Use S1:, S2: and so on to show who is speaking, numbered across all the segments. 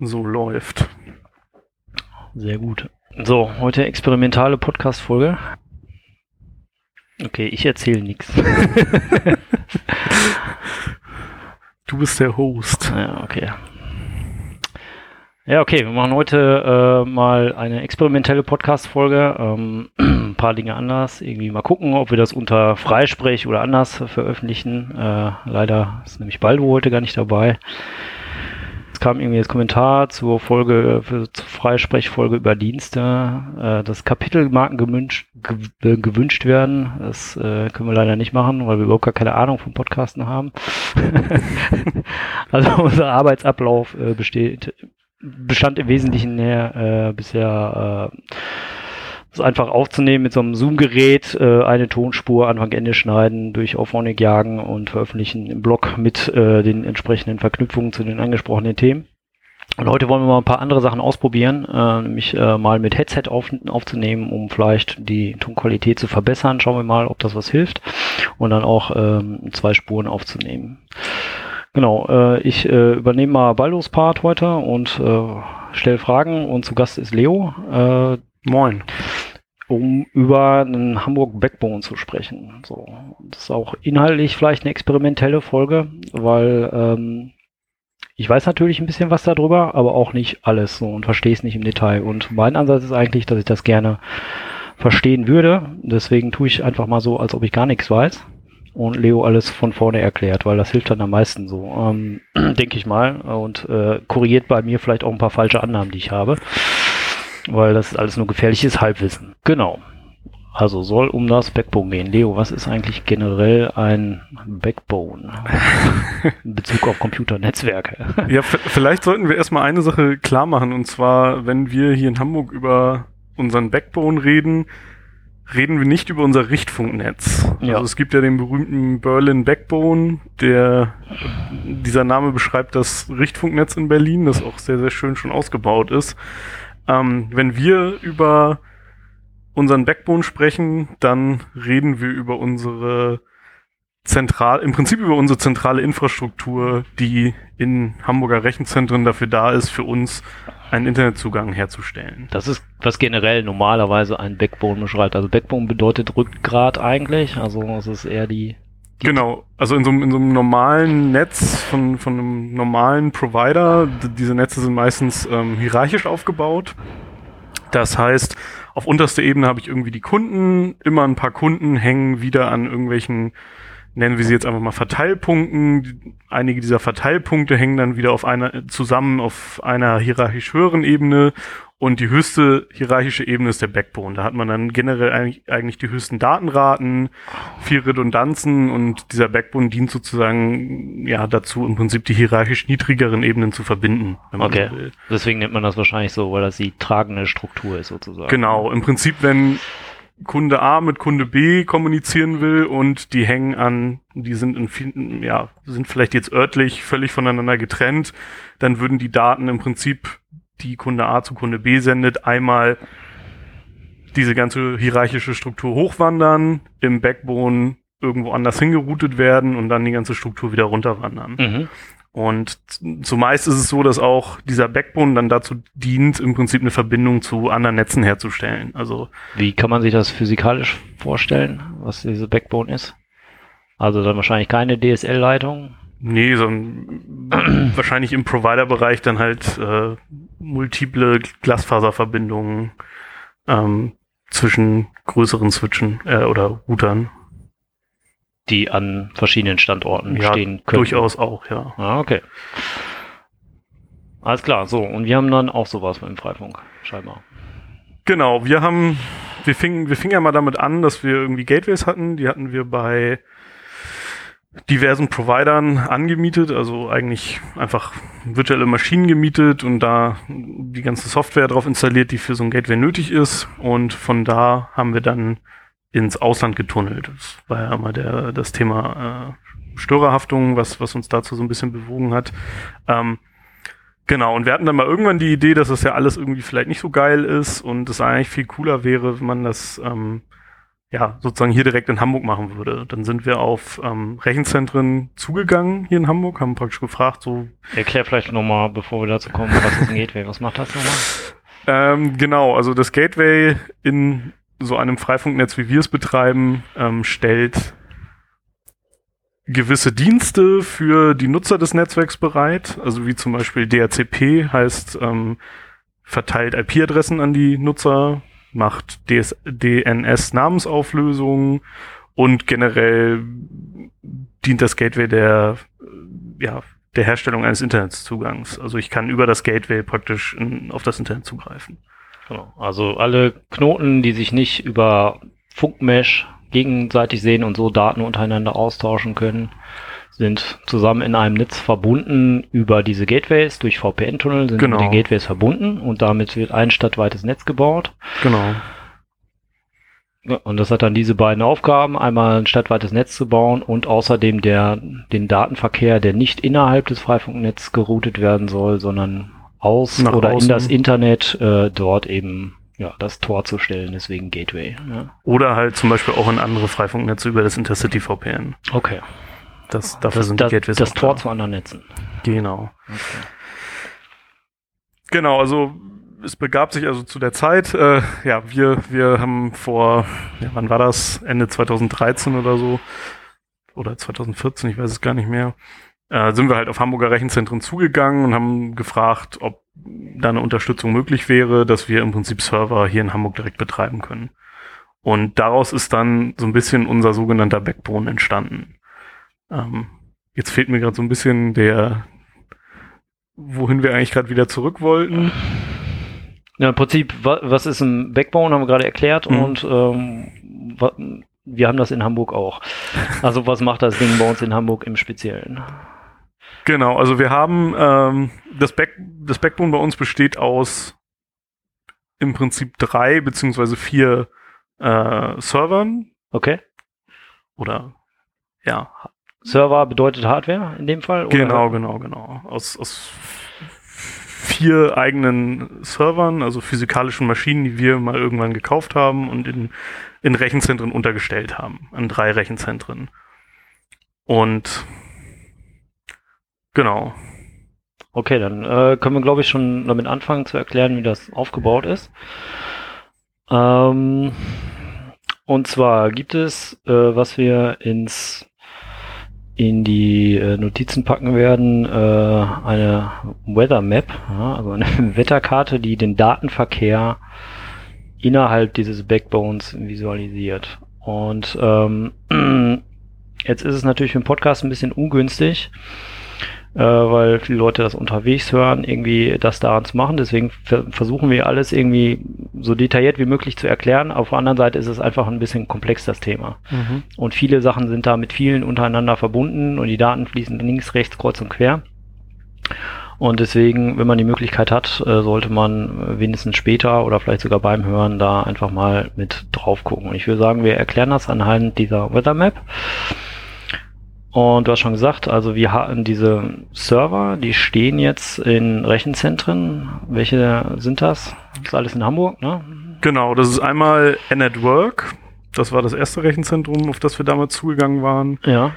S1: So läuft.
S2: Sehr gut. So, heute experimentale Podcast-Folge. Okay, ich erzähle nichts.
S1: Du bist der Host.
S2: Ja, okay. Ja, okay, wir machen heute äh, mal eine experimentelle Podcast-Folge. Ähm, ein paar Dinge anders. Irgendwie mal gucken, ob wir das unter Freisprech oder anders veröffentlichen. Äh, leider ist nämlich Baldo heute gar nicht dabei. Es kam irgendwie das Kommentar zur Folge, für, zur Freisprechfolge über Dienste, äh, dass Kapitelmarken gewünscht, ge gewünscht werden. Das äh, können wir leider nicht machen, weil wir überhaupt gar keine Ahnung vom Podcasten haben. also unser Arbeitsablauf äh, besteht bestand im Wesentlichen her, äh, bisher äh, das einfach aufzunehmen mit so einem Zoom-Gerät, äh, eine Tonspur Anfang Ende schneiden, durch Auphonic jagen und veröffentlichen im Blog mit äh, den entsprechenden Verknüpfungen zu den angesprochenen Themen. Und heute wollen wir mal ein paar andere Sachen ausprobieren, äh, nämlich äh, mal mit Headset auf, aufzunehmen, um vielleicht die Tonqualität zu verbessern. Schauen wir mal, ob das was hilft. Und dann auch ähm, zwei Spuren aufzunehmen. Genau, äh, ich äh, übernehme mal Baldos Part heute und äh, stelle Fragen und zu Gast ist Leo. Äh,
S1: Moin.
S2: Um über einen Hamburg Backbone zu sprechen. So, das ist auch inhaltlich vielleicht eine experimentelle Folge, weil ähm, ich weiß natürlich ein bisschen was darüber, aber auch nicht alles so und verstehe es nicht im Detail. Und mein Ansatz ist eigentlich, dass ich das gerne verstehen würde. Deswegen tue ich einfach mal so, als ob ich gar nichts weiß und Leo alles von vorne erklärt, weil das hilft dann am meisten so, ähm, denke ich mal. Und äh, korrigiert bei mir vielleicht auch ein paar falsche Annahmen, die ich habe, weil das ist alles nur gefährliches Halbwissen. Genau. Also soll um das Backbone gehen. Leo, was ist eigentlich generell ein Backbone in Bezug auf Computernetzwerke?
S1: Ja, vielleicht sollten wir erstmal eine Sache klar machen, und zwar, wenn wir hier in Hamburg über unseren Backbone reden, reden wir nicht über unser Richtfunknetz. Ja. Also es gibt ja den berühmten Berlin Backbone, der dieser Name beschreibt das Richtfunknetz in Berlin, das auch sehr, sehr schön schon ausgebaut ist. Ähm, wenn wir über unseren Backbone sprechen, dann reden wir über unsere zentral, im Prinzip über unsere zentrale Infrastruktur, die in Hamburger Rechenzentren dafür da ist, für uns einen Internetzugang herzustellen.
S2: Das ist, was generell normalerweise ein Backbone beschreibt. Also Backbone bedeutet Rückgrat eigentlich. Also es ist eher die,
S1: Genau, also in so, in so einem normalen Netz von, von einem normalen Provider, diese Netze sind meistens ähm, hierarchisch aufgebaut. Das heißt, auf unterster Ebene habe ich irgendwie die Kunden, immer ein paar Kunden hängen wieder an irgendwelchen nennen wir sie jetzt einfach mal Verteilpunkten. Einige dieser Verteilpunkte hängen dann wieder auf einer zusammen auf einer hierarchisch höheren Ebene und die höchste hierarchische Ebene ist der Backbone. Da hat man dann generell eigentlich, eigentlich die höchsten Datenraten, viel Redundanzen und dieser Backbone dient sozusagen ja dazu, im Prinzip die hierarchisch niedrigeren Ebenen zu verbinden.
S2: okay. Deswegen nennt man das wahrscheinlich so, weil das die tragende Struktur ist sozusagen.
S1: Genau. Im Prinzip, wenn Kunde A mit Kunde B kommunizieren will und die hängen an, die sind in vielen, ja, sind vielleicht jetzt örtlich völlig voneinander getrennt, dann würden die Daten im Prinzip, die Kunde A zu Kunde B sendet, einmal diese ganze hierarchische Struktur hochwandern, im Backbone irgendwo anders hingeroutet werden und dann die ganze Struktur wieder runterwandern. Mhm. Und zumeist ist es so, dass auch dieser Backbone dann dazu dient, im Prinzip eine Verbindung zu anderen Netzen herzustellen. Also
S2: wie kann man sich das physikalisch vorstellen, was diese Backbone ist? Also dann wahrscheinlich keine DSL-Leitung.
S1: Nee, sondern wahrscheinlich im Provider-Bereich dann halt äh, multiple Glasfaserverbindungen ähm, zwischen größeren Switchen äh, oder Routern
S2: die an verschiedenen Standorten
S1: ja,
S2: stehen können.
S1: Durchaus auch, ja.
S2: Ah, okay. Alles klar, so, und wir haben dann auch sowas mit dem Freifunk, scheinbar.
S1: Genau, wir haben, wir fingen, wir fingen ja mal damit an, dass wir irgendwie Gateways hatten, die hatten wir bei diversen Providern angemietet, also eigentlich einfach virtuelle Maschinen gemietet und da die ganze Software drauf installiert, die für so ein Gateway nötig ist. Und von da haben wir dann ins Ausland getunnelt. Das war ja immer der, das Thema äh, Störerhaftung, was, was uns dazu so ein bisschen bewogen hat. Ähm, genau, und wir hatten dann mal irgendwann die Idee, dass das ja alles irgendwie vielleicht nicht so geil ist und es eigentlich viel cooler wäre, wenn man das ähm, ja, sozusagen hier direkt in Hamburg machen würde. Dann sind wir auf ähm, Rechenzentren zugegangen hier in Hamburg, haben praktisch gefragt, so.
S2: Erklär vielleicht nochmal, bevor wir dazu kommen, was ist ein Gateway? Was macht das nochmal?
S1: Ähm, genau, also das Gateway in so einem Freifunknetz, wie wir es betreiben, ähm, stellt gewisse Dienste für die Nutzer des Netzwerks bereit, also wie zum Beispiel DHCP heißt ähm, verteilt IP-Adressen an die Nutzer, macht DNS-Namensauflösung und generell dient das Gateway der, ja, der Herstellung eines Internetzugangs. Also ich kann über das Gateway praktisch in, auf das Internet zugreifen.
S2: Genau. Also alle Knoten, die sich nicht über Funkmesh gegenseitig sehen und so Daten untereinander austauschen können, sind zusammen in einem Netz verbunden über diese Gateways. Durch VPN-Tunnel sind
S1: Genau.
S2: die Gateways verbunden und damit wird ein stadtweites Netz gebaut.
S1: Genau.
S2: Und das hat dann diese beiden Aufgaben, einmal ein stadtweites Netz zu bauen und außerdem der, den Datenverkehr, der nicht innerhalb des Freifunknetzes geroutet werden soll, sondern aus
S1: Nach
S2: oder
S1: außen.
S2: in das Internet äh, dort eben ja, das Tor zu stellen, deswegen Gateway. Ja.
S1: Oder halt zum Beispiel auch in andere Freifunknetze über das Intercity VPN.
S2: Okay.
S1: Das, dafür
S2: Das,
S1: sind
S2: das,
S1: die Gateways
S2: das Tor
S1: da.
S2: zu anderen Netzen.
S1: Genau.
S2: Okay.
S1: Genau, also es begab sich also zu der Zeit, äh, ja, wir, wir haben vor, ja, wann war das? Ende 2013 oder so, oder 2014, ich weiß es gar nicht mehr, äh, sind wir halt auf Hamburger Rechenzentren zugegangen und haben gefragt, ob da eine Unterstützung möglich wäre, dass wir im Prinzip Server hier in Hamburg direkt betreiben können. Und daraus ist dann so ein bisschen unser sogenannter Backbone entstanden. Ähm, jetzt fehlt mir gerade so ein bisschen der, wohin wir eigentlich gerade wieder zurück wollten.
S2: Ja, im Prinzip, wa was ist ein Backbone, haben wir gerade erklärt
S1: Mhm.
S2: und ähm, wir haben das in Hamburg auch. Also was macht das Ding bei uns in Hamburg im Speziellen?
S1: Genau, also wir haben ähm, das, Back, das Backbone bei uns besteht aus im Prinzip drei beziehungsweise vier äh, Servern
S2: Okay.
S1: oder ja,
S2: Server bedeutet Hardware in dem Fall? oder?
S1: genau, genau, genau. Aus, aus vier eigenen Servern, also physikalischen Maschinen, die wir mal irgendwann gekauft haben und in, in Rechenzentren untergestellt haben, an drei Rechenzentren. Und genau,
S2: Okay, dann äh, können wir, glaube ich, schon damit anfangen zu erklären, wie das aufgebaut ist. Ähm, und zwar gibt es, äh, was wir ins in die äh, Notizen packen werden, äh, eine Weather Map, ja, also eine Wetterkarte, die den Datenverkehr innerhalb dieses Backbones visualisiert. Und ähm, jetzt ist es natürlich für den Podcast ein bisschen ungünstig, äh, weil viele Leute das unterwegs hören, irgendwie das daran zu machen. Deswegen ver versuchen wir alles irgendwie so detailliert wie möglich zu erklären. Auf der anderen Seite ist es einfach ein bisschen komplex, das Thema. Und viele Sachen sind da mit vielen untereinander verbunden und die Daten fließen links, rechts, kreuz und quer. Und deswegen, wenn man die Möglichkeit hat, äh, sollte man wenigstens später oder vielleicht sogar beim Hören da einfach mal mit drauf gucken. Und ich würde sagen, wir erklären das anhand dieser Weather Map. Und du hast schon gesagt, also wir haben diese Server, die stehen jetzt in Rechenzentren. Welche sind das? Das ist alles in Hamburg, ne?
S1: Genau, das ist einmal N-Network. Das war das erste Rechenzentrum, auf das wir damals zugegangen waren.
S2: Ja.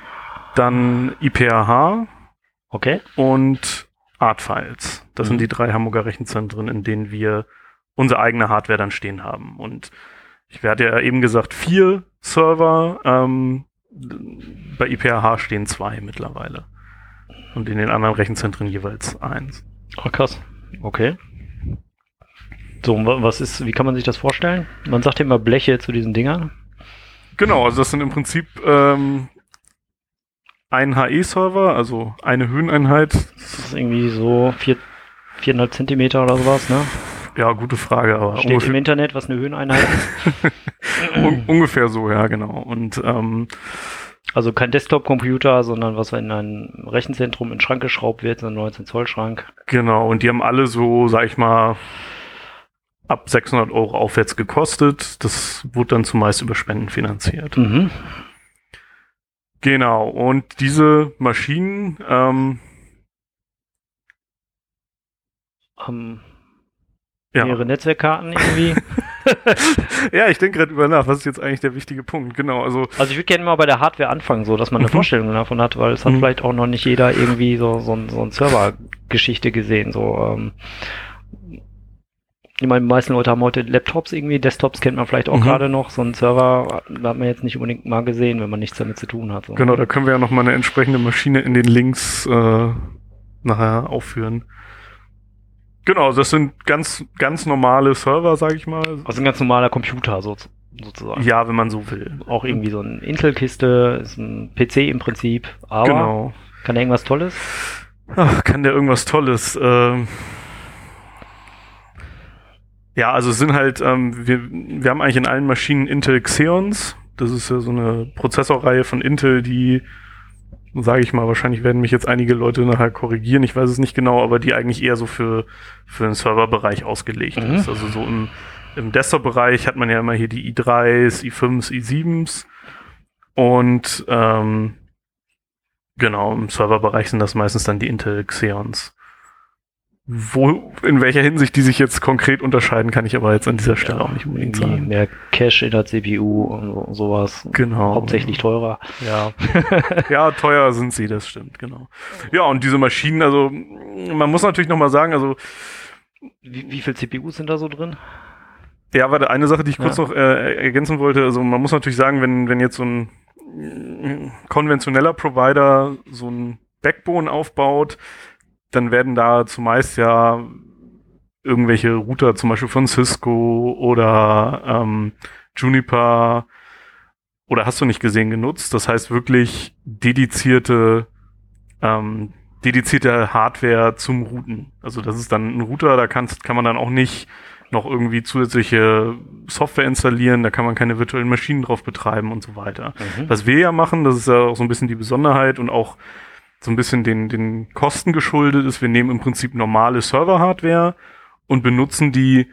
S1: Dann IPAH
S2: Okay.
S1: und Artfiles. Das
S2: Mhm.
S1: sind die drei Hamburger Rechenzentren, in denen wir unsere eigene Hardware dann stehen haben. Und ich werde ja eben gesagt, vier Server. Ähm, bei IPAH stehen zwei mittlerweile. Und in den anderen Rechenzentren jeweils eins.
S2: Oh, krass. Okay. So, was ist, wie kann man sich das vorstellen? Man sagt ja immer Bleche zu diesen Dingern.
S1: Genau, also das sind im Prinzip ähm, ein HE-Server, also eine Höheneinheit.
S2: Das ist irgendwie so vier, viereinhalb Zentimeter oder sowas, ne?
S1: Ja, gute Frage, aber
S2: Steht im Internet, was eine Höheneinheit ist.
S1: un ungefähr so, ja, genau. Und ähm,
S2: Also kein Desktop-Computer, sondern was in ein Rechenzentrum in den Schrank geschraubt wird, so ein 19-Zoll-Schrank.
S1: genau, und die haben alle so, sag ich mal, ab 600 Euro aufwärts gekostet. Das wurde dann zumeist über Spenden finanziert.
S2: Mhm.
S1: Genau, und diese Maschinen, ähm,
S2: Haben
S1: ja,
S2: mehrere Netzwerkkarten irgendwie.
S1: ja, ich denke gerade über nach, was ist jetzt eigentlich der wichtige Punkt? Genau, also.
S2: Also ich würde gerne mal bei der Hardware anfangen, so dass man eine mhm. Vorstellung davon hat, weil es hat mhm. vielleicht auch noch nicht jeder irgendwie so, so, so ein Server-Geschichte gesehen. So, ähm, ich meine, die meisten Leute haben heute Laptops irgendwie, Desktops kennt man vielleicht auch mhm. gerade noch. So ein Server hat man jetzt nicht unbedingt mal gesehen, wenn man nichts damit zu tun hat. So.
S1: Genau, da können wir ja noch mal eine entsprechende Maschine in den Links äh, nachher aufführen. Genau, das sind ganz, ganz normale Server, sag ich mal.
S2: Also ein ganz normaler Computer so, sozusagen.
S1: Ja, wenn man so will.
S2: Auch irgendwie so ein Intel-Kiste, ist ein PC im Prinzip. Aber genau. kann der irgendwas Tolles?
S1: Ach, kann der irgendwas Tolles? Ähm ja, also es sind halt, ähm, wir, wir haben eigentlich in allen Maschinen Intel Xeons. Das ist ja so eine Prozessorreihe von Intel, die, sage ich mal, wahrscheinlich werden mich jetzt einige Leute nachher korrigieren, ich weiß es nicht genau, aber die eigentlich eher so für, für den Serverbereich ausgelegt mhm. ist. Also so im, im Desktop-Bereich hat man ja immer hier die i3s, i5s, i7s und ähm, genau, im Serverbereich sind das meistens dann die Intel Xeons. Wo, in welcher Hinsicht die sich jetzt konkret unterscheiden, kann ich aber jetzt an dieser Stelle ja, auch nicht unbedingt sagen.
S2: Mehr Cache in der CPU und sowas.
S1: Genau.
S2: Hauptsächlich teurer.
S1: Ja. ja, teuer sind sie, das stimmt, genau. Ja, und diese Maschinen, also, man muss natürlich nochmal sagen, also.
S2: Wie, wie viel CPUs sind da so drin?
S1: Ja, warte, eine Sache, die ich kurz ja. noch äh, ergänzen wollte, also man muss natürlich sagen, wenn, wenn jetzt so ein konventioneller Provider so ein Backbone aufbaut, dann werden da zumeist ja irgendwelche Router, zum Beispiel von Cisco oder ähm, Juniper oder hast du nicht gesehen genutzt. Das heißt wirklich dedizierte ähm, dedizierte Hardware zum Routen. Also das ist dann ein Router, da kannst, kann man dann auch nicht noch irgendwie zusätzliche Software installieren, da kann man keine virtuellen Maschinen drauf betreiben und so weiter. Mhm. Was wir ja machen, das ist ja auch so ein bisschen die Besonderheit und auch so ein bisschen den, den Kosten geschuldet ist. Wir nehmen im Prinzip normale Server-Hardware und benutzen die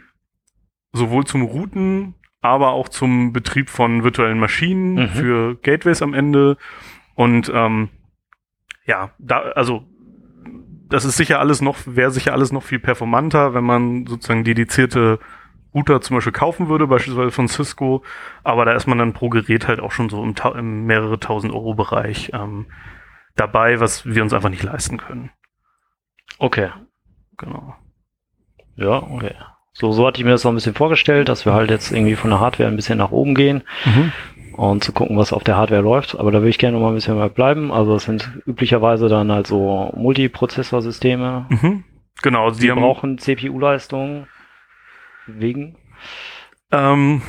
S1: sowohl zum Routen, aber auch zum Betrieb von virtuellen Maschinen mhm. für Gateways am Ende. Und ähm, ja, da, also das ist sicher alles noch, wäre sicher alles noch viel performanter, wenn man sozusagen dedizierte Router zum Beispiel kaufen würde, beispielsweise von Cisco, aber da ist man dann pro Gerät halt auch schon so im, im mehrere tausend Euro Bereich. Ähm, dabei, was wir uns einfach nicht leisten können.
S2: Okay. Genau. Ja, okay. So, so hatte ich mir das noch ein bisschen vorgestellt, dass wir halt jetzt irgendwie von der Hardware ein bisschen nach oben gehen mhm. und zu gucken, was auf der Hardware läuft. Aber da würde ich gerne noch mal ein bisschen mehr bleiben. Also es sind üblicherweise dann halt so Multiprozessorsysteme.
S1: Mhm. Genau,
S2: also die, die brauchen CPU-Leistung wegen.
S1: Ähm,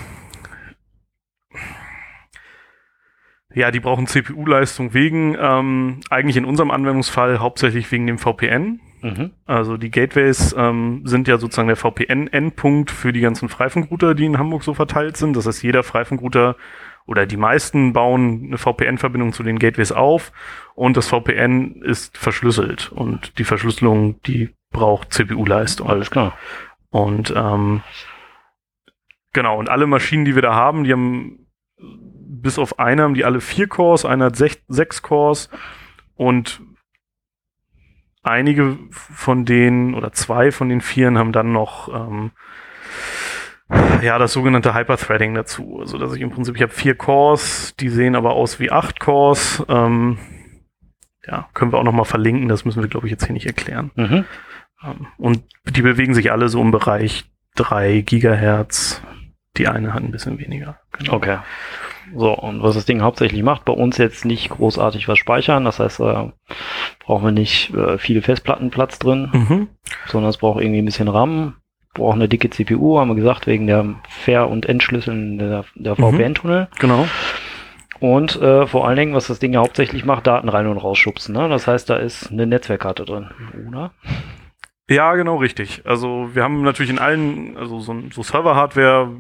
S1: Ja, die brauchen CPU-Leistung wegen, ähm, eigentlich in unserem Anwendungsfall hauptsächlich wegen dem VPN. Mhm. Also die Gateways ähm, sind ja sozusagen der VPN-Endpunkt für die ganzen Freifunkrouter, die in Hamburg so verteilt sind. Das heißt, jeder Freifunkrouter oder die meisten bauen eine VPN-Verbindung zu den Gateways auf und das VPN ist verschlüsselt und die Verschlüsselung, die braucht CPU-Leistung.
S2: Alles klar.
S1: Und ähm, genau, und alle Maschinen, die wir da haben, die haben bis auf eine haben die alle vier Cores, einer hat sech, sechs Cores und einige von denen oder zwei von den vieren haben dann noch ähm, ja das sogenannte Hyperthreading dazu. Also dass ich im Prinzip ich habe vier Cores, die sehen aber aus wie acht Cores. Ähm, ja, können wir auch noch mal verlinken. Das müssen wir glaube ich jetzt hier nicht erklären. Mhm. Ähm, und die bewegen sich alle so im Bereich drei Gigahertz. Die eine hat ein bisschen weniger.
S2: Genau. Okay. So, und was das Ding hauptsächlich macht, bei uns jetzt nicht großartig was speichern. Das heißt, äh, brauchen wir nicht äh, viele Festplattenplatz drin, mhm. sondern es braucht irgendwie ein bisschen RAM, braucht eine dicke CPU, haben wir gesagt, wegen der Fair- und Entschlüsseln der, der mhm. VPN-Tunnel.
S1: Genau.
S2: Und äh, vor allen Dingen, was das Ding ja hauptsächlich macht, Daten rein und rausschubsen. Ne? Das heißt, da ist eine Netzwerkkarte drin, oder?
S1: Ja, genau richtig. Also wir haben natürlich in allen, also so, so Server-Hardware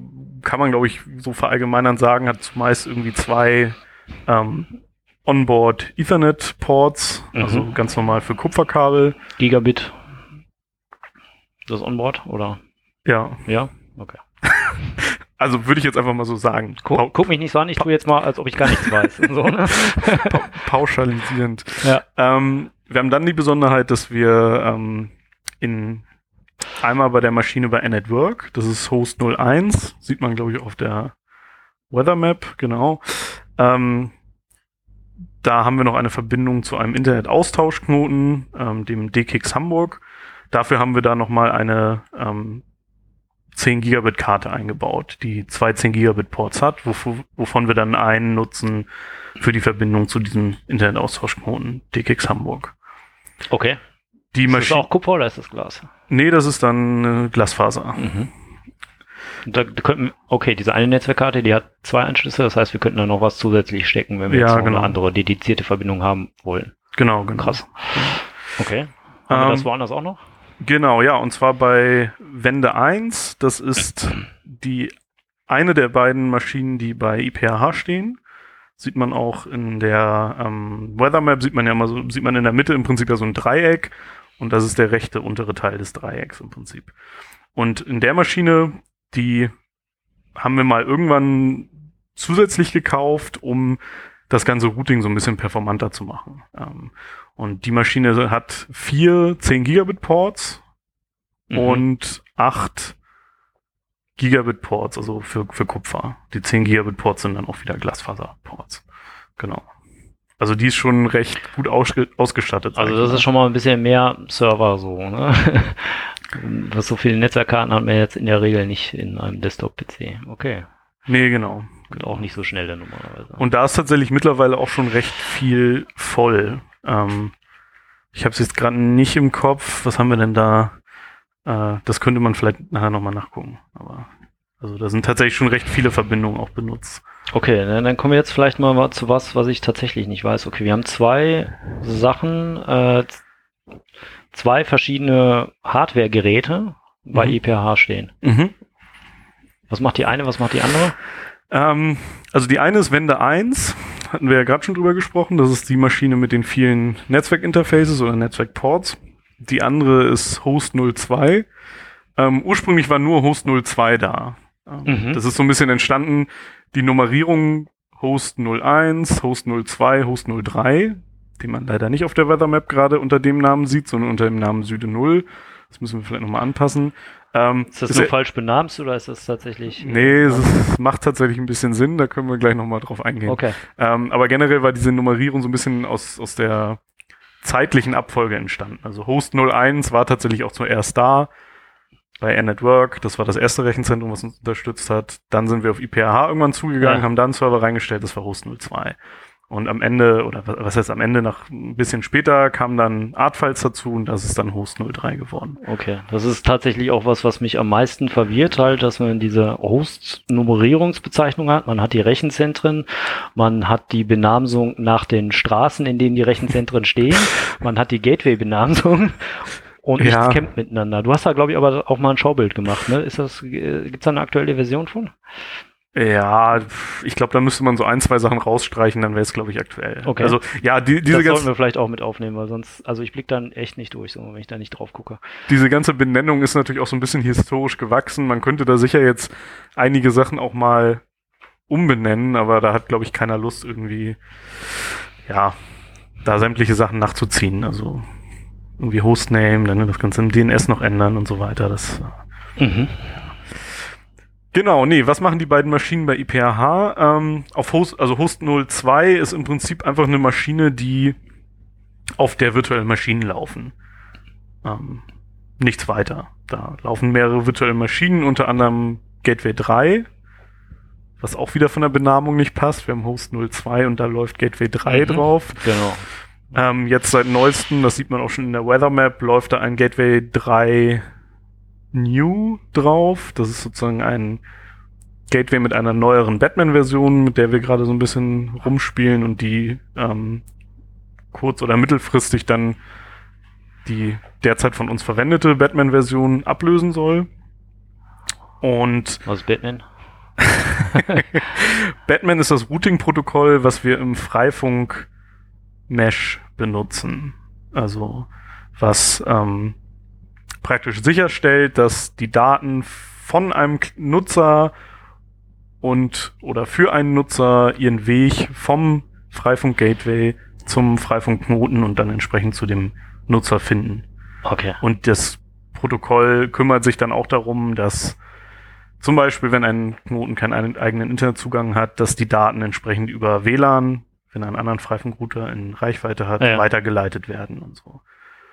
S1: kann man, glaube ich, so verallgemeinern sagen, hat zumeist irgendwie zwei ähm, Onboard Ethernet-Ports, mhm. also ganz normal für Kupferkabel.
S2: Gigabit. Das Onboard, oder?
S1: Ja.
S2: Ja? Okay.
S1: Also würde ich jetzt einfach mal so sagen.
S2: Guck, guck mich nicht so an, ich tue jetzt mal, als ob ich gar nichts weiß. so, ne?
S1: pauschalisierend. Ja. Ähm, wir haben dann die Besonderheit, dass wir ähm, in einmal bei der Maschine bei Network, das ist Host 01, sieht man glaube ich auf der Weather Map, genau. Ähm, da haben wir noch eine Verbindung zu einem Internet-Austauschknoten, ähm, dem DKIX Hamburg. Dafür haben wir da nochmal eine ähm, 10 Gigabit Karte eingebaut, die zwei 10 Gigabit Ports hat, wov wovon wir dann einen nutzen für die Verbindung zu diesem Internet-Austauschknoten DKIX Hamburg.
S2: Okay.
S1: Die
S2: Ist das
S1: Maschine.
S2: auch Kupfer oder ist das Glas?
S1: Nee, das ist dann äh, Glasfaser.
S2: Mhm. Da, da könnten, okay, diese eine Netzwerkkarte, die hat zwei Anschlüsse, das heißt, wir könnten da noch was zusätzlich stecken, wenn wir
S1: Ja,
S2: jetzt noch
S1: genau.
S2: eine andere dedizierte Verbindung haben wollen.
S1: Genau, genau.
S2: Krass. Okay. Haben wir
S1: Ähm,
S2: das woanders auch noch?
S1: Genau, ja, und zwar bei Wende 1, das ist die eine der beiden Maschinen, die bei IPH stehen. Sieht man auch in der ähm, Weather Map, sieht man ja immer so, sieht man in der Mitte im Prinzip ja so ein Dreieck und das ist der rechte untere Teil des Dreiecks im Prinzip. Und in der Maschine, die haben wir mal irgendwann zusätzlich gekauft, um das ganze Routing so ein bisschen performanter zu machen. Ähm, und die Maschine hat vier 10 Gigabit Ports
S2: Mhm.
S1: und acht Gigabit Ports, also für, für Kupfer. Die 10 Gigabit Ports sind dann auch wieder Glasfaser Ports. Genau. Also die ist schon recht gut ausge ausgestattet.
S2: Also das
S1: mal.
S2: ist schon mal ein bisschen mehr Server so, ne? Was so viele Netzwerkkarten hat man jetzt in der Regel nicht in einem Desktop-PC. Okay.
S1: Nee, genau.
S2: Geht auch nicht so schnell dann normalerweise.
S1: Und da ist tatsächlich mittlerweile auch schon recht viel voll. Ähm, ich habe es jetzt gerade nicht im Kopf. Was haben wir denn da? Äh, das könnte man vielleicht nachher nochmal nachgucken. Aber also da sind tatsächlich schon recht viele Verbindungen auch benutzt.
S2: Okay, dann, dann kommen wir jetzt vielleicht mal zu was, was ich tatsächlich nicht weiß. Okay, wir haben zwei Sachen, äh, zwei verschiedene Hardware-Geräte bei
S1: Mhm.
S2: IPH stehen.
S1: Mhm.
S2: Was macht die eine, was macht die andere?
S1: Ähm, also die eine ist Wende 1, hatten wir ja gerade schon drüber gesprochen. Das ist die Maschine mit den vielen Netzwerkinterfaces oder Netzwerkports. Die andere ist Host 02. Ähm, ursprünglich war nur Host 02 da. Ähm,
S2: Mhm.
S1: Das ist so ein bisschen entstanden, die Nummerierung Host 01, Host 02, Host 03, den man leider nicht auf der Weather Map gerade unter dem Namen sieht, sondern unter dem Namen Süde 0. Das müssen wir vielleicht nochmal anpassen. Ähm,
S2: Ist das
S1: ist
S2: nur
S1: ja-
S2: falsch benamst oder ist das tatsächlich?
S1: Nee, es ist, macht tatsächlich ein bisschen Sinn, da können wir gleich nochmal drauf eingehen.
S2: Okay.
S1: Ähm, aber generell war diese Nummerierung so ein bisschen aus, aus der zeitlichen Abfolge entstanden. Also Host 01 war tatsächlich auch zuerst da bei Network. Das war das erste Rechenzentrum, was uns unterstützt hat. Dann sind wir auf IPRH irgendwann zugegangen,
S2: Ja.
S1: haben da einen Server reingestellt, das war Host 02. Und am Ende, oder wa- was heißt am Ende, nach ein bisschen später kam dann Artfiles dazu und das ist dann Host 03 geworden.
S2: Okay, das ist tatsächlich auch was, was mich am meisten verwirrt, halt, dass man diese Host-Nummerierungsbezeichnung hat. Man hat die Rechenzentren, man hat die Benamsung nach den Straßen, in denen die Rechenzentren stehen, man hat die Gateway-Benamsung und
S1: Ja.
S2: nichts campt miteinander. Du hast da, glaube ich, aber auch mal ein Schaubild gemacht, ne? Ist das, äh, gibt's da eine aktuelle Version von?
S1: Ja, ich glaube, da müsste man so ein, zwei Sachen rausstreichen, dann wäre es, glaube ich, aktuell.
S2: Okay.
S1: Also, ja, die, diese,
S2: das sollten
S1: ganze,
S2: wir vielleicht auch mit aufnehmen, weil sonst, also ich blick dann echt nicht durch, so, wenn ich da nicht drauf gucke.
S1: diese ganze Benennung ist natürlich auch so ein bisschen historisch gewachsen. Man könnte da sicher jetzt einige Sachen auch mal umbenennen, aber da hat, glaube ich, keiner Lust, irgendwie, ja, da sämtliche Sachen nachzuziehen. Also irgendwie Hostname, dann das Ganze im DNS noch ändern und so weiter. Das,
S2: Mhm.
S1: Genau, nee, was machen die beiden Maschinen bei IPRH? Ähm, auf Host, also Host 02 ist im Prinzip einfach eine Maschine, die auf der virtuellen Maschinen laufen. Ähm, nichts weiter. Da laufen mehrere virtuelle Maschinen, unter anderem Gateway 3, was auch wieder von der Benamung nicht passt. Wir haben Host 02 und da läuft Gateway 3
S2: Mhm.
S1: drauf.
S2: Genau.
S1: Ähm, jetzt seit neuestem, das sieht man auch schon in der Weather Map, läuft da ein Gateway 3 New drauf. Das ist sozusagen ein Gateway mit einer neueren Batman-Version, mit der wir gerade so ein bisschen rumspielen und die ähm, kurz- oder mittelfristig dann die derzeit von uns verwendete Batman-Version ablösen soll. Und
S2: Was ist Batman?
S1: Batman ist das Routing-Protokoll, was wir im Freifunk-Mesh benutzen. Also was ähm, praktisch sicherstellt, dass die Daten von einem Nutzer und oder für einen Nutzer ihren Weg vom Freifunk-Gateway zum Freifunk-Knoten und dann entsprechend zu dem Nutzer finden.
S2: Okay.
S1: Und das Protokoll kümmert sich dann auch darum, dass zum Beispiel, wenn ein Knoten keinen eigenen Internetzugang hat, dass die Daten entsprechend über WLAN, wenn er einen anderen Freifunk-Router in Reichweite hat,
S2: Ja.
S1: weitergeleitet werden und so.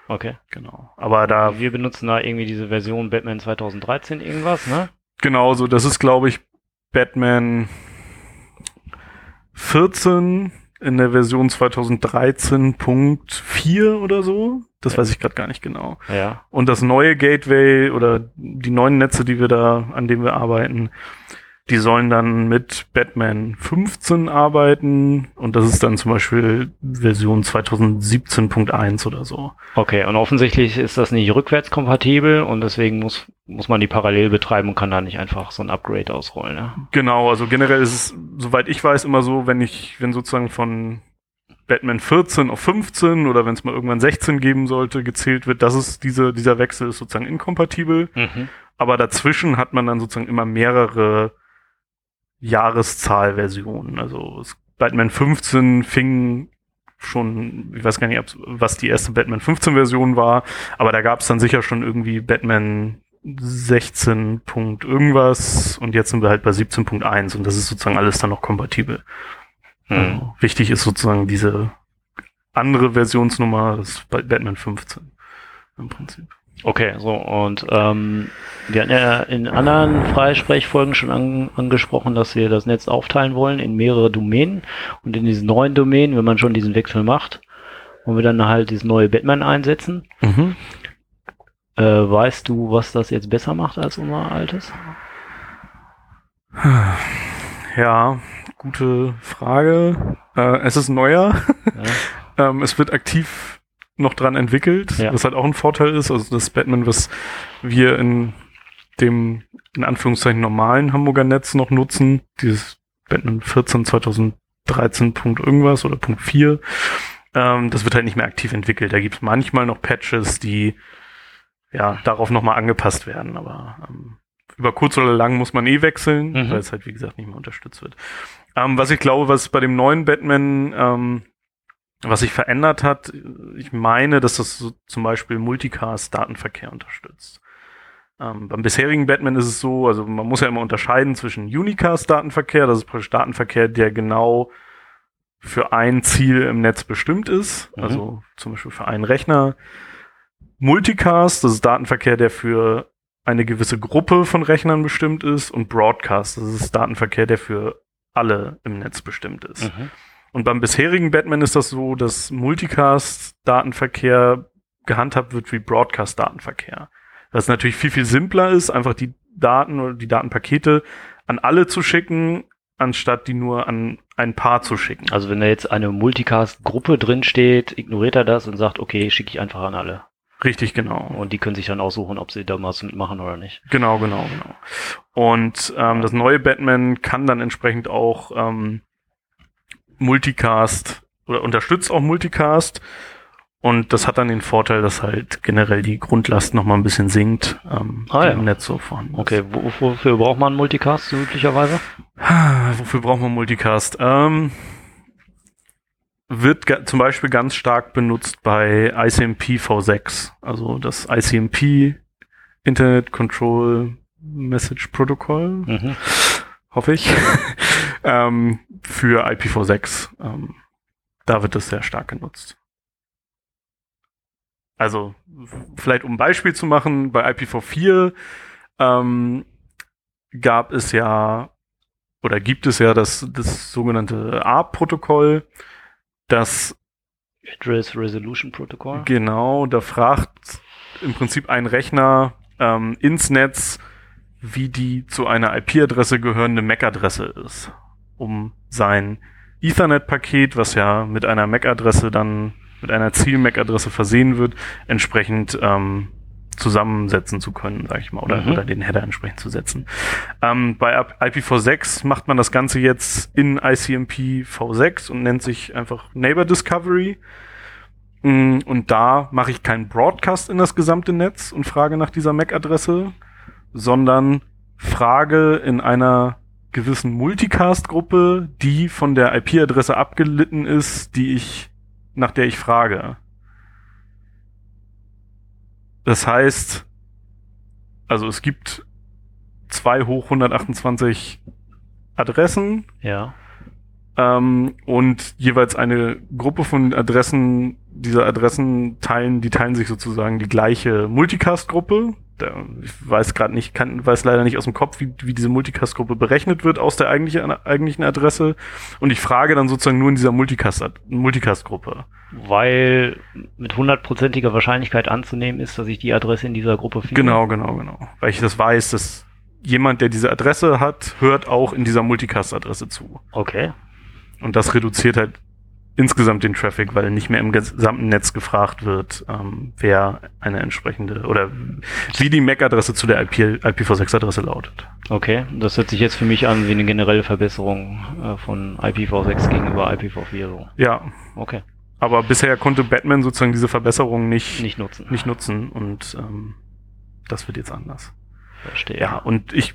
S2: Okay.
S1: Genau. Aber da
S2: Wir benutzen da irgendwie diese Version Batman 2013 irgendwas, ne?
S1: genauso, das ist glaube ich Batman 14 in der Version 2013.4 oder so. Das
S2: Ja.
S1: weiß ich gerade gar nicht genau.
S2: Ja.
S1: Und das neue Gateway oder die neuen Netze, die wir da, an denen wir arbeiten, die sollen dann mit Batman 15 arbeiten und das ist dann zum Beispiel Version 2017.1 oder so.
S2: Okay, und offensichtlich ist das nicht rückwärtskompatibel und deswegen muss, muss man die parallel betreiben und kann da nicht einfach so ein Upgrade ausrollen, ne?
S1: Genau, also generell ist es, soweit ich weiß, immer so, wenn ich, wenn sozusagen von Batman 14 auf 15 oder wenn es mal irgendwann 16 geben sollte, gezählt wird, dass es diese, dieser Wechsel ist sozusagen inkompatibel.
S2: Mhm.
S1: Aber dazwischen hat man dann sozusagen immer mehrere Jahreszahlversionen. Also Batman 15 fing schon, ich weiß gar nicht, was die erste Batman 15 Version war, aber da gab es dann sicher schon irgendwie Batman 16. Punkt irgendwas und jetzt sind wir halt bei 17.1 und das ist sozusagen alles dann noch kompatibel.
S2: Mhm.
S1: Also wichtig ist sozusagen diese andere Versionsnummer, das ist Batman 15 im Prinzip.
S2: Okay, so und ähm, wir hatten ja in anderen Freisprechfolgen schon an, angesprochen, dass wir das Netz aufteilen wollen in mehrere Domänen und in diesen neuen Domänen, wenn man schon diesen Wechsel macht, wollen wir dann halt dieses neue Batman einsetzen.
S1: Mhm.
S2: Äh, weißt du, was das jetzt besser macht als unser altes?
S1: Ja, gute Frage. Äh, es ist neuer.
S2: Ja.
S1: ähm, es wird aktiv noch dran entwickelt,
S2: Ja.
S1: was halt auch ein Vorteil ist. Also das Batman, was wir in dem in Anführungszeichen normalen Hamburger Netz noch nutzen, dieses Batman 14 2013 Punkt irgendwas oder Punkt 4, ähm, das wird halt nicht mehr aktiv entwickelt. Da gibt es manchmal noch Patches, die ja darauf nochmal angepasst werden, aber ähm, über kurz oder lang muss man eh wechseln,
S2: Mhm.
S1: weil es halt wie gesagt nicht mehr unterstützt wird. Ähm, was ich glaube, was bei dem neuen Batman ähm, was sich verändert hat, ich meine, dass das so zum Beispiel Multicast-Datenverkehr unterstützt. Ähm, beim bisherigen Batman ist es so, also man muss ja immer unterscheiden zwischen Unicast-Datenverkehr, das ist praktisch Datenverkehr, der genau für ein Ziel im Netz bestimmt ist,
S2: Mhm.
S1: also zum Beispiel für einen Rechner. Multicast, das ist Datenverkehr, der für eine gewisse Gruppe von Rechnern bestimmt ist und Broadcast, das ist Datenverkehr, der für alle im Netz bestimmt ist.
S2: Mhm.
S1: Und beim bisherigen Batman ist das so, dass Multicast-Datenverkehr gehandhabt wird wie Broadcast-Datenverkehr. Was natürlich viel, viel simpler ist, einfach die Daten oder die Datenpakete an alle zu schicken, anstatt die nur an ein Paar zu schicken.
S2: Also wenn da jetzt eine Multicast-Gruppe drin steht, ignoriert er das und sagt, okay, schicke ich einfach an alle.
S1: Richtig, genau.
S2: Und die können sich dann aussuchen, ob sie da was mitmachen oder nicht.
S1: Genau, genau, genau. Und ähm, das neue Batman kann dann entsprechend auch ähm, Multicast oder unterstützt auch Multicast. Und das hat dann den Vorteil, dass halt generell die Grundlast noch mal ein bisschen sinkt, ähm,
S2: Ah, ja.
S1: im Netz so vorhanden ist.
S2: Okay, wo, wofür braucht man Multicast so üblicherweise?
S1: Wofür braucht man Multicast? Ähm, wird zum Beispiel ganz stark benutzt bei ICMP v6, also das ICMP Internet Control Message Protocol,
S2: Mhm.
S1: hoffe ich, ähm, für IPv6. Ähm, da wird das sehr stark genutzt. Also vielleicht um ein Beispiel zu machen, bei IPv4 ähm, gab es ja oder gibt es ja das, das sogenannte ARP-Protokoll, das
S2: Address Resolution Protocol.
S1: genau, da fragt im Prinzip ein Rechner ähm, ins Netz, wie die zu einer IP-Adresse gehörende MAC-Adresse ist, um sein Ethernet-Paket, was ja mit einer MAC-Adresse dann, mit einer Ziel-MAC-Adresse versehen wird, entsprechend ähm, zusammensetzen zu können, sag ich mal, oder,
S2: Mhm.
S1: oder den Header entsprechend zu setzen. Ähm, bei IPv6 macht man das Ganze jetzt in ICMP v6 und nennt sich einfach Neighbor Discovery. Mm, Und da mache ich keinen Broadcast in das gesamte Netz und frage nach dieser MAC-Adresse, sondern frage in einer gewissen Multicast-Gruppe, die von der IP-Adresse abgelitten ist, die ich, nach der ich frage. Das heißt, Also es gibt zwei hoch 128 Adressen
S2: Ja.
S1: ähm, und jeweils eine Gruppe von Adressen, diese Adressen teilen, die teilen sich sozusagen die gleiche Multicast-Gruppe. Ich weiß gerade nicht, kann, weiß leider nicht aus dem Kopf, wie, wie diese Multicast-Gruppe berechnet wird aus der eigentlichen, eigentlichen Adresse. Und ich frage dann sozusagen nur in dieser Multicast- Multicast-Gruppe.
S2: Weil mit hundertprozentiger Wahrscheinlichkeit anzunehmen ist, dass ich die Adresse in dieser Gruppe finde.
S1: Genau, genau, genau. Weil ich das weiß, dass jemand, der diese Adresse hat, hört auch in dieser Multicast-Adresse zu.
S2: Okay.
S1: Und das reduziert halt insgesamt den Traffic, weil nicht mehr im gesamten Netz gefragt wird, ähm, wer eine entsprechende oder wie die MAC-Adresse zu der IP, IPv6-Adresse lautet.
S2: Okay. Das hört sich jetzt für mich an wie eine generelle Verbesserung äh, von IPv6 gegenüber IPv4. So.
S1: Ja,
S2: Okay.
S1: aber bisher konnte Batman sozusagen diese Verbesserung nicht,
S2: Nicht nutzen.
S1: nicht nutzen und ähm, das wird jetzt anders.
S2: Verstehe.
S1: Ja, und ich,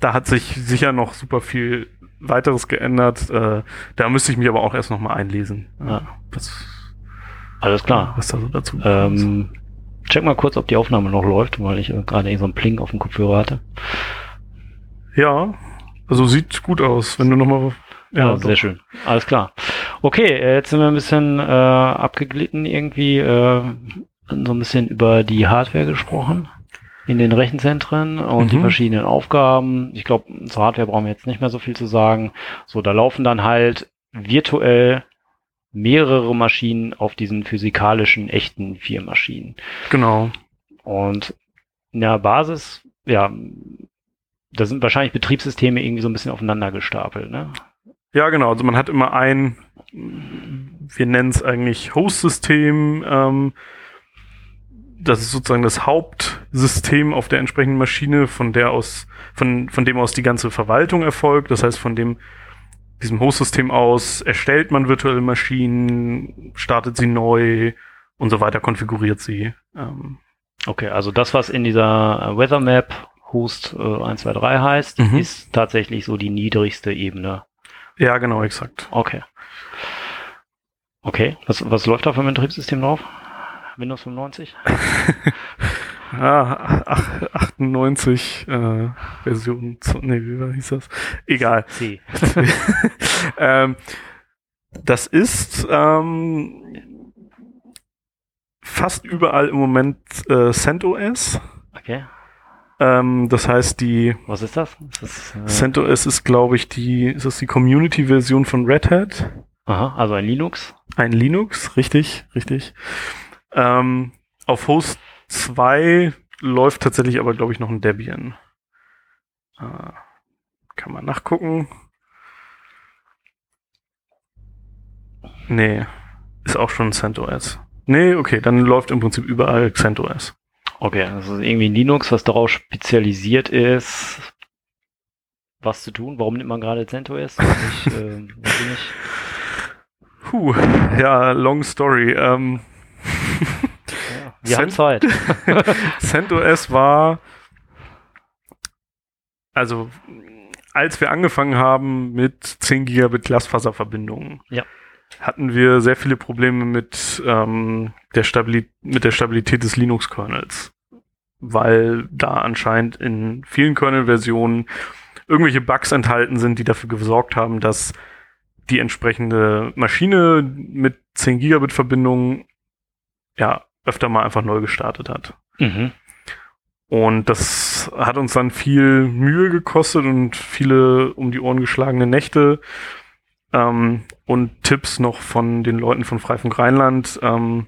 S1: da hat sich sicher noch super viel weiteres geändert. Äh, da müsste ich mich aber auch erst noch mal einlesen, äh,
S2: Ja.
S1: was,
S2: Alles klar.
S1: was da so dazu.
S2: Ähm, check mal kurz, ob die Aufnahme noch läuft, weil ich äh, gerade eben so einen Pling auf dem Kopfhörer hatte.
S1: Ja, also sieht gut aus, wenn du noch mal
S2: Ja,
S1: doch.
S2: sehr schön. Alles klar. Okay, äh, jetzt sind wir ein bisschen äh, abgeglitten irgendwie, äh, so ein bisschen über die Hardware gesprochen in den Rechenzentren und die
S1: Mhm.
S2: verschiedenen Aufgaben. Ich glaube, zur Hardware brauchen wir jetzt nicht mehr so viel zu sagen. So, da laufen dann halt virtuell mehrere Maschinen auf diesen physikalischen, echten vier Maschinen.
S1: Genau.
S2: Und in der Basis, ja, da sind wahrscheinlich Betriebssysteme irgendwie so ein bisschen aufeinander gestapelt, ne?
S1: Ja, genau. Also man hat immer ein, wir nennen es eigentlich Host-System. Ähm, das ist sozusagen das Hauptsystem auf der entsprechenden Maschine, von der aus, von, von dem aus die ganze Verwaltung erfolgt. Das heißt, von dem, diesem Host-System aus erstellt man virtuelle Maschinen, startet sie neu und so weiter, konfiguriert sie. Ähm,
S2: Okay, also das, was in dieser äh, Weather Map Host äh, 123 heißt,
S1: Mhm.
S2: ist tatsächlich so die niedrigste Ebene.
S1: ja, genau, exakt.
S2: Okay. Okay, was, was läuft da für ein Betriebssystem drauf? Windows 95?
S1: Ah, ach, 98 äh, Version, zu- nee, wie hieß das? Egal.
S2: C.
S1: ähm, das ist ähm, fast überall im Moment äh, CentOS.
S2: Okay.
S1: Ähm, das heißt, die
S2: Was ist das? Ist das äh,
S1: CentOS ist, glaube ich, die, ist das die Community-Version von Red Hat?
S2: aha, also ein Linux?
S1: Ein Linux, richtig, richtig. Ähm, auf Host 2 läuft tatsächlich aber, glaube ich, noch ein Debian. Äh, kann man nachgucken. Nee, ist auch schon CentOS. Nee, okay, dann läuft im Prinzip überall CentOS.
S2: Okay, also irgendwie ein Linux, was darauf spezialisiert ist, was zu tun. Warum nimmt man gerade CentOS? äh, ich nicht.
S1: Puh, ja, long story. Ähm,
S2: Ja, wir haben Zeit.
S1: CentOS war, also als wir angefangen haben mit 10 Gigabit Glasfaserverbindungen,
S2: Ja.
S1: hatten wir sehr viele Probleme mit, ähm, der Stabili mit der Stabilität des Linux-Kernels, weil da anscheinend in vielen Kernel-Versionen irgendwelche Bugs enthalten sind, die dafür gesorgt haben, dass die entsprechende Maschine mit 10 Gigabit Verbindung ja öfter mal einfach neu gestartet hat.
S2: mhm.
S1: Und das hat uns dann viel Mühe gekostet und viele um die Ohren geschlagene Nächte ähm, und Tipps noch von den Leuten von Freifunk Rheinland, ähm,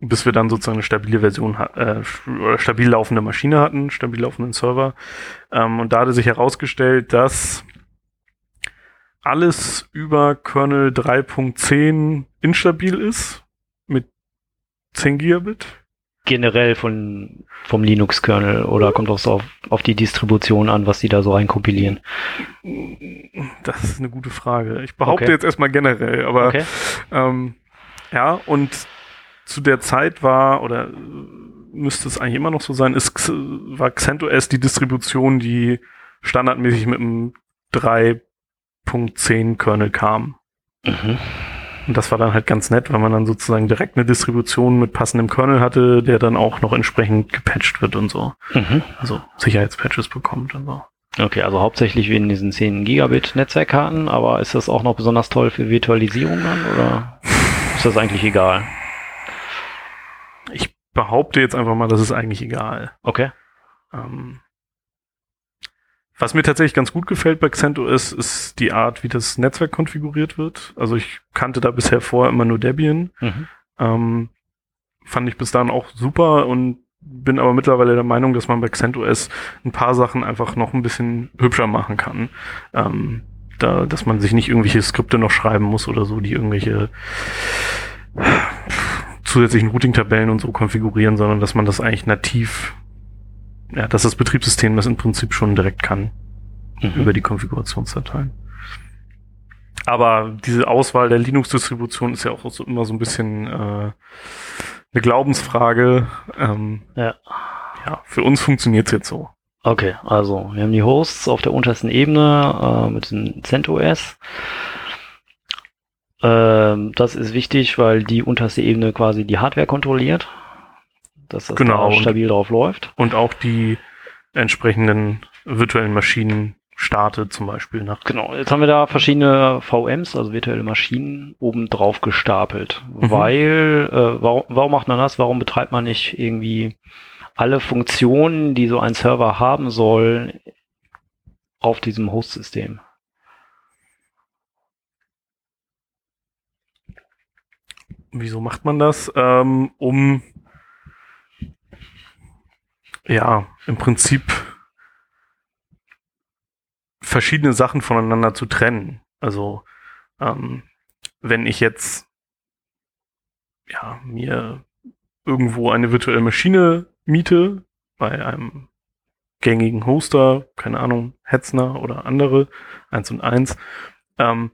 S1: bis wir dann sozusagen eine stabile Version, äh, oder stabil laufende Maschine hatten, stabil laufenden Server. Ähm, und da hatte sich herausgestellt, dass alles über Kernel 3.10 instabil ist 10 Gigabit.
S2: Generell von, vom Linux-Kernel oder kommt auch so auf, auf die Distribution an, was die da so reinkompilieren?
S1: Das ist eine gute Frage. Ich behaupte
S2: Okay.
S1: jetzt erstmal generell, aber
S2: Okay.
S1: ähm, ja, und zu der Zeit war, oder müsste es eigentlich immer noch so sein, ist, war CentOS die Distribution, die standardmäßig mit einem 3.10 Kernel kam.
S2: Mhm.
S1: Und das war dann halt ganz nett, weil man dann sozusagen direkt eine Distribution mit passendem Kernel hatte, der dann auch noch entsprechend gepatcht wird und so.
S2: Mhm.
S1: Also Sicherheitspatches bekommt und so.
S2: Okay, also hauptsächlich wegen diesen 10 Gigabit Netzwerkkarten, aber ist das auch noch besonders toll für Virtualisierung dann oder ist das eigentlich egal?
S1: Ich behaupte jetzt einfach mal, das ist eigentlich egal.
S2: Okay.
S1: Ähm, was mir tatsächlich ganz gut gefällt bei CentOS ist die Art, wie das Netzwerk konfiguriert wird. Also ich kannte da bisher vorher immer nur Debian.
S2: Mhm.
S1: Ähm, fand ich bis dahin auch super und bin aber mittlerweile der Meinung, dass man bei CentOS ein paar Sachen einfach noch ein bisschen hübscher machen kann. Ähm, da, dass man sich nicht irgendwelche Skripte noch schreiben muss oder so, die irgendwelche zusätzlichen Routing-Tabellen und so konfigurieren, sondern dass man das eigentlich nativ, ja, dass das Betriebssystem das im Prinzip schon direkt kann
S2: Mhm.
S1: über die Konfigurationsdateien. Aber diese Auswahl der Linux-Distribution ist ja auch so immer so ein bisschen äh, eine Glaubensfrage. Ähm,
S2: Ja.
S1: ja, für uns funktioniert's jetzt so.
S2: Okay, also wir haben die Hosts auf der untersten Ebene äh, mit dem CentOS. Ähm, das ist wichtig, weil die unterste Ebene quasi die Hardware kontrolliert, dass das
S1: Genau,
S2: da
S1: und-
S2: stabil drauf läuft.
S1: Und auch die entsprechenden virtuellen Maschinen startet zum Beispiel nach.
S2: Genau, jetzt haben wir da verschiedene VMs, also virtuelle Maschinen, oben drauf gestapelt.
S1: Mhm.
S2: Weil, äh, warum, warum macht man das? Warum betreibt man nicht irgendwie alle Funktionen, die so ein Server haben soll, auf diesem Host-System?
S1: Wieso macht man das? Ähm, um ja, im Prinzip verschiedene Sachen voneinander zu trennen. Also ähm, wenn ich jetzt ja, mir irgendwo eine virtuelle Maschine miete bei einem gängigen Hoster, keine Ahnung, Hetzner oder andere, eins und eins, ähm,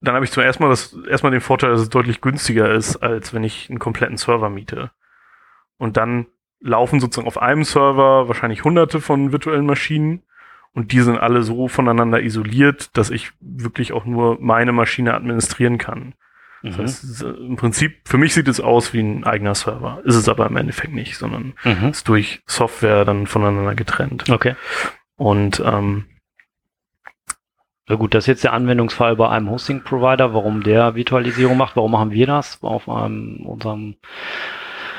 S1: dann habe ich zuerst mal das erstmal den Vorteil, dass es deutlich günstiger ist, als wenn ich einen kompletten Server miete. Und dann laufen sozusagen auf einem Server wahrscheinlich hunderte von virtuellen Maschinen und die sind alle so voneinander isoliert, dass ich wirklich auch nur meine Maschine administrieren kann. Das
S2: Mhm.
S1: heißt, es ist, äh, im Prinzip, für mich sieht es aus wie ein eigener Server. Ist es aber im Endeffekt nicht, sondern
S2: Mhm.
S1: ist durch Software dann voneinander getrennt.
S2: Okay.
S1: Und ähm,
S2: Na gut, das ist jetzt der Anwendungsfall bei einem Hosting-Provider, warum der Virtualisierung macht, warum machen wir das auf einem, unserem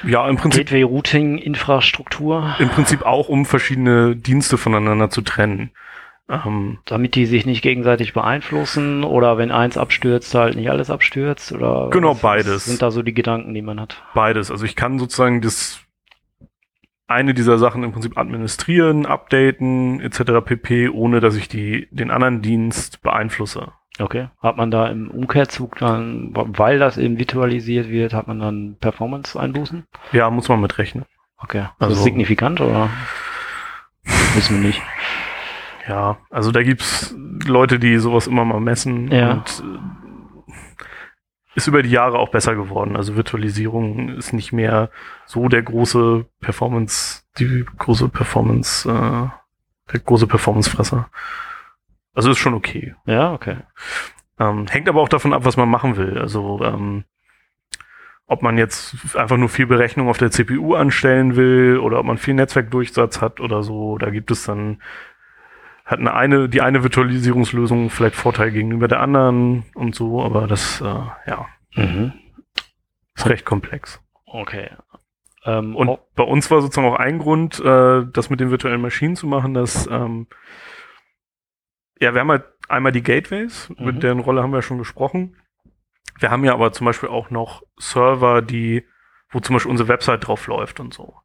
S1: ja, im Prinzip
S2: Gateway-Routing-Infrastruktur,
S1: im Prinzip auch, um verschiedene Dienste voneinander zu trennen. Ähm,
S2: damit die sich nicht gegenseitig beeinflussen oder wenn eins abstürzt, halt nicht alles abstürzt oder
S1: Genau, beides.
S2: sind da so die Gedanken, die man hat.
S1: beides. Also ich kann sozusagen das eine dieser Sachen im Prinzip administrieren, updaten etc. pp, ohne dass ich die den anderen Dienst beeinflusse.
S2: Okay. Hat man da im Umkehrzug dann, weil das eben virtualisiert wird, hat man dann Performance-Einbußen?
S1: Ja, muss man mitrechnen.
S2: Okay.
S1: Also-
S2: Also signifikant oder? Wissen wir nicht.
S1: Ja, also da gibt's Leute, die sowas immer mal messen
S2: Ja.
S1: und äh, ist über die Jahre auch besser geworden. Also Virtualisierung ist nicht mehr so der große Performance, die große Performance, äh, der große Performancefresser. Also ist schon okay.
S2: Ja, okay.
S1: Ähm, hängt aber auch davon ab, was man machen will. Also ähm, ob man jetzt einfach nur viel Berechnung auf der CPU anstellen will oder ob man viel Netzwerkdurchsatz hat oder so. Da gibt es dann hat eine, eine die eine Virtualisierungslösung vielleicht Vorteil gegenüber der anderen und so, aber das äh, ja
S2: Mhm.
S1: ist recht komplex.
S2: Okay. Ähm,
S1: Und
S2: oh,
S1: bei uns war sozusagen auch ein Grund, äh, das mit den virtuellen Maschinen zu machen, dass ähm, ja, wir haben halt einmal die Gateways,
S2: Mhm.
S1: mit deren Rolle haben wir ja schon gesprochen. Wir haben ja aber zum Beispiel auch noch Server, die, wo zum Beispiel unsere Website drauf läuft und so.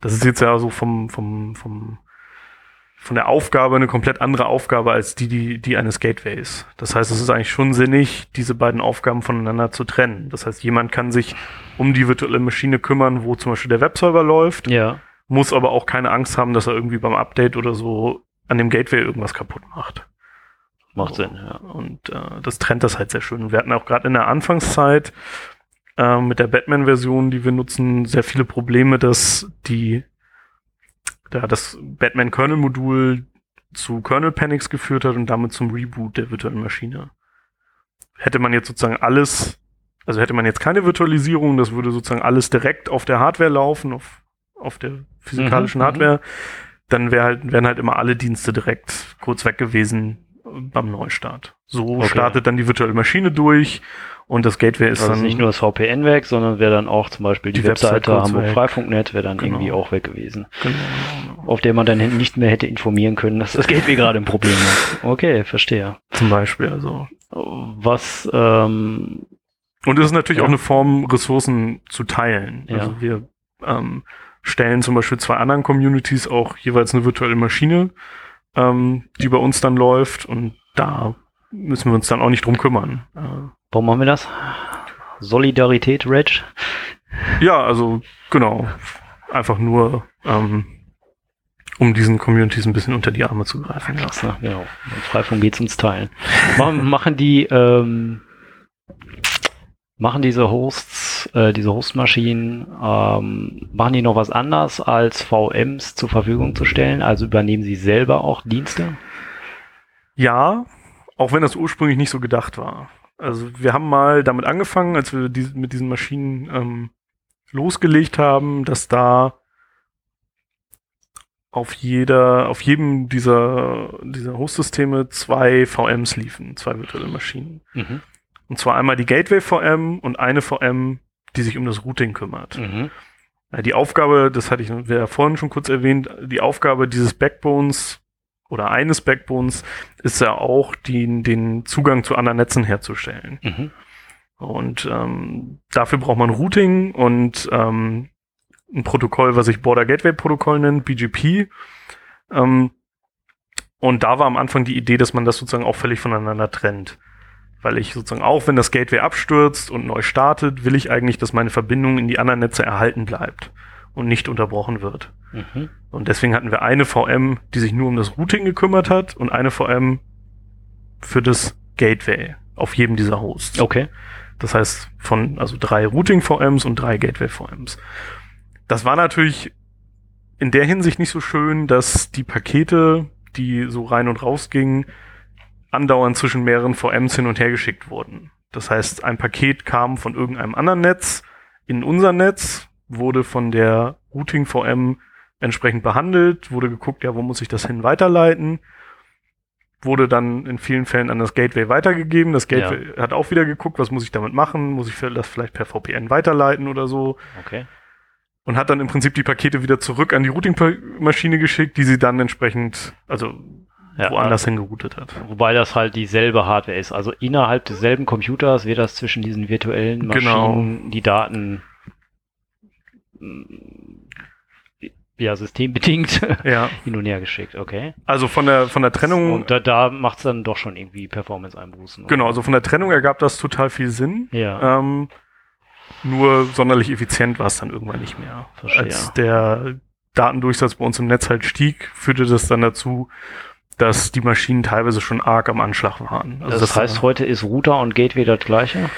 S1: Das ist jetzt ja so vom, vom, vom, von der Aufgabe eine komplett andere Aufgabe als die, die, die eines Gateways. Das heißt, es ist eigentlich schon sinnig, diese beiden Aufgaben voneinander zu trennen. Das heißt, jemand kann sich um die virtuelle Maschine kümmern, wo zum Beispiel der Webserver läuft,
S2: ja.
S1: muss aber auch keine Angst haben, dass er irgendwie beim Update oder so an dem Gateway irgendwas kaputt macht.
S2: Macht. Sinn, ja.
S1: Und äh, das trennt das halt sehr schön. Wir hatten auch gerade in der Anfangszeit äh, mit der Batman-Version, die wir nutzen, sehr viele Probleme, dass die da das Batman-Kernel-Modul zu Kernel-Panics geführt hat und damit zum Reboot der virtuellen Maschine. hätte man jetzt sozusagen alles, also hätte man jetzt keine Virtualisierung, das würde sozusagen alles direkt auf der Hardware laufen, auf, auf der physikalischen
S2: Mhm,
S1: Hardware, dann wär halt, wären halt immer alle Dienste direkt kurz weg gewesen beim Neustart. So
S2: Okay.
S1: startet dann die virtuelle Maschine durch und das Gateway ist
S2: Also
S1: dann
S2: nicht nur das VPN weg, sondern wäre dann auch zum Beispiel die,
S1: Die
S2: Webseite Hamburg
S1: weg.
S2: Freifunk.net wäre dann
S1: Genau.
S2: irgendwie auch weg gewesen.
S1: genau.
S2: Auf der man dann nicht mehr hätte informieren können, dass das Gateway gerade ein Problem hat. Okay, verstehe.
S1: zum Beispiel. Also
S2: Was, ähm,
S1: Und es ist natürlich
S2: Ja.
S1: auch eine Form, Ressourcen zu teilen.
S2: Ja.
S1: Also wir ähm, stellen zum Beispiel zwei anderen Communities auch jeweils eine virtuelle Maschine, ähm, die bei uns dann läuft und da müssen wir uns dann auch nicht drum kümmern. Äh,
S2: warum machen wir das? Solidarität, Reg?
S1: ja, also genau. Einfach nur, ähm, um diesen Communities ein bisschen unter die Arme zu greifen. Ja.
S2: Genau. Und Freifunk geht's ums Teilen. machen, machen die, ähm, machen diese Hosts, äh, diese Hostmaschinen, ähm, machen die noch was anders als VMs zur Verfügung zu stellen? Also übernehmen sie selber auch Dienste?
S1: Ja, auch wenn das ursprünglich nicht so gedacht war. Also wir haben mal damit angefangen, als wir die, mit diesen Maschinen ähm, losgelegt haben, dass da auf jeder, auf jedem dieser, dieser Host-Systeme zwei VMs liefen, zwei virtuelle Maschinen.
S2: Mhm.
S1: Und zwar einmal die Gateway VM und eine VM, die sich um das Routing kümmert.
S2: Mhm.
S1: Ja, Die Aufgabe, das hatte ich ja vorhin schon kurz erwähnt, die Aufgabe dieses Backbones oder eines Backbones ist ja auch, die, den Zugang zu anderen Netzen herzustellen.
S2: Mhm.
S1: Und ähm, dafür braucht man Routing und ähm, ein Protokoll, was sich Border Gateway Protokoll nennt, BGP. Ähm, und da war am Anfang die Idee, dass man das sozusagen auch völlig voneinander trennt. Weil ich sozusagen auch, wenn das Gateway abstürzt und neu startet, will ich eigentlich, dass meine Verbindung in die anderen Netze erhalten bleibt und nicht unterbrochen wird.
S2: Mhm.
S1: Und deswegen hatten wir eine VM, die sich nur um das Routing gekümmert hat und eine VM für das Gateway auf jedem dieser Hosts.
S2: Okay.
S1: Das heißt, von also drei Routing-VMs und drei Gateway-VMs. Das war natürlich in der Hinsicht nicht so schön, dass die Pakete, die so rein und raus gingen, andauernd zwischen mehreren VMs hin und her geschickt wurden. Das heißt, ein Paket kam von irgendeinem anderen Netz in unser Netz, wurde von der Routing-VM entsprechend behandelt, wurde geguckt, ja, wo muss ich das hin weiterleiten, wurde dann in vielen Fällen an das Gateway weitergegeben. Das Gateway hat auch wieder geguckt, was muss ich damit machen, muss ich das vielleicht per VPN weiterleiten oder so
S2: Okay.
S1: und hat dann im Prinzip die Pakete wieder zurück an die Routing-Maschine geschickt, die sie dann entsprechend, also
S2: Ja,
S1: woanders hingeroutet hat.
S2: Wobei das halt dieselbe Hardware ist. Also innerhalb desselben Computers wird das zwischen diesen virtuellen Maschinen
S1: Genau.
S2: die Daten mm, ja systembedingt
S1: Ja,
S2: hin und her geschickt. Okay.
S1: also von der von der Trennung,
S2: Und da, da macht es dann doch schon irgendwie Performance-Einbußen.
S1: genau, also von der Trennung ergab das total viel Sinn.
S2: Ja.
S1: Ähm, nur sonderlich effizient war es dann irgendwann nicht mehr.
S2: Verstehe.
S1: Als der Datendurchsatz bei uns im Netz halt stieg, führte das dann dazu, dass die Maschinen teilweise schon arg am Anschlag waren. Also
S2: das, heißt,
S1: war-
S2: heute ist Router und Gateway das gleiche?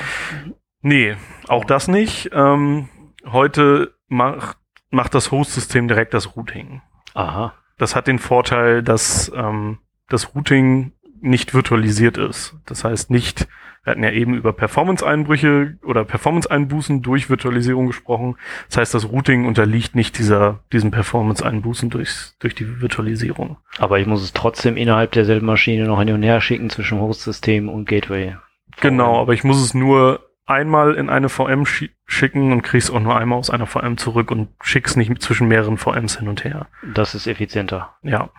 S1: Nee, auch das nicht. Ähm, heute macht, macht das Host-System direkt das Routing.
S2: Aha.
S1: Das hat den Vorteil, dass ähm, das Routing nicht virtualisiert ist. Das heißt nicht, wir hatten ja eben über Performance-Einbrüche oder Performance-Einbußen durch Virtualisierung gesprochen. Das heißt, das Routing unterliegt nicht dieser, diesen Performance-Einbußen durch, durch die Virtualisierung.
S2: Aber ich muss es trotzdem innerhalb derselben Maschine noch hin und her schicken zwischen Host-System und Gateway.
S1: Genau, aber ich muss es nur einmal in eine VM schi schicken und krieg's auch nur einmal aus einer VM zurück und schick's nicht zwischen mehreren VMs hin und her.
S2: Das ist effizienter.
S1: Ja.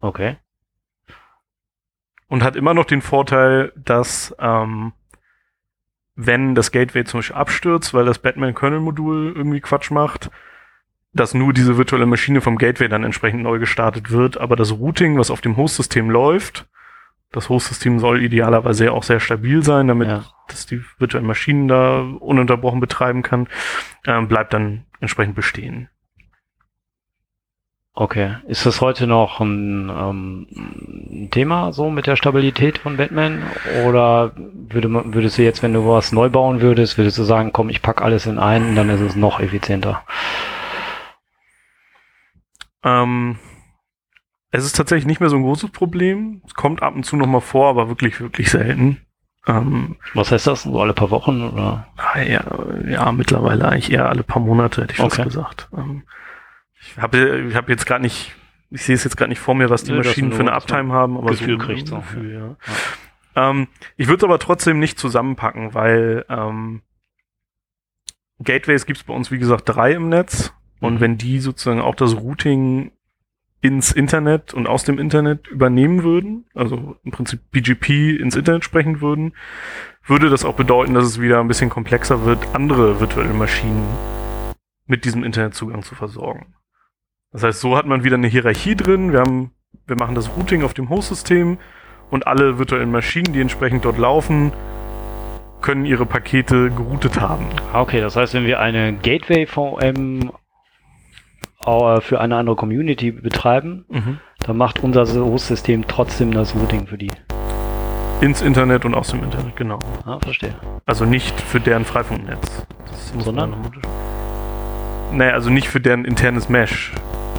S2: Okay.
S1: Und hat immer noch den Vorteil, dass ähm, wenn das Gateway zum Beispiel abstürzt, weil das Batman-Kernel-Modul irgendwie Quatsch macht, dass nur diese virtuelle Maschine vom Gateway dann entsprechend neu gestartet wird, aber das Routing, was auf dem Host-System läuft, das Host-System soll idealerweise ja auch sehr stabil sein, damit
S2: Ja.
S1: dass die virtuellen Maschinen da ununterbrochen betreiben kann, ähm, bleibt dann entsprechend bestehen.
S2: Okay. Ist das heute noch ein, ähm, Thema so mit der Stabilität von Batman? Oder würde man, würdest du jetzt, wenn du was neu bauen würdest, würdest du sagen, komm, ich pack alles in einen und dann ist es noch effizienter?
S1: Ähm, es ist tatsächlich nicht mehr so ein großes Problem. Es kommt ab und zu noch mal vor, aber wirklich, wirklich selten.
S2: Ähm, Was heißt das? So alle paar Wochen oder?
S1: Ah, ja, ja, mittlerweile eigentlich eher alle paar Monate, hätte ich fast okay. gesagt. Ähm, ich habe ich hab jetzt gerade nicht, ich sehe es jetzt gerade nicht vor mir, was die ja, Maschinen für eine Uptime haben, aber
S2: Gefühl so kriegt so. Gefühl,
S1: ja. ja. Ähm, ich würde es aber trotzdem nicht zusammenpacken, weil ähm, Gateways gibt es bei uns, wie gesagt, drei im Netz. Und mhm. wenn die sozusagen auch das Routing ins Internet und aus dem Internet übernehmen würden, also im Prinzip BGP ins Internet sprechen würden, würde das auch bedeuten, dass es wieder ein bisschen komplexer wird, andere virtuelle Maschinen mit diesem Internetzugang zu versorgen. Das heißt, so hat man wieder eine Hierarchie drin. Wir haben, wir machen das Routing auf dem Host-System und alle virtuellen Maschinen, die entsprechend dort laufen, können ihre Pakete geroutet haben.
S2: Okay, das heißt, wenn wir eine Gateway VM äh, für eine andere Community betreiben, mhm. dann macht unser Host-System trotzdem das Routing für die.
S1: Ins Internet und aus dem Internet, genau.
S2: Ah, verstehe.
S1: Also nicht für deren Freifunknetz.
S2: Sondern?
S1: Naja, also nicht für deren internes Mesh.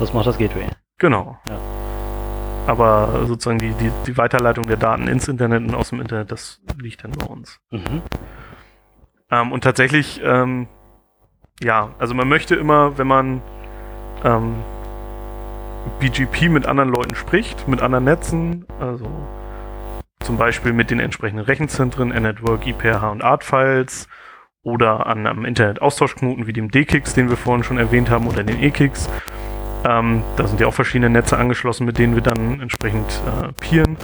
S2: Das macht das Gateway.
S1: Genau. Ja. Aber sozusagen die, die, die Weiterleitung der Daten ins Internet und aus dem Internet, das liegt dann bei uns. Mhm. Ähm, und tatsächlich, ähm, ja, also man möchte immer, wenn man ähm, BGP mit anderen Leuten spricht, mit anderen Netzen, also zum Beispiel mit den entsprechenden Rechenzentren, N-Network, IPRH und Artfiles oder an einem Internet-Austauschknoten wie dem D-Kix, den wir vorhin schon erwähnt haben, oder den E-Kix. Ähm, da sind ja auch verschiedene Netze angeschlossen, mit denen wir dann entsprechend äh, peeren.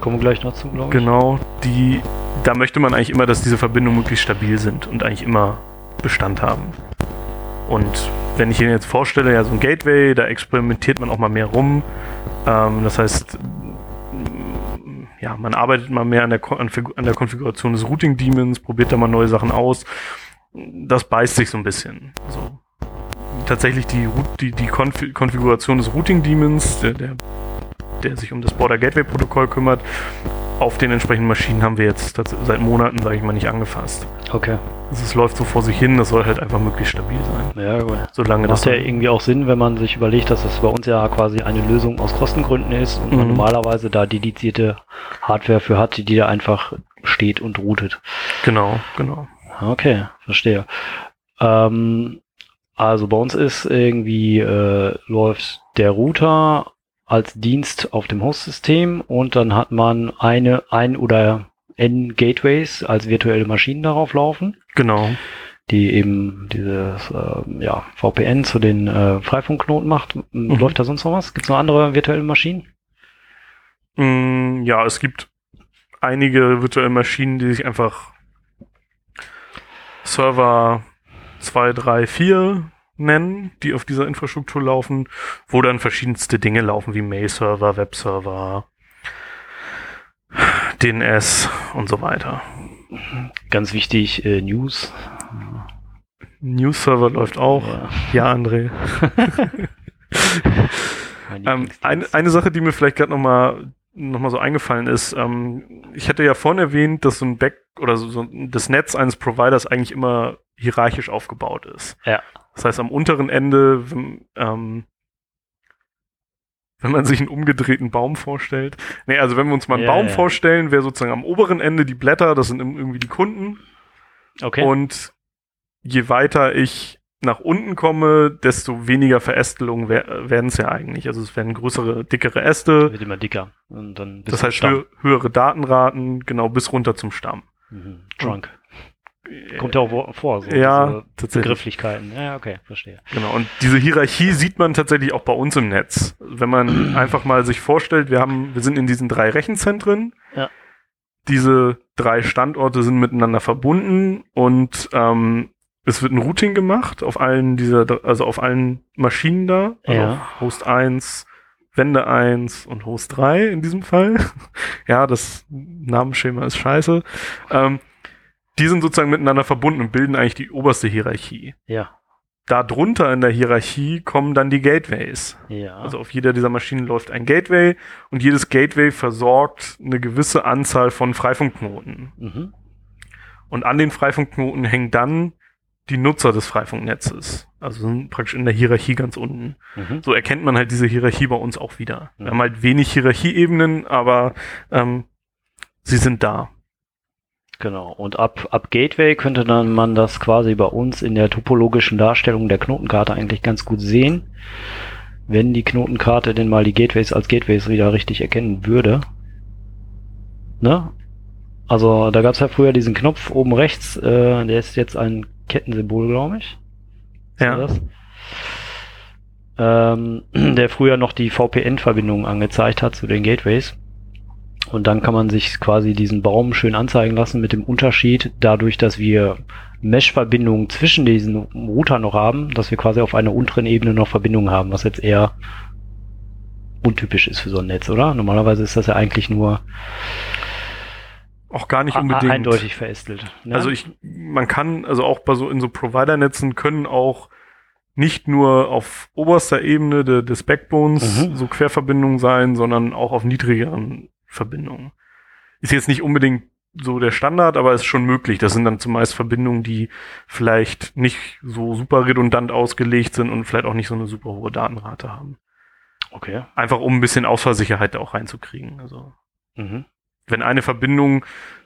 S2: Kommen wir gleich noch zu,
S1: glaube ich. Genau, die, da möchte man eigentlich immer, dass diese Verbindungen möglichst stabil sind und eigentlich immer Bestand haben. Und wenn ich Ihnen jetzt vorstelle, ja, so ein Gateway, da experimentiert man auch mal mehr rum. Ähm, das heißt, ja, man arbeitet mal mehr an der, an der Konfiguration des Routing Daemons, probiert da mal neue Sachen aus. Das beißt sich so ein bisschen. Also, tatsächlich die, die, die Konfiguration des Routing Daemons, der, der, der sich um das Border Gateway Protokoll kümmert, auf den entsprechenden Maschinen haben wir jetzt seit Monaten, sage ich mal, nicht angefasst.
S2: Okay.
S1: Also es läuft so vor sich hin, das soll halt einfach möglichst stabil sein.
S2: Ja, gut. Solange Macht das ja irgendwie auch Sinn, wenn man sich überlegt, dass das bei uns ja quasi eine Lösung aus Kostengründen ist und mhm. man normalerweise da dedizierte Hardware für hat, die da einfach steht und routet.
S1: Genau, genau.
S2: Okay, verstehe. Ähm, also bei uns ist irgendwie äh, läuft der Router als Dienst auf dem Host-System und dann hat man eine, ein oder n Gateways als virtuelle Maschinen darauf laufen.
S1: Genau.
S2: Die eben dieses äh, ja, VPN zu den äh, Freifunkknoten macht. Mhm. Läuft da sonst noch was? Gibt es noch andere virtuelle Maschinen?
S1: Mm, ja, es gibt einige virtuelle Maschinen, die sich einfach Server 2, 3, 4 nennen, die auf dieser Infrastruktur laufen, wo dann verschiedenste Dinge laufen, wie Mail-Server, Web-Server, DNS und so weiter.
S2: Ganz wichtig, äh, News.
S1: News-Server läuft auch. Ja, ja André. ähm, eine, eine Sache, die mir vielleicht gerade nochmal noch mal so eingefallen ist, ähm, ich hatte ja vorhin erwähnt, dass so ein Back oder so, so das Netz eines Providers eigentlich immer hierarchisch aufgebaut ist.
S2: Ja.
S1: Das heißt, am unteren Ende, ähm, wenn man sich einen umgedrehten Baum vorstellt. Nee, also wenn wir uns mal einen ja, Baum ja. vorstellen, wäre sozusagen am oberen Ende die Blätter, das sind irgendwie die Kunden.
S2: Okay.
S1: Und je weiter ich nach unten komme, desto weniger Verästelungen werden es ja eigentlich. Also es werden größere, dickere Äste.
S2: Wird immer dicker. Und dann
S1: das heißt hö höhere Datenraten, genau bis runter zum Stamm.
S2: Mhm. Trunk. Kommt ja auch vor,
S1: so ja,
S2: Begrifflichkeiten. Ja, okay, verstehe.
S1: Genau, und diese Hierarchie sieht man tatsächlich auch bei uns im Netz. Wenn man einfach mal sich vorstellt, wir haben, wir sind in diesen drei Rechenzentren.
S2: Ja.
S1: Diese drei Standorte sind miteinander verbunden und ähm, es wird ein Routing gemacht auf allen dieser, also auf allen Maschinen da. Also
S2: ja.
S1: auf Host 1, Wende 1 und Host 3 in diesem Fall. ja, das Namensschema ist scheiße. Ähm, die sind sozusagen miteinander verbunden und bilden eigentlich die oberste Hierarchie.
S2: Ja.
S1: Darunter in der Hierarchie kommen dann die Gateways.
S2: Ja.
S1: Also auf jeder dieser Maschinen läuft ein Gateway und jedes Gateway versorgt eine gewisse Anzahl von Freifunkknoten. Mhm. Und an den Freifunkknoten hängen dann die Nutzer des Freifunknetzes. Also sind praktisch in der Hierarchie ganz unten. Mhm. So erkennt man halt diese Hierarchie bei uns auch wieder. Mhm. Wir haben halt wenig Hierarchieebenen, aber ähm, sie sind da.
S2: Genau. Und ab, ab Gateway könnte dann man das quasi bei uns in der topologischen Darstellung der Knotenkarte eigentlich ganz gut sehen. Wenn die Knotenkarte denn mal die Gateways als Gateways wieder richtig erkennen würde. Ne? Also da gab es ja früher diesen Knopf oben rechts, äh, der ist jetzt ein Kettensymbol, glaube ich. Ist
S1: Ja.
S2: Das? Ähm, der früher noch die VPN-Verbindung angezeigt hat zu den Gateways. Und dann kann man sich quasi diesen Baum schön anzeigen lassen mit dem Unterschied, dadurch, dass wir Mesh-Verbindungen zwischen diesen Routern noch haben, dass wir quasi auf einer unteren Ebene noch Verbindungen haben, was jetzt eher untypisch ist für so ein Netz, oder? Normalerweise ist das ja eigentlich nur
S1: Auch gar nicht
S2: a-
S1: unbedingt.
S2: eindeutig verästelt. Ne?
S1: Also ich, man kann, also auch bei so in so Provider-Netzen können auch nicht nur auf oberster Ebene de, des Backbones
S2: Mhm.
S1: so Querverbindungen sein, sondern auch auf niedrigeren Verbindungen. Ist jetzt nicht unbedingt so der Standard, aber ist schon möglich. Das sind dann zumeist Verbindungen, die vielleicht nicht so super redundant ausgelegt sind und vielleicht auch nicht so eine super hohe Datenrate haben.
S2: okay.
S1: Einfach um ein bisschen Ausfallsicherheit da auch reinzukriegen. Also
S2: Mhm.
S1: wenn eine Verbindung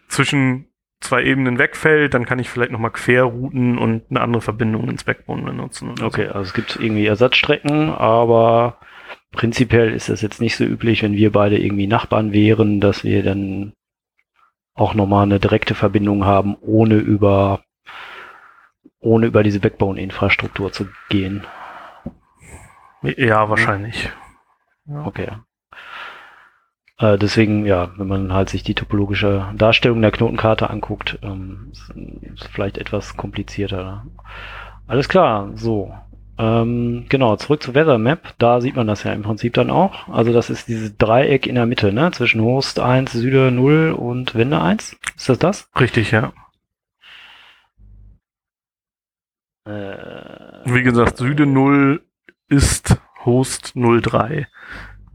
S1: zwischen zwei Ebenen wegfällt, dann kann ich vielleicht nochmal querrouten und eine andere Verbindung ins Backbone benutzen.
S2: Okay, also es gibt irgendwie Ersatzstrecken, aber prinzipiell ist das jetzt nicht so üblich, wenn wir beide irgendwie Nachbarn wären, dass wir dann auch nochmal eine direkte Verbindung haben, ohne über ohne über diese Backbone-Infrastruktur zu gehen.
S1: Ja, wahrscheinlich.
S2: Okay. Äh, deswegen, ja, wenn man halt sich die topologische Darstellung der Knotenkarte anguckt, ähm, ist, ist vielleicht etwas komplizierter. Alles klar, so. Ähm, genau, zurück zu Weather Map. Da sieht man das ja im Prinzip dann auch. Also das ist dieses Dreieck in der Mitte, ne? Zwischen Host 1, Süde 0 und Wende 1. Ist das das?
S1: Richtig, ja.
S2: Äh,
S1: Wie gesagt, Süde 0 ist Host 03.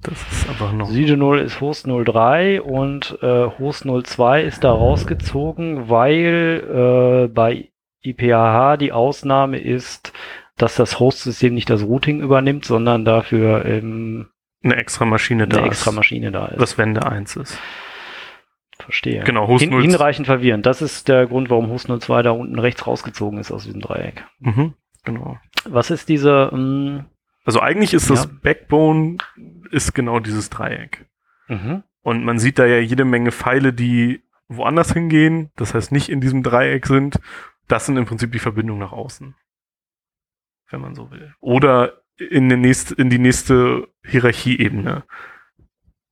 S1: Das ist einfach noch.
S2: Süde 0 ist Host 03 und äh, Host 02 ist da rausgezogen, weil äh, bei IPAH die Ausnahme ist, dass das Host-System nicht das Routing übernimmt, sondern dafür ähm,
S1: eine extra Maschine da
S2: eine extra
S1: ist.
S2: Maschine da ist.
S1: Was Wende 1 ist.
S2: Verstehe.
S1: Genau, Host
S2: Hin,
S1: 0
S2: hinreichend verwirrend. Das ist der Grund, warum Host 02 da unten rechts rausgezogen ist aus diesem Dreieck.
S1: Mhm, genau.
S2: Was ist diese... ähm,
S1: Also eigentlich ist das
S2: Ja.
S1: Backbone ist genau dieses Dreieck.
S2: mhm.
S1: Und man sieht da ja jede Menge Pfeile, die woanders hingehen, das heißt nicht in diesem Dreieck sind. Das sind im Prinzip die Verbindungen nach außen. Wenn man so will. Oder in, den nächst, in die nächste Hierarchieebene.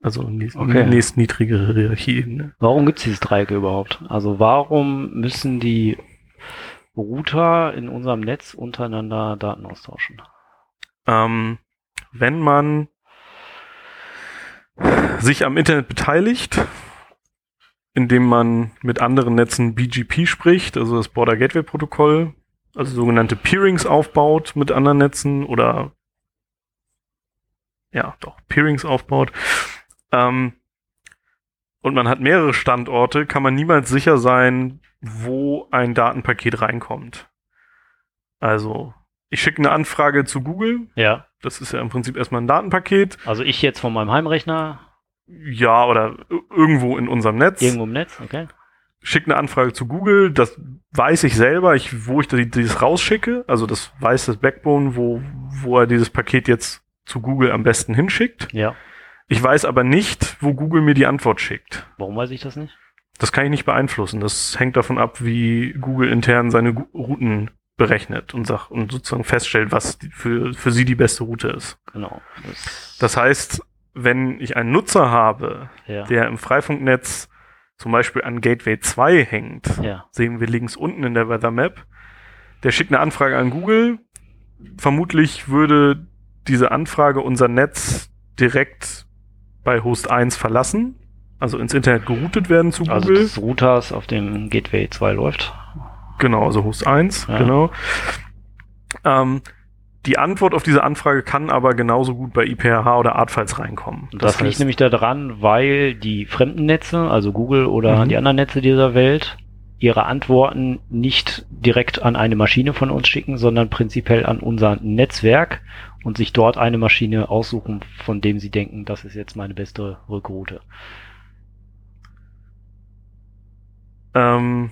S1: Also nächst,
S2: Okay.
S1: nächst niedrigere Hierarchieebene.
S2: Warum gibt es dieses Dreieck überhaupt? Also warum müssen die Router in unserem Netz untereinander Daten austauschen?
S1: Ähm, wenn man sich am Internet beteiligt, indem man mit anderen Netzen BGP spricht, also das Border Gateway Protokoll, also sogenannte Peerings aufbaut mit anderen Netzen oder ja, doch, Peerings aufbaut, ähm, und man hat mehrere Standorte, kann man niemals sicher sein, wo ein Datenpaket reinkommt. Also, ich schicke eine Anfrage zu Google,
S2: Ja.
S1: das ist ja im Prinzip erstmal ein Datenpaket.
S2: Also ich jetzt von meinem Heimrechner
S1: Ja, oder irgendwo in unserem Netz.
S2: irgendwo im Netz, okay?
S1: Schick eine Anfrage zu Google. Das weiß ich selber, ich, wo ich die- dieses rausschicke. Also das weiß das Backbone, wo, wo er dieses Paket jetzt zu Google am besten hinschickt.
S2: Ja.
S1: Ich weiß aber nicht, wo Google mir die Antwort schickt.
S2: Warum weiß ich das nicht?
S1: Das kann ich nicht beeinflussen. Das hängt davon ab, wie Google intern seine Gu- Routen berechnet und, sagt, und sozusagen feststellt, was für, für sie die beste Route ist.
S2: Genau. Das,
S1: Das heißt, wenn ich einen Nutzer habe,
S2: ja.
S1: der im Freifunknetz zum Beispiel an Gateway 2 hängt,
S2: ja.
S1: sehen wir links unten in der Weather Map, der schickt eine Anfrage an Google. Vermutlich würde diese Anfrage unser Netz direkt bei Host 1 verlassen, also ins Internet geroutet werden zu
S2: Also
S1: Google.
S2: des Routers auf dem Gateway 2 läuft.
S1: Genau, also Host 1,
S2: Ja.
S1: genau. Ähm, die Antwort auf diese Anfrage kann aber genauso gut bei IPRH oder Artfiles reinkommen.
S2: Und das, liegt nämlich daran, weil die fremden Netze, also Google oder
S1: Mhm.
S2: die anderen Netze dieser Welt, ihre Antworten nicht direkt an eine Maschine von uns schicken, sondern prinzipiell an unser Netzwerk und sich dort eine Maschine aussuchen, von dem sie denken, das ist jetzt meine beste Rückroute.
S1: Ähm,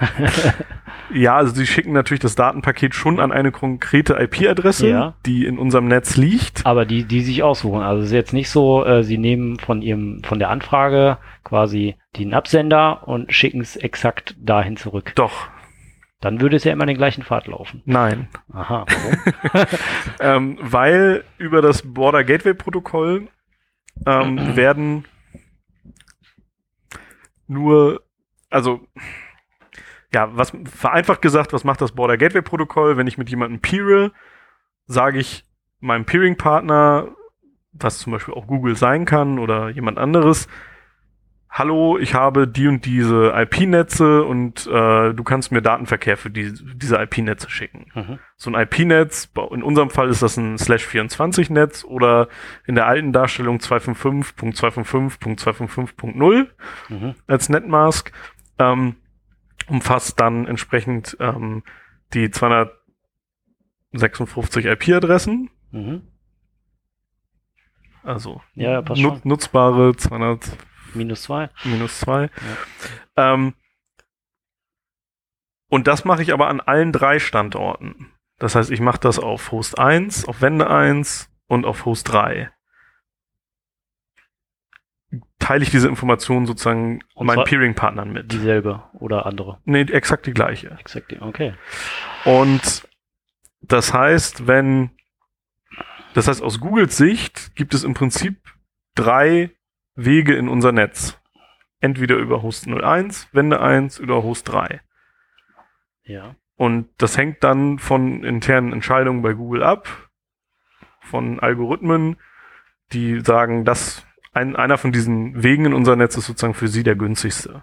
S1: ja, also sie schicken natürlich das Datenpaket schon an eine konkrete IP-Adresse,
S2: Ja.
S1: die in unserem Netz liegt.
S2: Aber die, die sich aussuchen. Also es ist jetzt nicht so, äh, sie nehmen von ihrem, von der Anfrage quasi den Absender und schicken es exakt dahin zurück.
S1: Doch,
S2: Dann würde es ja immer den gleichen Pfad laufen.
S1: nein.
S2: Aha, warum?
S1: Ähm, weil über das Border Gateway Protokoll ähm, werden nur, also ja, was vereinfacht gesagt, was macht das Border Gateway Protokoll? Wenn ich mit jemandem peere, sage ich meinem Peering-Partner, was zum Beispiel auch Google sein kann oder jemand anderes, hallo, ich habe die und diese IP-Netze und äh, du kannst mir Datenverkehr für die, diese IP-Netze schicken
S2: mhm.
S1: so ein IP-Netz, in unserem Fall ist das ein Slash 24-Netz oder in der alten Darstellung 255.255.255.0
S2: Mhm.
S1: als Netmask, ähm, umfasst dann entsprechend ähm, die 256 IP-Adressen,
S2: Mhm.
S1: also
S2: Ja, ja, passt
S1: nu
S2: schon.
S1: nutzbare 200
S2: Minus zwei.
S1: minus 2. Ähm, und das mache ich aber an allen drei Standorten. Das heißt, ich mache das auf Host 1, auf Wende 1 und auf Host 3. Teile ich diese Informationen sozusagen
S2: Und
S1: meinen Peering-Partnern mit.
S2: Dieselbe oder andere.
S1: Nee, exakt die gleiche.
S2: Exakt. Okay.
S1: Und das heißt, wenn, das heißt, aus Googles Sicht gibt es im Prinzip drei Wege in unser Netz. Entweder über Host 01, Wende 1 oder Host 3.
S2: Ja.
S1: Und das hängt dann von internen Entscheidungen bei Google ab, von Algorithmen, die sagen, dass ein, einer von diesen Wegen in unser Netz ist sozusagen für sie der günstigste.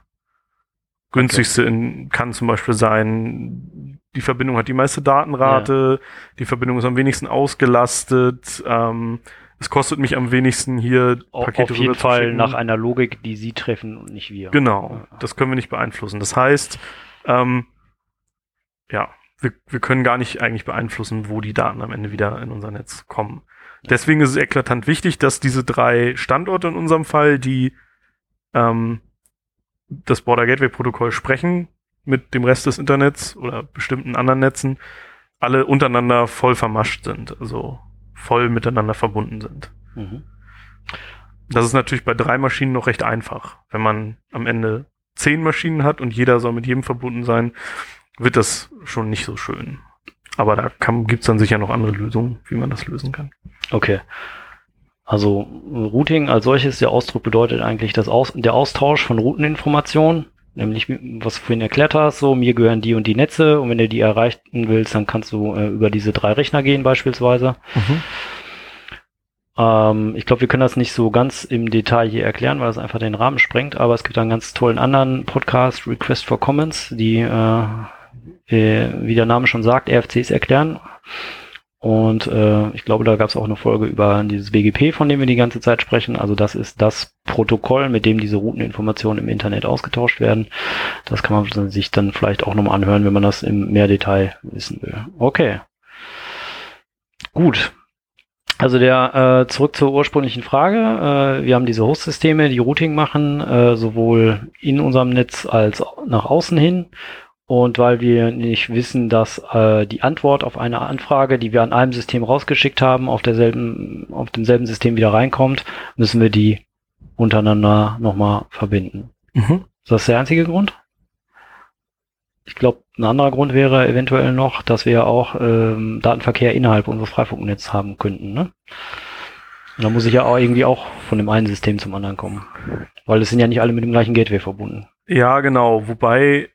S1: Günstigste in, kann zum Beispiel sein, die Verbindung hat die meiste Datenrate, die Verbindung ist am wenigsten ausgelastet, ähm, es kostet mich am wenigsten hier Pakete
S2: Auf jeden Fall nach einer Logik, die sie treffen und nicht wir.
S1: Genau,
S2: Ja.
S1: das können wir nicht beeinflussen. Das heißt, ähm, ja, wir, wir können gar nicht eigentlich beeinflussen, wo die Daten am Ende wieder in unser Netz kommen. Deswegen ist es eklatant wichtig, dass diese drei Standorte in unserem Fall, die ähm, das Border Gateway Protokoll sprechen mit dem Rest des Internets oder bestimmten anderen Netzen, alle untereinander voll vermascht sind, also voll miteinander verbunden sind.
S2: Mhm.
S1: Das ist natürlich bei drei Maschinen noch recht einfach. Wenn man am Ende zehn Maschinen hat und jeder soll mit jedem verbunden sein, wird das schon nicht so schön. Aber da gibt es dann sicher noch andere Lösungen, wie man das lösen kann.
S2: Okay. Also Routing als solches, der Ausdruck bedeutet eigentlich das Aus der Austausch von Routeninformationen, nämlich was du vorhin erklärt hast, so mir gehören die und die Netze und wenn du die erreichen willst, dann kannst du äh, über diese drei Rechner gehen beispielsweise. Ähm, ich glaube, wir können das nicht so ganz im Detail hier erklären, weil es einfach den Rahmen sprengt, aber es gibt einen ganz tollen anderen Podcast, Request for Comments, die, äh, wie der Name schon sagt, RFCs erklären. Und äh, ich glaube, da gab es auch eine Folge über dieses BGP, von dem wir die ganze Zeit sprechen. Also das ist das Protokoll, mit dem diese Routeninformationen im Internet ausgetauscht werden. Das kann man sich dann vielleicht auch nochmal anhören, wenn man das im mehr Detail wissen will. Okay. Gut. Also der äh, zurück zur ursprünglichen Frage. Äh, wir haben diese Host-Systeme, die Routing machen, äh, sowohl in unserem Netz als nach außen hin. Und weil wir nicht wissen, dass äh, die Antwort auf eine Anfrage, die wir an einem System rausgeschickt haben, auf derselben, auf demselben System wieder reinkommt, müssen wir die untereinander nochmal verbinden.
S1: Mhm.
S2: Ist das der einzige Grund? Ich glaube, ein anderer Grund wäre eventuell noch, dass wir auch ähm, Datenverkehr innerhalb unseres Freifunknetzes haben könnten. Ne? Und da muss ich ja auch irgendwie auch von dem einen System zum anderen kommen. Weil es sind ja nicht alle mit dem gleichen Gateway verbunden.
S1: Ja, genau. Wobei,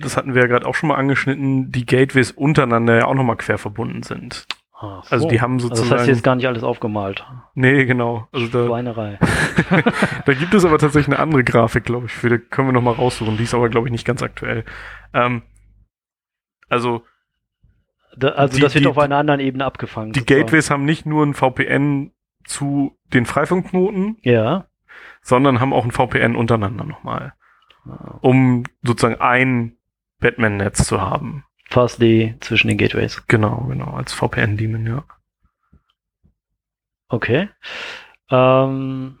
S1: das hatten wir ja gerade auch schon mal angeschnitten, die Gateways untereinander ja auch nochmal quer verbunden sind.
S2: So.
S1: Also die haben
S2: also das
S1: sozusagen.
S2: heißt jetzt gar nicht alles aufgemalt.
S1: nee, genau. Also da,
S2: Schweinerei.
S1: da gibt es aber tatsächlich eine andere Grafik, glaube ich, für die können wir nochmal raussuchen. Die ist aber, glaube ich, nicht ganz aktuell. Ähm, also
S2: Da, also
S1: Die-
S2: das wird
S1: die-
S2: auf einer anderen Ebene abgefangen.
S1: die
S2: sozusagen.
S1: Gateways haben nicht nur ein VPN zu den Freifunkknoten,
S2: Ja.
S1: sondern haben auch ein VPN untereinander nochmal, um sozusagen ein Batman-Netz zu haben.
S2: Fastly zwischen den Gateways.
S1: Genau, genau, als VPN-Daemon, ja.
S2: Okay. Ähm,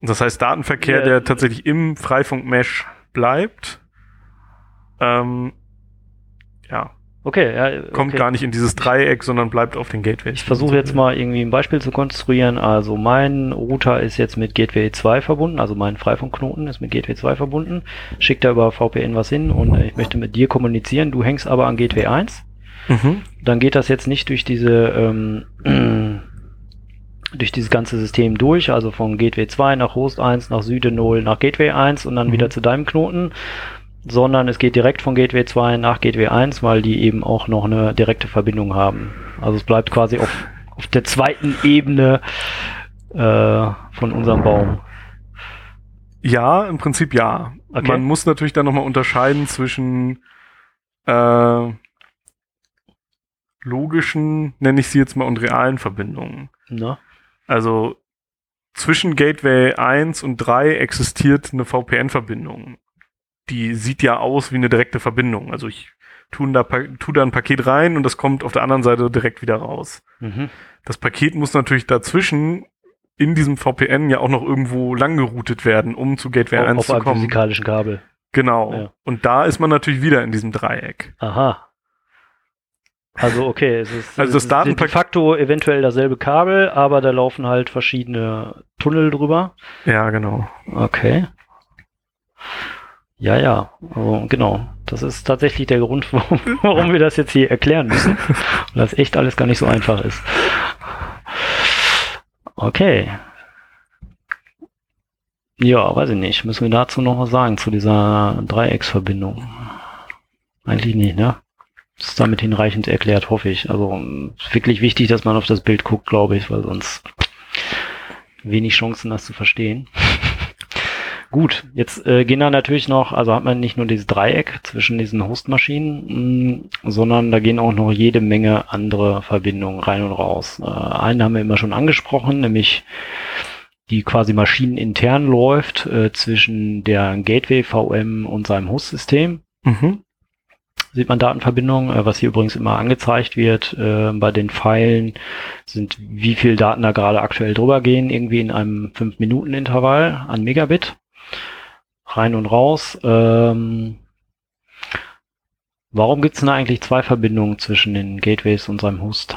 S1: Das heißt, Datenverkehr,
S2: Ja.
S1: der tatsächlich im Freifunk-Mesh bleibt, Ähm, ja,
S2: Okay, ja,
S1: kommt
S2: okay.
S1: gar nicht in dieses Dreieck, sondern bleibt auf den Gateways.
S2: Ich versuche jetzt mal irgendwie ein Beispiel zu konstruieren. Also mein Router ist jetzt mit Gateway 2 verbunden, also mein Freifunkknoten ist mit Gateway 2 verbunden, schickt da über VPN was hin und ich möchte mit dir kommunizieren. Du hängst aber an Gateway 1.
S1: Mhm.
S2: Dann geht das jetzt nicht durch diese ähm, durch dieses ganze System durch, also von Gateway 2 nach Host 1, nach Süde 0, nach Gateway 1 und dann
S1: Mhm.
S2: wieder zu deinem Knoten, sondern es geht direkt von Gateway 2 nach Gateway 1, weil die eben auch noch eine direkte Verbindung haben. Also es bleibt quasi auf, auf der zweiten Ebene äh, von unserem Baum.
S1: Ja, im Prinzip ja.
S2: Okay.
S1: Man muss natürlich dann nochmal unterscheiden zwischen äh, logischen, nenne ich sie jetzt mal, und realen Verbindungen.
S2: Ne?
S1: Also zwischen Gateway 1 und 3 existiert eine VPN-Verbindung. Die sieht ja aus wie eine direkte Verbindung. Also ich tue da, tu da ein Paket rein und das kommt auf der anderen Seite direkt wieder raus.
S2: Mhm.
S1: Das Paket muss natürlich dazwischen in diesem VPN ja auch noch irgendwo lang geroutet werden, um zu Gateway 1
S2: Auf
S1: zu
S2: einem
S1: kommen.
S2: physikalischen Kabel.
S1: Genau.
S2: Ja.
S1: Und da ist man natürlich wieder in diesem Dreieck.
S2: Aha. Also okay, es ist,
S1: Also das
S2: es ist de facto eventuell dasselbe Kabel, aber da laufen halt verschiedene Tunnel drüber.
S1: Ja, genau.
S2: Okay. Ja, ja, also, genau. Das ist tatsächlich der Grund, warum, warum wir das jetzt hier erklären müssen. Und das echt alles gar nicht so einfach ist. Okay. Ja, weiß ich nicht. Müssen wir dazu noch was sagen, zu dieser Dreiecksverbindung? Eigentlich nicht, ne? Das ist damit hinreichend erklärt, hoffe ich. Also wirklich wichtig, dass man auf das Bild guckt, glaube ich, weil sonst wenig Chancen, das zu verstehen. Gut, jetzt äh, gehen da natürlich noch, also hat man nicht nur dieses Dreieck zwischen diesen Hostmaschinen, mh, sondern da gehen auch noch jede Menge andere Verbindungen rein und raus. Äh, einen haben wir immer schon angesprochen, nämlich die quasi maschinenintern läuft äh, zwischen der Gateway VM und seinem Hostsystem
S1: Mhm.
S2: sieht man Datenverbindungen, äh, was hier übrigens immer angezeigt wird äh, bei den Pfeilen, sind wie viel Daten da gerade aktuell drüber gehen, irgendwie in einem 5-Minuten-Intervall an Megabit. Rein und raus. Ähm, warum gibt es denn eigentlich zwei Verbindungen zwischen den Gateways und seinem Host?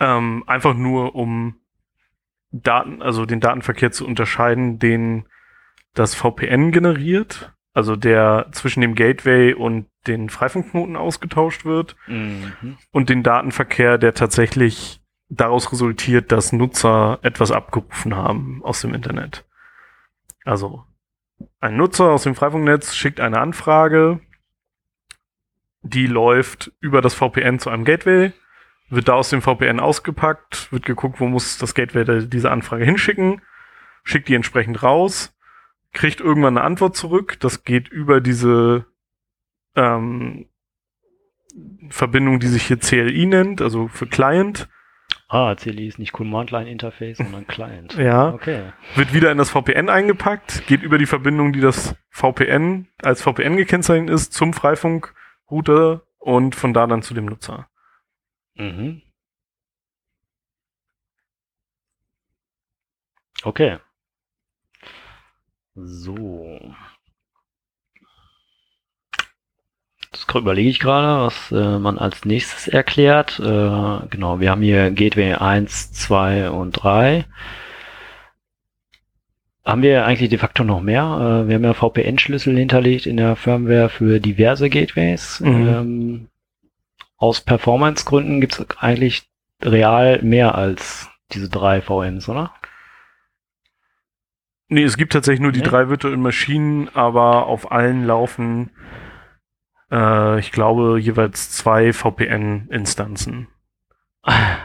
S1: Ähm, einfach nur, um Daten, also den Datenverkehr zu unterscheiden, den das VPN generiert, also der zwischen dem Gateway und den Freifunkknoten ausgetauscht wird,
S2: Mhm.
S1: und den Datenverkehr, der tatsächlich daraus resultiert, dass Nutzer etwas abgerufen haben aus dem Internet. Also ein Nutzer aus dem Freifunknetz schickt eine Anfrage, die läuft über das VPN zu einem Gateway, wird da aus dem VPN ausgepackt, wird geguckt, wo muss das Gateway diese Anfrage hinschicken, schickt die entsprechend raus, kriegt irgendwann eine Antwort zurück, das geht über diese ähm, Verbindung, die sich hier CLI nennt, also für Client,
S2: Ah, CLI ist nicht Command Line Interface, sondern Client.
S1: ja,
S2: Okay.
S1: wird wieder in das VPN eingepackt, geht über die Verbindung, die das VPN als VPN gekennzeichnet ist, zum Freifunkrouter und von da dann zu dem Nutzer.
S2: Mhm. Okay. So. Das überlege ich gerade, was äh, man als nächstes erklärt. Äh, genau, wir haben hier Gateway 1, 2 und 3. Haben wir eigentlich de facto noch mehr? Äh, wir haben ja VPN-Schlüssel hinterlegt in der Firmware für diverse Gateways.
S1: Mhm.
S2: Ähm, aus Performance-Gründen gibt es eigentlich real mehr als diese drei VMs, oder?
S1: Nee, es gibt tatsächlich nur die
S2: Nee?
S1: drei virtuellen Maschinen, aber auf allen laufen, äh, ich glaube, jeweils zwei VPN-Instanzen.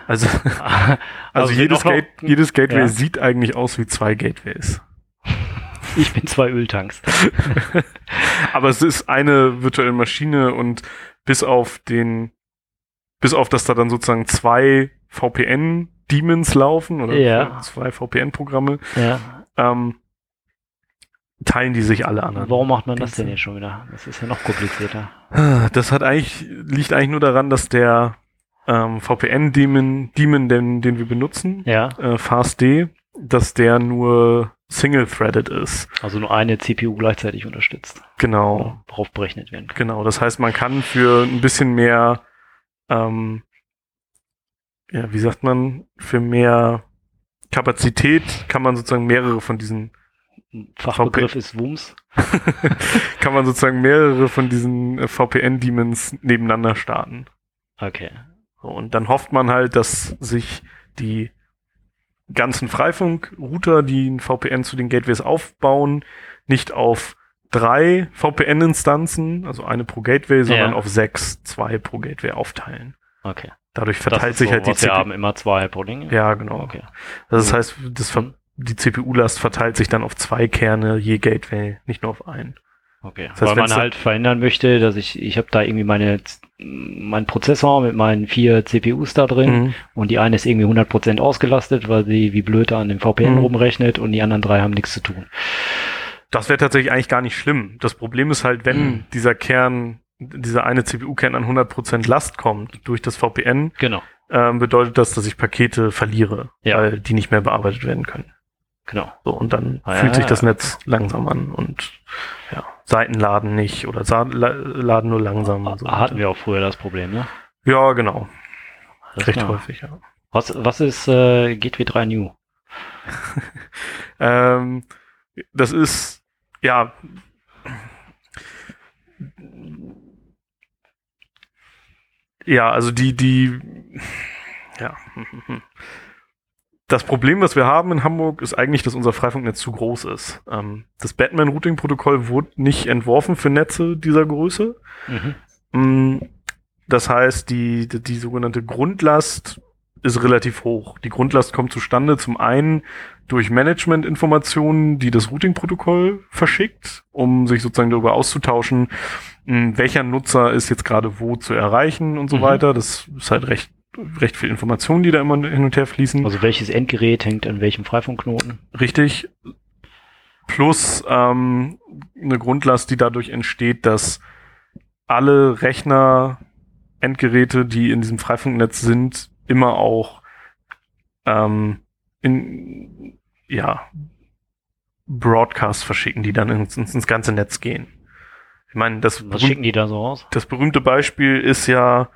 S1: Also, also,
S2: Also
S1: jedes, Gate, jedes Gateway
S2: Ja.
S1: sieht eigentlich aus wie zwei Gateways.
S2: ich bin zwei Öltanks.
S1: Aber es ist eine virtuelle Maschine und bis auf den, bis auf, dass da dann sozusagen zwei VPN-Demons laufen oder
S2: Ja.
S1: zwei VPN-Programme,
S2: Ja.
S1: ähm, teilen die sich alle anderen.
S2: Warum macht man das denn jetzt schon wieder? Das ist ja noch komplizierter.
S1: Das hat eigentlich, liegt eigentlich nur daran, dass der ähm, VPN-Demon, Demon, den, den wir benutzen,
S2: Ja.
S1: äh, FastD, dass der nur single-threaded ist.
S2: Also nur eine CPU gleichzeitig unterstützt.
S1: Genau.
S2: Darauf berechnet werden kann.
S1: Genau. Das heißt, man kann für ein bisschen mehr, ähm, ja, wie sagt man, für mehr Kapazität kann man sozusagen mehrere von diesen
S2: Fachbegriff ist WUMS.
S1: kann man sozusagen mehrere von diesen äh, VPN-Demons nebeneinander starten.
S2: Okay.
S1: Und dann hofft man halt, dass sich die ganzen Freifunk-Router, die ein VPN zu den Gateways aufbauen, nicht auf drei VPN-Instanzen, also eine pro Gateway, sondern
S2: Ja.
S1: auf sechs, zwei pro Gateway aufteilen.
S2: Okay.
S1: Dadurch verteilt sich
S2: so,
S1: halt die
S2: was wir
S1: CPU.
S2: haben immer zwei pro Ding.
S1: Ja, genau.
S2: Okay.
S1: Das
S2: Mhm.
S1: heißt, das ver die CPU-Last verteilt sich dann auf zwei Kerne je Gateway, nicht nur auf einen.
S2: Okay.
S1: Das heißt,
S2: Weil man halt verhindern möchte, dass ich, ich habe da irgendwie meine, mein Prozessor mit meinen vier CPUs da drin
S1: Mhm.
S2: und die eine ist irgendwie 100% ausgelastet, weil sie wie blöd an dem VPN
S1: Mhm.
S2: rumrechnet und die anderen drei haben nichts zu tun.
S1: Das wäre tatsächlich eigentlich gar nicht schlimm. Das Problem ist halt, wenn
S2: Mhm.
S1: dieser Kern, dieser eine CPU-Kern an 100% Last kommt durch das VPN,
S2: Genau.
S1: ähm, bedeutet das, dass ich Pakete verliere,
S2: Ja.
S1: weil die nicht mehr bearbeitet werden können.
S2: Genau.
S1: So, und dann
S2: Ah,
S1: fühlt
S2: ja,
S1: sich das. Netz langsam an und ja, Seiten laden nicht oder sa la laden nur langsam. und so
S2: Hatten wir auch früher das Problem, ne?
S1: Ja, genau.
S2: Alles
S1: Recht
S2: klar.
S1: häufig, ja.
S2: Was, was ist äh, Gateway 3 New?
S1: Ähm, das ist, ja. Ja, also die, die, ja. Das Problem, was wir haben in Hamburg, ist eigentlich, dass unser Freifunknetz zu groß ist. Ähm, das Batman-Routing-Protokoll wurde nicht entworfen für Netze dieser Größe.
S2: Mhm.
S1: Mm, Das heißt, die, die, die sogenannte Grundlast ist relativ hoch. Die Grundlast kommt zustande zum einen durch Management-Informationen, die das Routing-Protokoll verschickt, um sich sozusagen darüber auszutauschen, mh, welcher Nutzer ist jetzt gerade wo zu erreichen und so
S2: Mhm.
S1: weiter. Das ist halt recht, recht viel Informationen, die da immer hin und her fließen.
S2: Also welches Endgerät hängt an welchem Freifunkknoten?
S1: Richtig. Plus ähm, eine Grundlast, die dadurch entsteht, dass alle Rechner, Endgeräte, die in diesem Freifunknetz sind, immer auch ähm, in ja Broadcasts verschicken, die dann ins, ins, ganze Netz gehen. Ich meine, das,
S2: Was schicken die da so aus?
S1: das berühmte Beispiel ist ja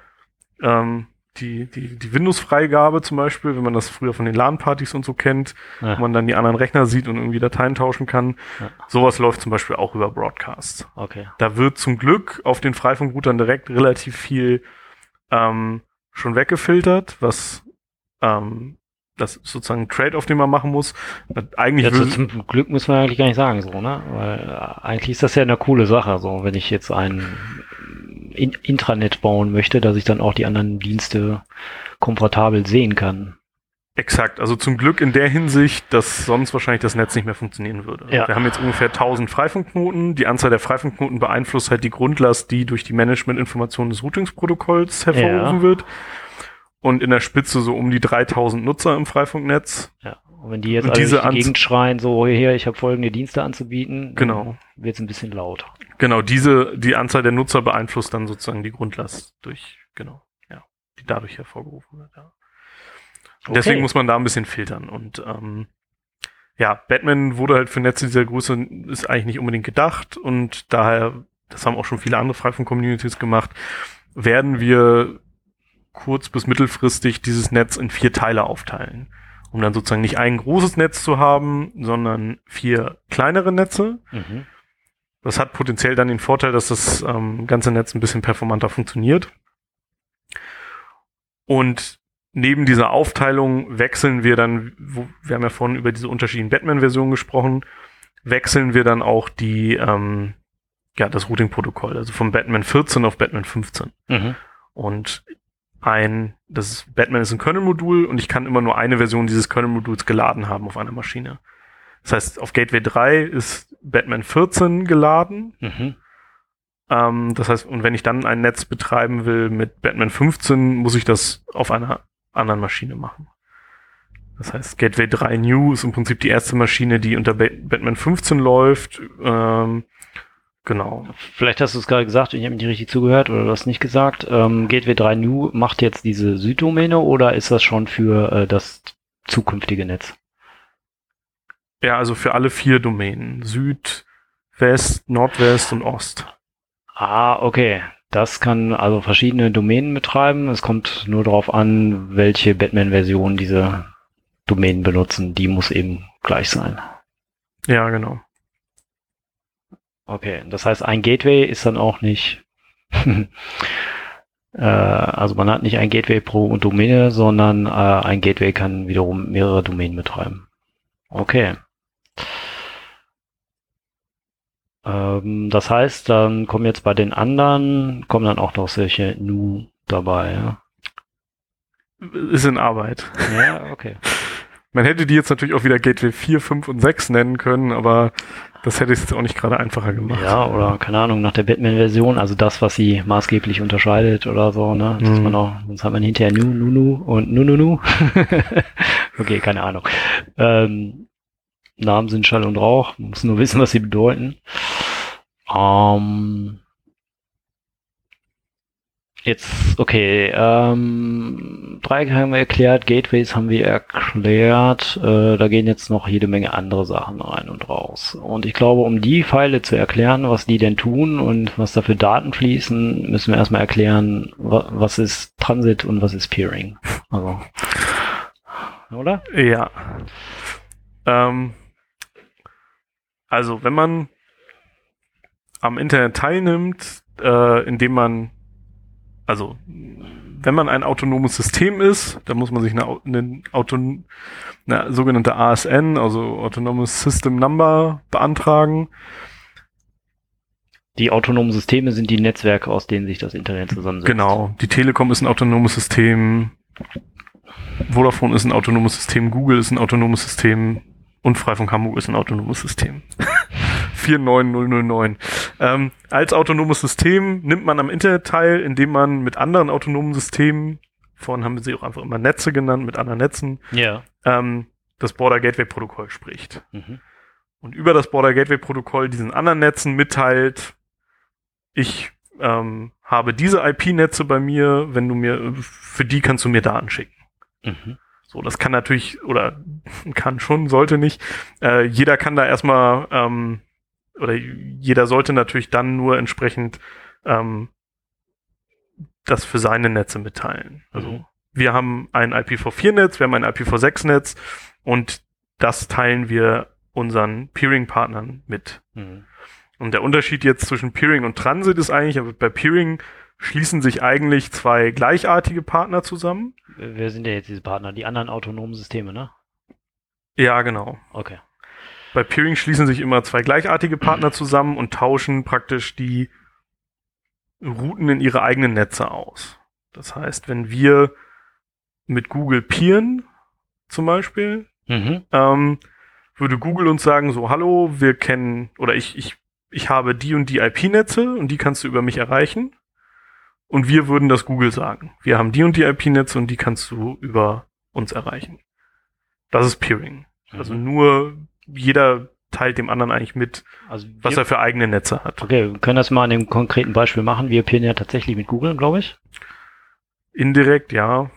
S1: ähm, die, die, die Windows-Freigabe zum Beispiel, wenn man das früher von den LAN-Partys und so kennt,
S2: Ja.
S1: wo man dann die anderen Rechner sieht und irgendwie Dateien tauschen kann.
S2: Ja.
S1: Sowas läuft zum Beispiel auch über Broadcast.
S2: Okay.
S1: Da wird zum Glück auf den Freifunkroutern direkt relativ viel ähm, schon weggefiltert, was ähm, das ist sozusagen ein Trade-off, den man machen muss. Eigentlich
S2: Jetzt
S1: würde,
S2: zum Glück muss man eigentlich gar nicht sagen, so, ne? Weil äh, eigentlich ist das ja eine coole Sache, so, wenn ich jetzt ein In Intranet bauen möchte, dass ich dann auch die anderen Dienste komfortabel sehen kann.
S1: Exakt, also zum Glück in der Hinsicht, dass sonst wahrscheinlich das Netz nicht mehr funktionieren würde.
S2: Ja.
S1: Wir haben jetzt ungefähr 1000 Freifunkknoten. Die Anzahl der Freifunkknoten beeinflusst halt die Grundlast, die durch die Managementinformationen des Routing-Protokolls hervorgerufen
S2: Ja.
S1: wird. Und in der Spitze so um die 3000 Nutzer im Freifunknetz.
S2: Ja. Und wenn die jetzt alle
S1: diese
S2: durch die
S1: Anz-
S2: Gegend schreien, so hier, ich habe folgende Dienste anzubieten,
S1: Genau.
S2: wird es ein bisschen laut.
S1: Genau, diese, die Anzahl der Nutzer beeinflusst dann sozusagen die Grundlast durch, genau, ja, die dadurch hervorgerufen wird, ja. Und Deswegen
S2: Okay.
S1: muss man da ein bisschen filtern und, ähm, ja, Batman wurde halt für Netze dieser Größe ist eigentlich nicht unbedingt gedacht und daher, das haben auch schon viele andere Freifunk-Communities gemacht, werden wir kurz- bis mittelfristig dieses Netz in vier Teile aufteilen. Um dann sozusagen nicht ein großes Netz zu haben, sondern vier kleinere Netze.
S2: Mhm.
S1: Das hat potenziell dann den Vorteil, dass das ähm, ganze Netz ein bisschen performanter funktioniert. Und neben dieser Aufteilung wechseln wir dann, wo, wir haben ja vorhin über diese unterschiedlichen Batman-Versionen gesprochen, wechseln wir dann auch die, ähm, ja, das Routing-Protokoll, also vom Batman 14 auf Batman 15.
S2: Mhm.
S1: Und ein, das ist, Batman ist ein Kernel-Modul und ich kann immer nur eine Version dieses Kernel-Moduls geladen haben auf einer Maschine. Das heißt, auf Gateway 3 ist Batman 14 geladen.
S2: Mhm.
S1: Ähm, das heißt, und wenn ich dann ein Netz betreiben will mit Batman 15, muss ich das auf einer anderen Maschine machen. Das heißt, Gateway 3 New ist im Prinzip die erste Maschine, die unter Ba- Batman 15 läuft. Ähm, genau.
S2: Vielleicht hast du es gerade gesagt, ich habe nicht richtig zugehört oder du hast nicht gesagt. Ähm, Gateway 3 New macht jetzt diese Süddomäne oder ist das schon für äh, das zukünftige Netz?
S1: Ja, also für alle vier Domänen. Süd, West, Nordwest und Ost.
S2: Ah, okay. Das kann also verschiedene Domänen betreiben. Es kommt nur darauf an, welche Batman-Version diese Domänen benutzen. Die muss eben gleich sein.
S1: Ja, genau.
S2: Okay, das heißt, ein Gateway ist dann auch nicht, äh, also man hat nicht ein Gateway pro Domäne, sondern äh, ein Gateway kann wiederum mehrere Domänen betreiben. Okay. Ähm, das heißt, dann kommen jetzt bei den anderen, kommen dann auch noch solche Nu dabei, ja?
S1: Ist in Arbeit.
S2: Ja, okay.
S1: Man hätte die jetzt natürlich auch wieder Gateway 4, 5 und 6 nennen können, aber das hätte es jetzt auch nicht gerade einfacher gemacht.
S2: Ja, oder keine Ahnung, nach der Batman-Version, also das, was sie maßgeblich unterscheidet oder so, ne? Dass
S1: Mhm.
S2: man auch, sonst hat man hinterher Nu, Nu, Nu und Nu, Nu, Nu. okay, keine Ahnung. Ähm, Namen sind Schall und Rauch, man muss nur wissen, was sie bedeuten. Ähm, jetzt, okay, ähm, Dreiecke haben wir erklärt, Gateways haben wir erklärt, äh, da gehen jetzt noch jede Menge andere Sachen rein und raus. Und ich glaube, um die Pfeile zu erklären, was die denn tun und was da für Daten fließen, müssen wir erstmal erklären, wa was ist Transit und was ist Peering. Also, oder?
S1: Ja. Ähm, also, wenn man am Internet teilnimmt, äh, indem man, also, wenn man ein autonomes System ist, dann muss man sich eine, eine, Auton eine sogenannte ASN, also Autonomous System Number, beantragen.
S2: Die autonomen Systeme sind die Netzwerke, aus denen sich das Internet zusammensetzt.
S1: Genau. Die Telekom ist ein autonomes System. Vodafone ist ein autonomes System. Google ist ein autonomes System. Und Freifunk Hamburg ist ein autonomes System. 49009. Ähm, als autonomes System nimmt man am Internet teil, indem man mit anderen autonomen Systemen, vorhin haben wir sie auch einfach immer Netze genannt, mit anderen Netzen,
S2: Ja.
S1: ähm, das Border Gateway Protokoll spricht
S2: Mhm.
S1: und über das Border Gateway Protokoll diesen anderen Netzen mitteilt, ich ähm, habe diese IP-Netze bei mir, wenn du mir, für die kannst du mir Daten schicken.
S2: Mhm.
S1: So, das kann natürlich, oder kann schon, sollte nicht. Äh, jeder kann da erstmal, ähm, oder jeder sollte natürlich dann nur entsprechend ähm, das für seine Netze mitteilen. Also
S2: Mhm.
S1: wir haben ein IPv4-Netz, wir haben ein IPv6-Netz und das teilen wir unseren Peering-Partnern mit.
S2: Mhm.
S1: Und der Unterschied jetzt zwischen Peering und Transit ist eigentlich, aber bei Peering schließen sich eigentlich zwei gleichartige Partner zusammen.
S2: Wer sind denn jetzt diese Partner? Die anderen autonomen Systeme, ne?
S1: Ja, genau.
S2: Okay.
S1: Bei Peering schließen sich immer zwei gleichartige Partner zusammen und tauschen praktisch die Routen in ihre eigenen Netze aus. Das heißt, wenn wir mit Google peeren, zum Beispiel,
S2: Mhm.
S1: ähm, würde Google uns sagen, so, hallo, wir kennen, oder ich, ich, ich habe die und die IP-Netze und die kannst du über mich erreichen. Und wir würden das Google sagen. Wir haben die und die IP-Netze und die kannst du über uns erreichen. Das ist Peering. Also
S2: Mhm.
S1: nur jeder teilt dem anderen eigentlich mit,
S2: also
S1: was
S2: wir,
S1: er für eigene Netze hat.
S2: Okay, wir können das mal an dem konkreten Beispiel machen. Wir peeren ja tatsächlich mit Google, glaube ich.
S1: Indirekt, ja.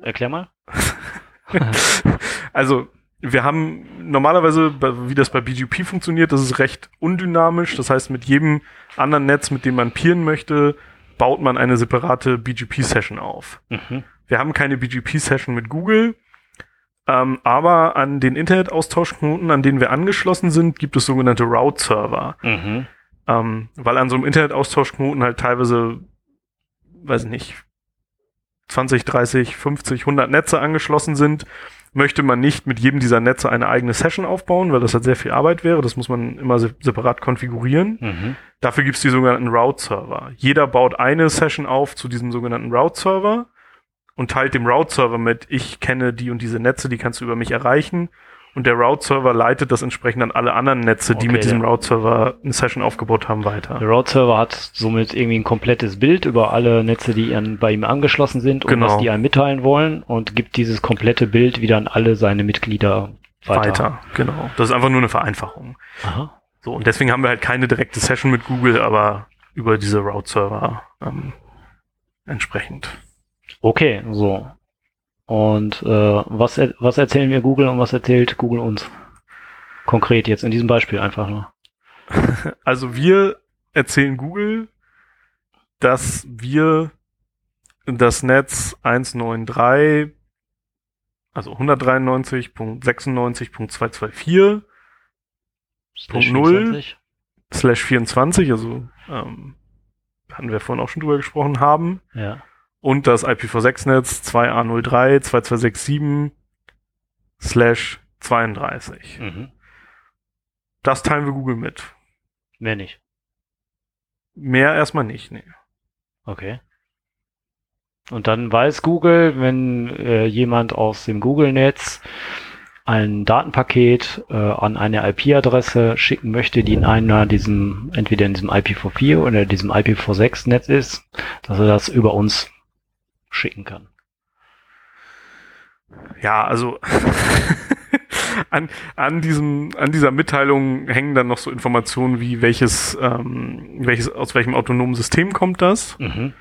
S2: Erklär mal.
S1: also wir haben normalerweise, wie das bei BGP funktioniert, das ist recht undynamisch. Das heißt, mit jedem anderen Netz, mit dem man peeren möchte, baut man eine separate BGP-Session auf.
S2: Mhm.
S1: Wir haben keine BGP-Session mit Google, ähm, aber an den Internetaustauschknoten, an denen wir angeschlossen sind, gibt es sogenannte Route-Server.
S2: Mhm.
S1: Ähm, weil an so einem Internetaustauschknoten halt teilweise, weiß ich nicht, 20, 30, 50, 100 Netze angeschlossen sind, möchte man nicht mit jedem dieser Netze eine eigene Session aufbauen, weil das halt sehr viel Arbeit wäre. Das muss man immer se separat konfigurieren.
S2: Mhm.
S1: Dafür gibt's die sogenannten Route-Server. Jeder baut eine Session auf zu diesem sogenannten Route-Server und teilt dem Route-Server mit, ich kenne die und diese Netze, die kannst du über mich erreichen. Und der Route-Server leitet das entsprechend an alle anderen Netze, die
S2: Okay,
S1: mit diesem. Route-Server eine Session aufgebaut haben,
S2: Der
S1: weiter.
S2: Route-Server hat somit irgendwie ein komplettes Bild über alle Netze, die an, bei ihm angeschlossen sind und
S1: Genau.
S2: was die einem mitteilen wollen und gibt dieses komplette Bild wieder an alle seine Mitglieder weiter.
S1: Weiter, genau. Das ist einfach nur eine Vereinfachung.
S2: Aha.
S1: So, und deswegen haben wir halt keine direkte Session mit Google, aber über diese Route-Server ähm, entsprechend.
S2: Okay, so. Und äh, was, er, was erzählen wir Google und was erzählt Google uns? Konkret jetzt in diesem Beispiel einfach nur.
S1: Also wir erzählen Google, dass wir das Netz 193, also 193.96.224
S2: Slash
S1: Punkt null.
S2: 24.
S1: slash 24, also ähm, hatten wir vorhin auch schon drüber gesprochen haben,
S2: Ja.
S1: Und das IPv6-Netz 2A03 2267 slash 32.
S2: Mhm.
S1: Das teilen wir Google mit.
S2: Mehr nicht.
S1: Mehr erstmal nicht, nee.
S2: Okay. Und dann weiß Google, wenn äh, jemand aus dem Google-Netz ein Datenpaket äh, an eine IP-Adresse schicken möchte, die in einer diesem, entweder in diesem IPv4 oder diesem IPv6-Netz ist, dass er das über uns schicken kann.
S1: Ja, also an, an, diesem, an dieser Mitteilung hängen dann noch so Informationen wie welches, ähm, welches, aus welchem autonomen System kommt das.
S2: Mhm.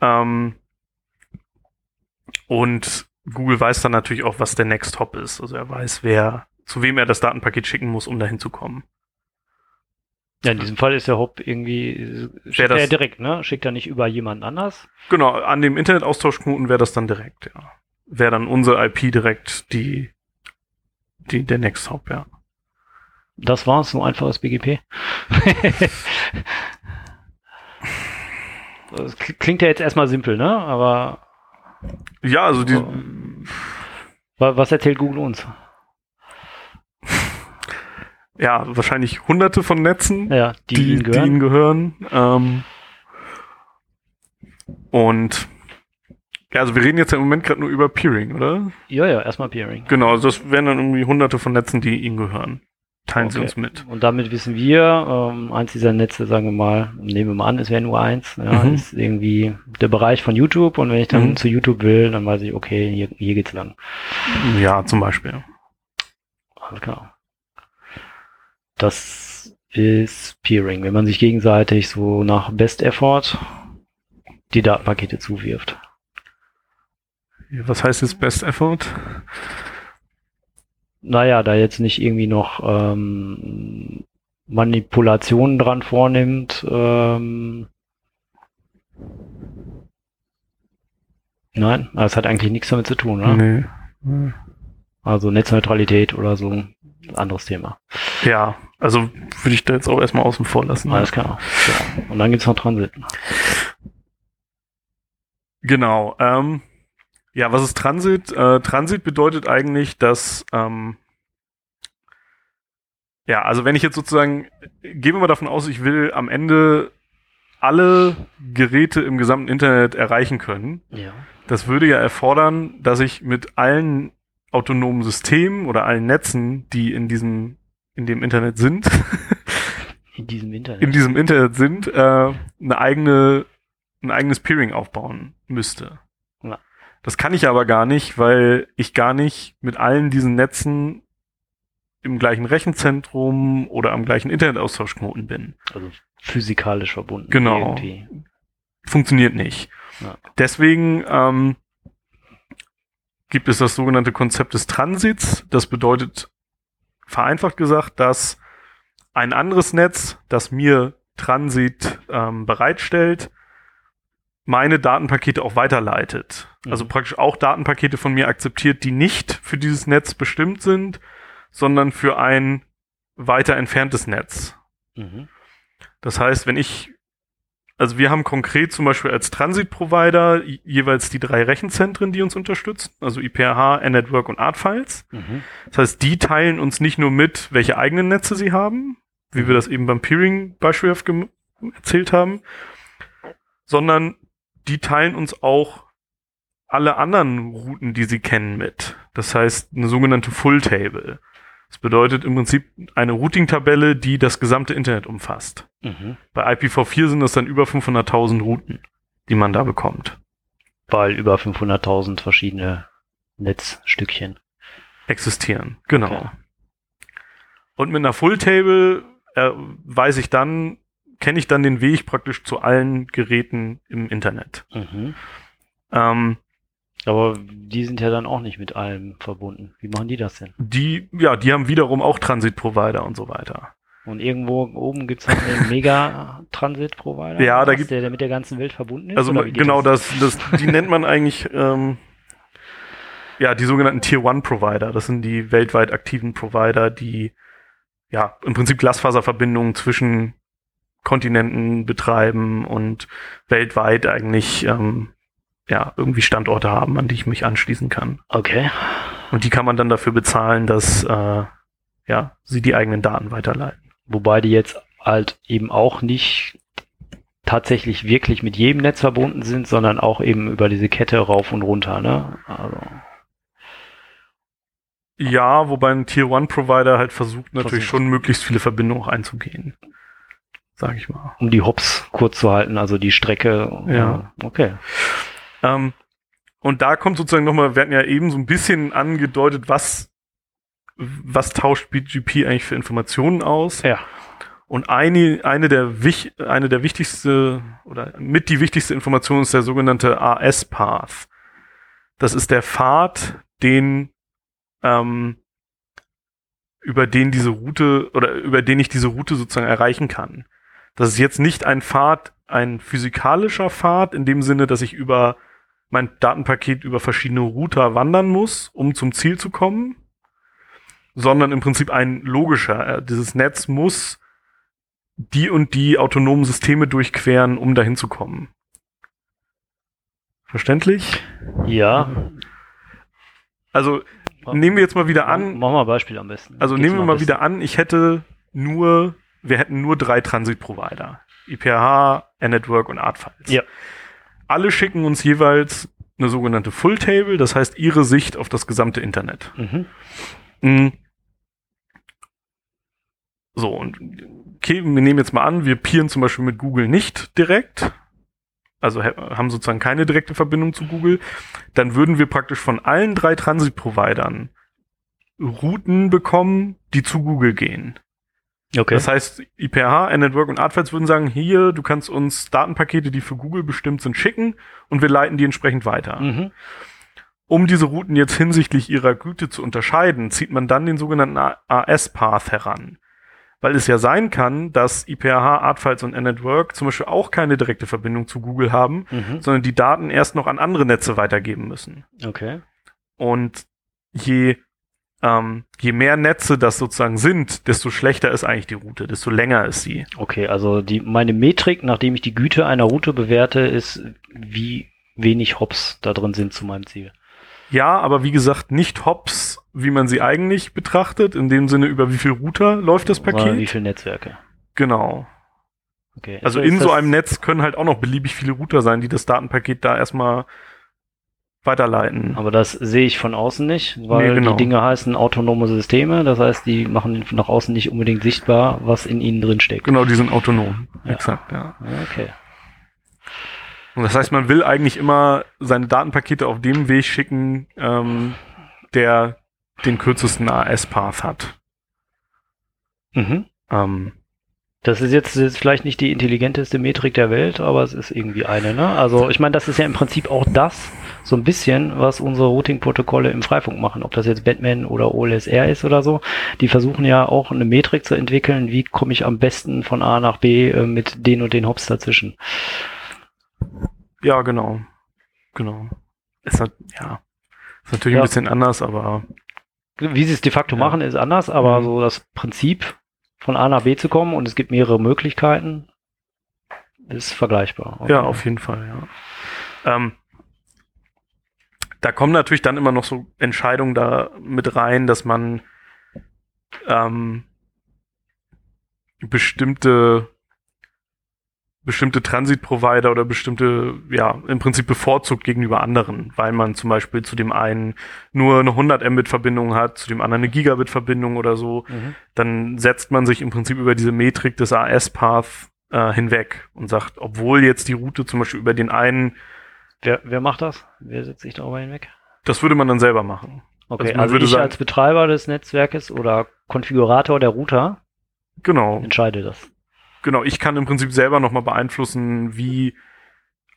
S1: Ähm, und Google weiß dann natürlich auch, was der Next Hop ist. Also er weiß, wer, zu wem er das Datenpaket schicken muss, um dahin zu kommen.
S2: Ja, in diesem Fall ist der Hop irgendwie, schickt
S1: das-
S2: er direkt, ne? Schickt er nicht über jemanden anders?
S1: Genau, an dem Internetaustauschknoten wäre das dann direkt, ja. Wäre dann unsere IP direkt die, die, der Next Hop, ja.
S2: Das war's, so einfaches BGP. das kl- klingt ja jetzt erstmal simpel, ne? Aber
S1: Ja, also die,
S2: wa- was erzählt Google uns?
S1: Ja, wahrscheinlich hunderte von Netzen.
S2: Ja, die,
S1: die,
S2: ihnen
S1: die
S2: gehören.
S1: ihnen gehören. Ähm, und ja, also wir reden jetzt im Moment gerade nur über Peering, oder?
S2: ja, ja, erstmal Peering.
S1: Genau, also das wären dann irgendwie hunderte von Netzen, die ihnen gehören. Teilen sie
S2: Okay.
S1: uns mit.
S2: Und damit wissen wir, ähm, eins dieser Netze, sagen wir mal, nehmen wir mal an, es wäre nur eins, ja,
S1: Mhm.
S2: ist irgendwie der Bereich von YouTube und wenn ich dann
S1: Mhm.
S2: zu YouTube will, dann weiß ich, okay, hier, hier geht's lang.
S1: Ja, zum Beispiel.
S2: Alles klar. Das ist Peering, wenn man sich gegenseitig so nach Best Effort die Datenpakete zuwirft.
S1: Was heißt jetzt Best Effort?
S2: Naja, da jetzt nicht irgendwie noch ähm, Manipulationen dran vornimmt. Ähm, nein, das hat eigentlich nichts damit zu tun. Ne?
S1: Nee.
S2: Also Netzneutralität oder so, ein anderes Thema.
S1: Ja, also würde ich da jetzt auch erstmal außen vor lassen.
S2: Alles klar. So. Und dann gibt's noch Transit.
S1: Genau. Ähm, ja, was ist Transit? Äh, Transit bedeutet eigentlich, dass ähm, ja, also wenn ich jetzt sozusagen, gehen wir mal davon aus, ich will am Ende alle Geräte im gesamten Internet erreichen können.
S2: Ja.
S1: Das würde ja erfordern, dass ich mit allen autonomen Systemen oder allen Netzen, die in diesem in dem Internet sind,
S2: In diesem Internet.
S1: in diesem Internet sind, äh, eine eigene, ein eigenes Peering aufbauen müsste.
S2: Ja.
S1: Das kann ich aber gar nicht, weil ich gar nicht mit allen diesen Netzen im gleichen Rechenzentrum oder am gleichen Internetaustauschknoten bin.
S2: also physikalisch verbunden.
S1: Genau.
S2: Irgendwie.
S1: Funktioniert nicht.
S2: Ja.
S1: Deswegen ähm, gibt es das sogenannte Konzept des Transits. Das bedeutet, vereinfacht gesagt, dass ein anderes Netz, das mir Transit ähm, bereitstellt, meine Datenpakete auch weiterleitet.
S2: Mhm.
S1: Also praktisch auch Datenpakete von mir akzeptiert, die nicht für dieses Netz bestimmt sind, sondern für ein weiter entferntes Netz.
S2: Mhm.
S1: Das heißt, wenn ich, also wir haben konkret zum Beispiel als Transit-Provider je- jeweils die drei Rechenzentren, die uns unterstützen, also IPRH, N-Network und Artfiles.
S2: Mhm.
S1: Das heißt, die teilen uns nicht nur mit, welche eigenen Netze sie haben, wie wir das eben beim Peering beispielhaft erzählt haben, sondern die teilen uns auch alle anderen Routen, die sie kennen, mit. Das heißt, eine sogenannte Full Table. Das bedeutet im Prinzip eine Routing-Tabelle, die das gesamte Internet umfasst.
S2: Mhm.
S1: Bei IPv4 sind das dann über 500.000 Routen, die man da bekommt.
S2: Weil über 500.000 verschiedene Netzstückchen.
S1: Existieren, genau.
S2: Okay.
S1: Und mit einer Full Table äh, weiß ich dann, kenne ich dann den Weg praktisch zu allen Geräten im Internet.
S2: Mhm.
S1: Ähm,
S2: Aber die sind ja dann auch nicht mit allem verbunden. Wie machen die das denn?
S1: Die, ja, die haben wiederum auch Transit-Provider und so weiter.
S2: Und irgendwo oben gibt's noch einen Mega-Transit-Provider?
S1: Ja, da gibt-
S2: der, der mit der ganzen Welt verbunden ist?
S1: Also genau das, das, die nennt man eigentlich ähm, ja die sogenannten Tier One Provider. Das sind die weltweit aktiven Provider, die ja im Prinzip Glasfaserverbindungen zwischen Kontinenten betreiben und weltweit eigentlich ähm, ja irgendwie Standorte haben, an die ich mich anschließen kann.
S2: Okay.
S1: Und die kann man dann dafür bezahlen, dass äh, ja sie die eigenen Daten weiterleiten.
S2: Wobei die jetzt halt eben auch nicht tatsächlich wirklich mit jedem Netz verbunden sind, sondern auch eben über diese Kette rauf und runter, ne? Also,
S1: Ja, wobei ein Tier One Provider halt versucht natürlich schon möglichst viele Verbindungen auch einzugehen. Sag ich mal.
S2: um die Hops kurz zu halten, also die Strecke.
S1: Ja.
S2: Okay.
S1: Ähm, und da kommt sozusagen nochmal, wir hatten ja eben so ein bisschen angedeutet, was, was tauscht BGP eigentlich für Informationen aus.
S2: Ja.
S1: Und eine, eine, der, wich, eine der wichtigste oder mit die wichtigste Information ist der sogenannte AS-Path. Das ist der Pfad, den ähm, über den diese Route oder über den ich diese Route sozusagen erreichen kann. Das ist jetzt nicht ein Pfad, ein physikalischer Pfad in dem Sinne, dass ich über mein Datenpaket über verschiedene Router wandern muss, um zum Ziel zu kommen, sondern im Prinzip ein logischer. Äh, Dieses Netz muss die und die autonomen Systeme durchqueren, um dahin zu kommen. Verständlich?
S2: Ja.
S1: Also nehmen wir jetzt mal wieder an,
S2: Machen wir ein Beispiel am besten.
S1: Also
S2: Geht's
S1: nehmen wir mal wieder an, ich hätte nur, wir hätten nur drei Transit-Provider. IPH, N-Network und Artfiles.
S2: Ja.
S1: Alle schicken uns jeweils eine sogenannte Full Table, das heißt ihre Sicht auf das gesamte Internet.
S2: Mhm.
S1: Mhm. So, und okay, wir nehmen jetzt mal an, wir peeren zum Beispiel mit Google nicht direkt, also ha- haben sozusagen keine direkte Verbindung zu Google, dann würden wir praktisch von allen drei Transit-Providern Routen bekommen, die zu Google gehen.
S2: Okay.
S1: Das heißt, IPH, N-Network und Artfiles würden sagen, hier, du kannst uns Datenpakete, die für Google bestimmt sind, schicken und wir leiten die entsprechend weiter.
S2: mhm.
S1: Um diese Routen jetzt hinsichtlich ihrer Güte zu unterscheiden, zieht man dann den sogenannten AS-Path heran. Weil es ja sein kann, dass IPH, Artfiles und N-Network zum Beispiel auch keine direkte Verbindung zu Google haben,
S2: Mhm.
S1: sondern die Daten erst noch an andere Netze weitergeben müssen.
S2: Okay.
S1: Und je, ähm, je mehr Netze das sozusagen sind, desto schlechter ist eigentlich die Route, desto länger ist sie.
S2: Okay, also die, meine Metrik, nachdem ich die Güte einer Route bewerte, ist, wie wenig Hops da drin sind zu meinem Ziel.
S1: Ja, aber wie gesagt, nicht Hops, wie man sie eigentlich betrachtet, in dem Sinne, über wie viel Router läuft das Paket.
S2: wie viele Netzwerke.
S1: Genau.
S2: Okay.
S1: Also
S2: Ist
S1: in so einem Netz können halt auch noch beliebig viele Router sein, die das Datenpaket da erstmal weiterleiten.
S2: Aber das sehe ich von außen nicht, weil
S1: Nee, genau.
S2: die Dinge heißen autonome Systeme. Das heißt, die machen nach außen nicht unbedingt sichtbar, was in ihnen drin steckt.
S1: Genau, die sind autonom.
S2: Ja.
S1: Exakt, ja.
S2: Okay.
S1: Und das heißt, man will eigentlich immer seine Datenpakete auf dem Weg schicken, ähm, der den kürzesten AS-Path hat.
S2: Mhm.
S1: Ähm,
S2: Das ist jetzt, jetzt vielleicht nicht die intelligenteste Metrik der Welt, aber es ist irgendwie eine. Ne? Also ich meine, das ist ja im Prinzip auch das, so ein bisschen, was unsere Routing-Protokolle im Freifunk machen. Ob das jetzt Batman oder OLSR ist oder so. Die versuchen ja auch eine Metrik zu entwickeln, wie komme ich am besten von A nach B äh, mit den und den Hops dazwischen.
S1: ja, genau. Genau. Ist halt, ja. Ist natürlich
S2: Ja.
S1: ein bisschen anders, aber
S2: Wie sie es de facto
S1: Ja.
S2: machen, ist anders, aber
S1: Mhm.
S2: so das Prinzip von A nach B zu kommen und es gibt mehrere Möglichkeiten, ist vergleichbar. Okay.
S1: Ja, auf jeden Fall, ja. Ähm, da kommen natürlich dann immer noch so Entscheidungen da mit rein, dass man ähm, bestimmte bestimmte Transit-Provider oder bestimmte, ja, im Prinzip bevorzugt gegenüber anderen, weil man zum Beispiel zu dem einen nur eine 100 Mbit-Verbindung hat, zu dem anderen eine Gigabit-Verbindung oder so
S2: Mhm.
S1: dann setzt man sich im Prinzip über diese Metrik des AS-Path äh, hinweg und sagt, obwohl jetzt die Route zum Beispiel über den einen,
S2: Wer, wer macht das? Wer setzt sich darüber hinweg?
S1: das würde man dann selber machen.
S2: Okay,
S1: Also man
S2: also,
S1: würde
S2: ich
S1: sagen-
S2: als Betreiber des Netzwerkes oder Konfigurator der Router
S1: Genau,
S2: entscheide das.
S1: Genau. Ich kann im Prinzip selber nochmal beeinflussen, wie,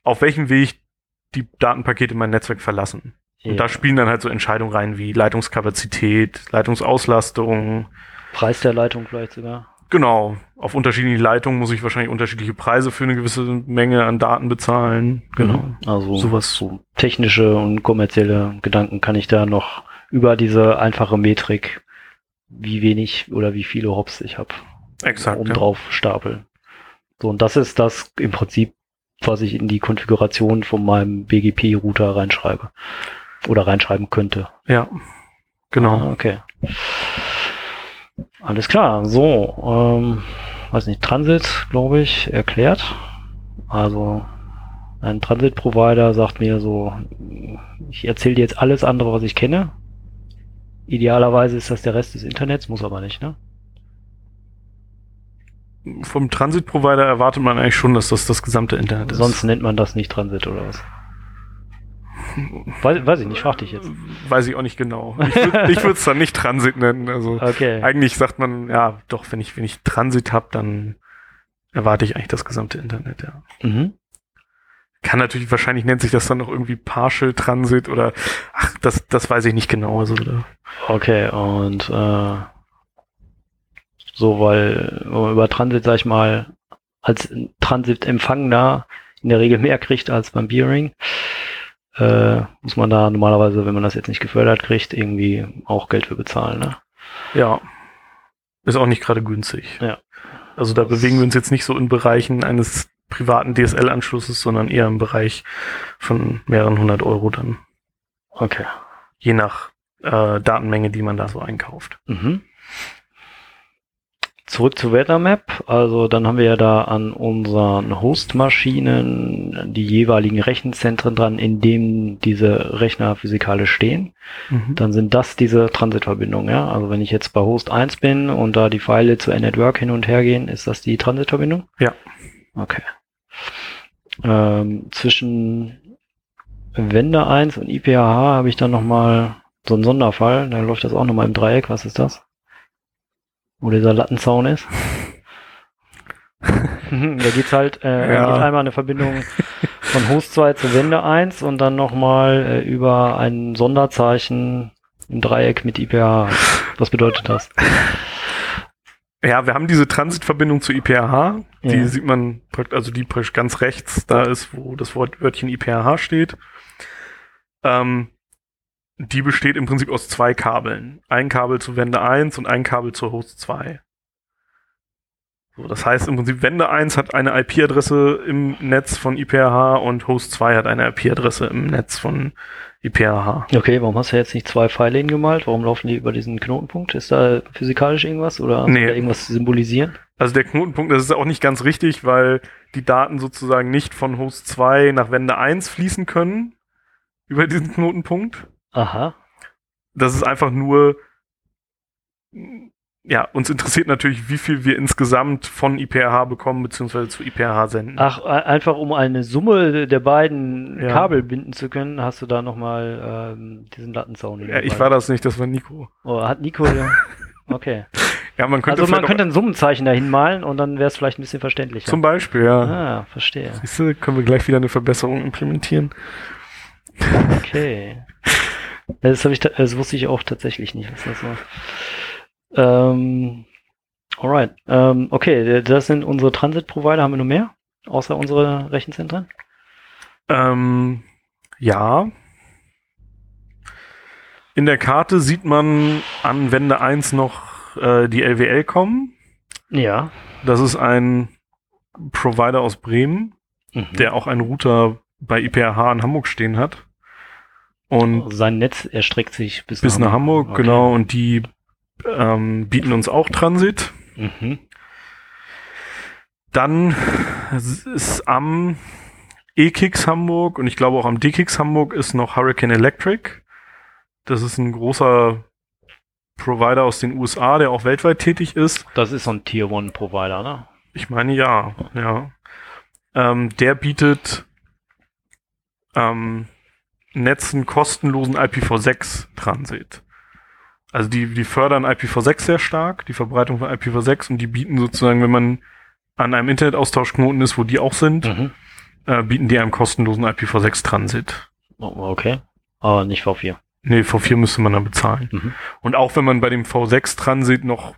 S1: auf welchem Weg die Datenpakete mein Netzwerk verlassen. Und
S2: Ja.
S1: da spielen dann halt so Entscheidungen rein wie Leitungskapazität, Leitungsauslastung.
S2: Preis der Leitung vielleicht sogar.
S1: Genau. Auf unterschiedlichen Leitungen muss ich wahrscheinlich unterschiedliche Preise für eine gewisse Menge an Daten bezahlen. Genau.
S2: Mhm. Also
S1: Sowas.
S2: so technische und kommerzielle Gedanken kann ich da noch über diese einfache Metrik, wie wenig oder wie viele Hops ich habe,
S1: Exakt.
S2: oben
S1: Ja.
S2: drauf stapeln. So, und das ist das im Prinzip, was ich in die Konfiguration von meinem BGP-Router reinschreibe. Oder reinschreiben könnte.
S1: ja. Genau.
S2: Ah, okay. Alles klar. So, ähm, weiß nicht, Transit, glaube ich, erklärt. Also ein Transit-Provider sagt mir so, ich erzähle dir jetzt alles andere, was ich kenne. Idealerweise ist das der Rest des Internets, muss aber nicht, ne?
S1: Vom Transit-Provider erwartet man eigentlich schon, dass das das gesamte Internet ist.
S2: Sonst nennt man das nicht Transit oder was? Weiß, weiß ich nicht, frag dich jetzt.
S1: Weiß ich auch nicht genau. Ich würde es dann nicht Transit nennen. Also
S2: Okay.
S1: eigentlich sagt man, ja, doch, wenn ich, wenn ich Transit habe, dann erwarte ich eigentlich das gesamte Internet, ja.
S2: Mhm.
S1: Kann natürlich, wahrscheinlich nennt sich das dann noch irgendwie Partial Transit oder ach, das, das weiß ich nicht genau. Also,
S2: Okay, und äh, so, weil wenn man über Transit, sag ich mal, als Transit-Empfangender in der Regel mehr kriegt als beim Beering, äh, muss man da normalerweise, wenn man das jetzt nicht gefördert kriegt, irgendwie auch Geld für bezahlen. Ne?
S1: ja, ist auch nicht gerade günstig.
S2: Ja.
S1: Also da
S2: Das-
S1: bewegen wir uns jetzt nicht so in Bereichen eines privaten DSL-Anschlusses, sondern eher im Bereich von mehreren hundert Euro dann,
S2: Okay.
S1: je nach äh, Datenmenge, die man da so einkauft.
S2: Mhm. Zurück zu WeatherMap. Also dann haben wir ja da an unseren Hostmaschinen die jeweiligen Rechenzentren dran, in denen diese Rechner physikalisch stehen.
S1: Mhm.
S2: dann sind das diese Transitverbindungen, ja. Also wenn ich jetzt bei Host 1 bin und da die Pfeile zu Network hin und her gehen, ist das die Transitverbindung?
S1: Ja.
S2: Okay. Ähm, zwischen Wende 1 und IPH habe ich dann nochmal so einen Sonderfall, da läuft das auch nochmal im Dreieck, was ist das? Wo dieser Lattenzaun ist. da geht's halt, äh,
S1: Ja.
S2: geht einmal eine Verbindung von Host 2 zu Wende 1 und dann nochmal äh, über ein Sonderzeichen im Dreieck mit IPH. Was bedeutet das?
S1: Ja, wir haben diese Transitverbindung zu IPRH. Die
S2: Ja.
S1: sieht man, also die praktisch ganz rechts, da ist, wo das Wort Wörtchen IPRH steht. Ähm, die besteht im Prinzip aus zwei Kabeln. Ein Kabel zu Wende 1 und ein Kabel zur Host 2. So, das heißt im Prinzip, Wende 1 hat eine IP-Adresse im Netz von IPRH und Host 2 hat eine IP-Adresse im Netz von IPRH.
S2: Okay, warum hast du jetzt nicht zwei Pfeile hingemalt? Warum laufen die über diesen Knotenpunkt? Ist da physikalisch irgendwas oder
S1: Nee.
S2: irgendwas symbolisieren?
S1: Also der Knotenpunkt, das ist auch nicht ganz richtig, weil die Daten sozusagen nicht von Host 2 nach Wende 1 fließen können über diesen Knotenpunkt.
S2: Aha.
S1: Das ist einfach nur, ja, uns interessiert natürlich, wie viel wir insgesamt von IPRH bekommen, beziehungsweise zu IPRH senden.
S2: Ach, einfach um eine Summe der beiden
S1: Ja.
S2: Kabel binden zu können, hast du da nochmal ähm, diesen Lattenzaun.
S1: ja, ich war das nicht, das war Nico.
S2: Oh, hat Nico ja. Okay.
S1: Ja, man könnte
S2: Also man könnte ein Summenzeichen dahin malen und dann wäre es vielleicht ein bisschen verständlicher.
S1: zum Beispiel, ja.
S2: ah, verstehe.
S1: Siehst du, können wir gleich wieder eine Verbesserung implementieren.
S2: Okay. Das, hab ich, das wusste ich auch tatsächlich nicht, was das war. Ähm, alright. Ähm, okay, das sind unsere Transit-Provider. Haben wir noch mehr? Außer unsere Rechenzentren?
S1: Ähm, ja. In der Karte sieht man an Wende 1 noch äh, die LWL kommen.
S2: Ja.
S1: Das ist ein Provider aus Bremen,
S2: Mhm.
S1: der auch einen Router bei IPRH in Hamburg stehen hat. Und
S2: Sein Netz erstreckt sich bis,
S1: bis nach Hamburg,
S2: Okay.
S1: genau. Und die ähm, bieten uns auch Transit.
S2: Mhm.
S1: Dann ist am E-Kicks Hamburg und ich glaube auch am D-Kicks Hamburg ist noch Hurricane Electric. Das ist ein großer Provider aus den USA, der auch weltweit tätig ist.
S2: Das ist so ein Tier One Provider, ne?
S1: Ich meine ja, ja. Ähm, der bietet ähm, Netzen kostenlosen IPv6 Transit. Also die, die fördern IPv6 sehr stark, die Verbreitung von IPv6 und die bieten sozusagen, wenn man an einem Internetaustauschknoten ist, wo die auch sind,
S2: Mhm.
S1: äh, bieten die einen kostenlosen IPv6-Transit.
S2: Oh, Okay. Aber nicht V4.
S1: Nee, V4 müsste man dann bezahlen.
S2: Mhm.
S1: Und auch wenn man bei dem V6-Transit noch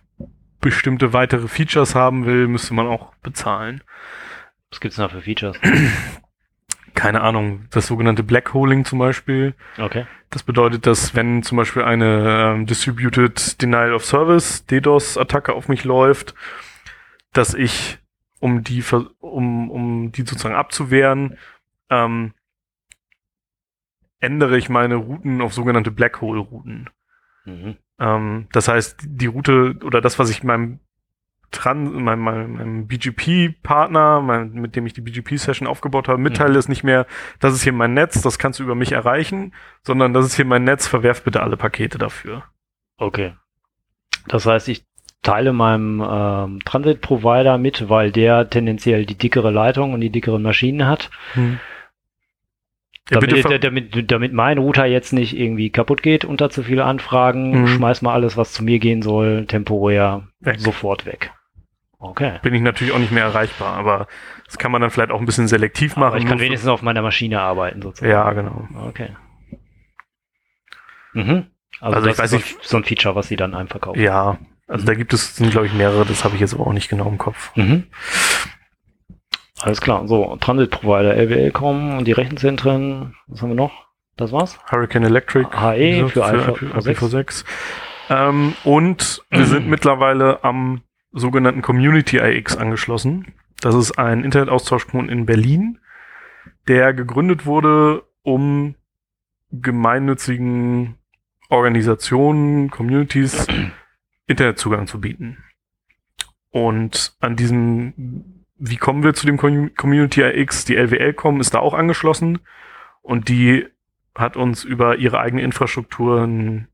S1: bestimmte weitere Features haben will, müsste man auch bezahlen.
S2: Was gibt's denn da für Features?
S1: Keine Ahnung, das sogenannte Blackholing zum Beispiel.
S2: Okay.
S1: Das bedeutet, dass wenn zum Beispiel eine ähm, Distributed Denial of Service, DDoS-Attacke auf mich läuft, dass ich, um die, um, um die sozusagen abzuwehren, ähm, ändere ich meine Routen auf sogenannte Blackhole-Routen.
S2: Mhm.
S1: Ähm, das heißt, die Route oder das, was ich meinem Tran meinem, meinem, BGP-Partner, mein, mit dem ich die BGP-Session aufgebaut habe, mitteile, ist nicht mehr, das ist hier mein Netz, das kannst du über mich erreichen, sondern das ist hier mein Netz, verwerf bitte alle Pakete dafür.
S2: Okay. Das heißt, ich teile meinem ähm, Transit-Provider mit, weil der tendenziell die dickere Leitung und die dickeren Maschinen hat.
S1: Ja, bitte
S2: damit,
S1: ver-
S2: damit, damit mein Router jetzt nicht irgendwie kaputt geht unter zu viele Anfragen,
S1: Mhm.
S2: schmeiß mal alles, was zu mir gehen soll, temporär
S1: Weg.
S2: sofort weg. Okay.
S1: bin ich natürlich auch nicht mehr erreichbar, aber das kann man dann vielleicht auch ein bisschen selektiv machen.
S2: Aber ich kann
S1: für-
S2: wenigstens auf meiner Maschine arbeiten, sozusagen.
S1: Ja, genau.
S2: Okay. Mhm. Also,
S1: Also ich
S2: das
S1: weiß
S2: ist so, so ein Feature, was sie dann einem verkaufen.
S1: Ja, also da gibt es, sind glaube ich mehrere, das habe ich jetzt aber auch nicht genau im Kopf.
S2: Mhm. Alles klar. So, Transit-Provider, LWL kommen und die Rechenzentren. Was haben wir noch? Das war's?
S1: Hurricane Electric.
S2: HE
S1: wie
S2: für
S1: gesagt,
S2: IPv6.
S1: IPv6. Ähm, und wir sind mittlerweile am sogenannten Community IX angeschlossen. Das ist ein Internetaustauschknoten in Berlin, der gegründet wurde, um gemeinnützigen Organisationen, Communities Internetzugang zu bieten. Und an diesem, wie kommen wir zu dem Com- Community IX? Die LWL.com ist da auch angeschlossen und die hat uns über ihre eigene Infrastruktur ein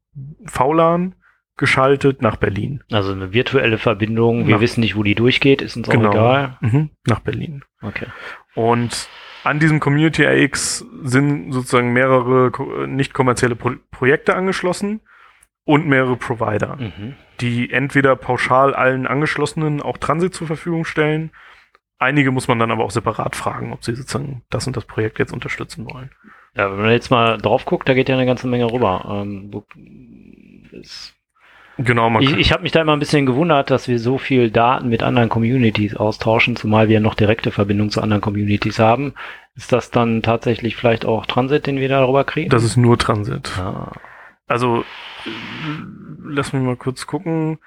S1: VLAN geschaltet nach Berlin.
S2: Also eine virtuelle Verbindung. Wir
S1: Ja.
S2: wissen nicht, wo die durchgeht. Ist uns auch
S1: Genau.
S2: egal.
S1: Mhm, nach Berlin.
S2: Okay.
S1: Und an diesem Community AX sind sozusagen mehrere nicht kommerzielle Pro Projekte angeschlossen und mehrere Provider,
S2: Mhm.
S1: die entweder pauschal allen Angeschlossenen auch Transit zur Verfügung stellen. Einige muss man dann aber auch separat fragen, ob sie sozusagen das und das Projekt jetzt unterstützen wollen.
S2: Ja, wenn man jetzt mal drauf guckt, da geht ja eine ganze Menge rüber. Ähm, ist
S1: Genau, man
S2: Ich, ich habe mich da immer ein bisschen gewundert, dass wir so viel Daten mit anderen Communities austauschen, zumal wir noch direkte Verbindung zu anderen Communities haben. Ist das dann tatsächlich vielleicht auch Transit, den wir darüber kriegen?
S1: das ist nur Transit.
S2: ah,
S1: Also, lass mich mal kurz gucken.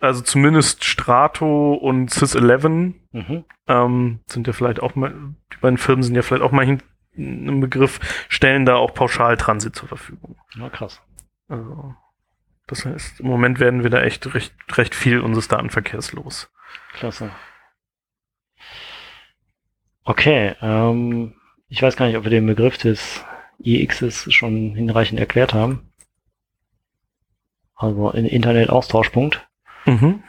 S1: Also zumindest Strato und Sys11
S2: mhm.
S1: ähm, sind ja vielleicht auch mal, die beiden Firmen sind ja vielleicht auch mal hin, im Begriff, stellen da auch pauschal Transit zur Verfügung.
S2: Na krass.
S1: Also, das heißt, im Moment werden wir da echt recht, recht viel unseres Datenverkehrs los.
S2: Klasse. Okay, ähm, ich weiß gar nicht, ob wir den Begriff des IXs schon hinreichend erklärt haben. Also in Internet-Austauschpunkt.
S1: Mhm.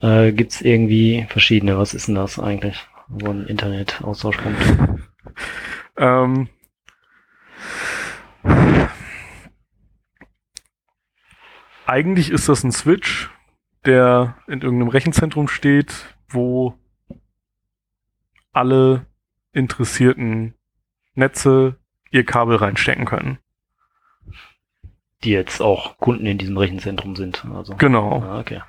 S2: Äh, gibt's irgendwie verschiedene. Was ist denn das eigentlich? So ein Internet-Austauschpunkt.
S1: Ähm, eigentlich ist das ein Switch, der in irgendeinem Rechenzentrum steht, wo alle interessierten Netze ihr Kabel reinstecken können.
S2: Die jetzt auch Kunden in diesem Rechenzentrum sind. Also.
S1: Genau.
S2: Ah, okay.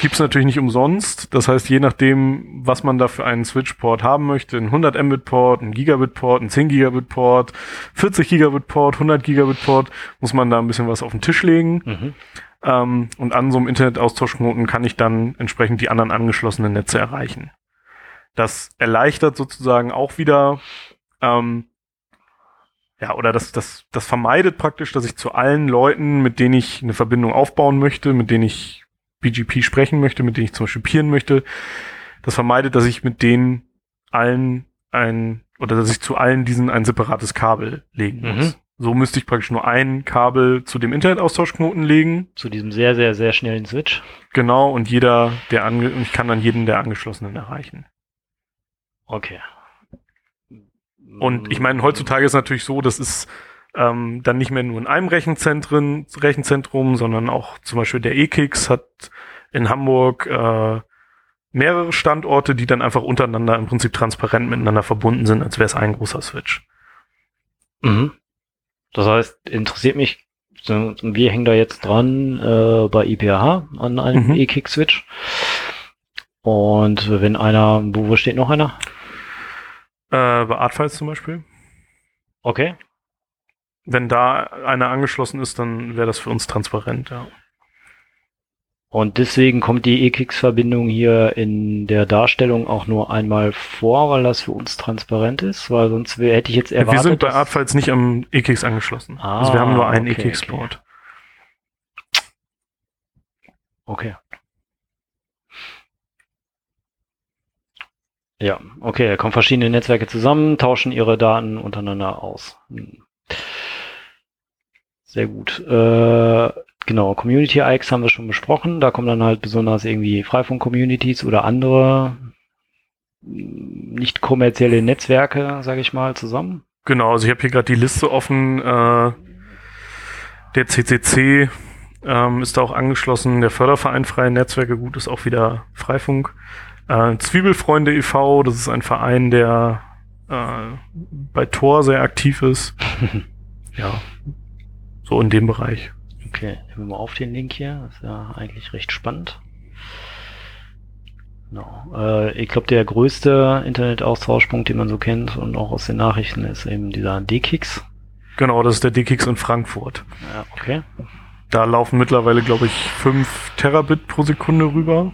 S1: Gibt's natürlich nicht umsonst. Das heißt, je nachdem, was man da für einen Switch-Port haben möchte, ein 100 Mbit-Port, ein Gigabit-Port, ein 10 Gigabit-Port, 40 Gigabit-Port, 100 Gigabit-Port, muss man da ein bisschen was auf den Tisch legen.
S2: Mhm.
S1: Ähm, und an so einem Internetaustauschknoten kann ich dann entsprechend die anderen angeschlossenen Netze erreichen. Das erleichtert sozusagen auch wieder, ähm, ja, oder das, das, das vermeidet praktisch, dass ich zu allen Leuten, mit denen ich eine Verbindung aufbauen möchte, mit denen ich BGP sprechen möchte, mit denen ich zum Beispiel peeren möchte, das vermeidet, dass ich mit denen allen ein, oder dass ich zu allen diesen ein separates Kabel legen
S2: Mhm.
S1: muss. So müsste ich praktisch nur ein Kabel zu dem Internetaustauschknoten legen.
S2: Zu diesem sehr, sehr, sehr schnellen Switch.
S1: Genau, und jeder, der ange und ich kann dann jeden der Angeschlossenen erreichen.
S2: Okay.
S1: Und ich meine, heutzutage ist natürlich so, das ist ähm, dann nicht mehr nur in einem Rechenzentren, Rechenzentrum, sondern auch zum Beispiel der E-Kix hat in Hamburg äh, mehrere Standorte, die dann einfach untereinander im Prinzip transparent miteinander verbunden sind, als wäre es ein großer Switch.
S2: Mhm. Das heißt, interessiert mich, wir hängen da jetzt dran äh, bei IPH an einem
S1: Mhm.
S2: E-Kick-Switch. Und wenn einer, wo, wo steht noch einer?
S1: Äh, bei Artfiles zum Beispiel.
S2: Okay.
S1: Wenn da einer angeschlossen ist, dann wäre das für uns transparent, ja.
S2: Und deswegen kommt die E-Kicks-Verbindung hier in der Darstellung auch nur einmal vor, weil das für uns transparent ist, weil sonst hätte ich jetzt erwartet.
S1: wir sind bei Artfiles nicht am EKIX angeschlossen. also wir haben nur einen
S2: Ah, okay,
S1: EKIX-Port.
S2: Okay. Ja, okay, da kommen verschiedene Netzwerke zusammen, tauschen ihre Daten untereinander aus. Hm. Sehr gut. Äh, genau, Community Ikes haben wir schon besprochen. Da kommen dann halt besonders irgendwie Freifunk-Communities oder andere hm, nicht kommerzielle Netzwerke, sage ich mal, zusammen.
S1: Genau, also ich habe hier gerade die Liste offen. Äh, der CCC ähm, ist da auch angeschlossen. Der Förderverein Freie Netzwerke, gut, ist auch wieder Freifunk. Äh, Zwiebelfreunde e.V., das ist ein Verein, der äh, bei Tor sehr aktiv ist. ja, so in dem Bereich.
S2: Okay, nehmen wir mal auf den Link hier. Das ist ja eigentlich recht spannend. Genau. Äh, ich glaube, der größte Internetaustauschpunkt, den man so kennt und auch aus den Nachrichten, ist eben dieser D-Kicks.
S1: Genau, das ist der DKIX in Frankfurt.
S2: Ja, okay.
S1: Da laufen mittlerweile, glaube ich, 5 Terabit pro Sekunde rüber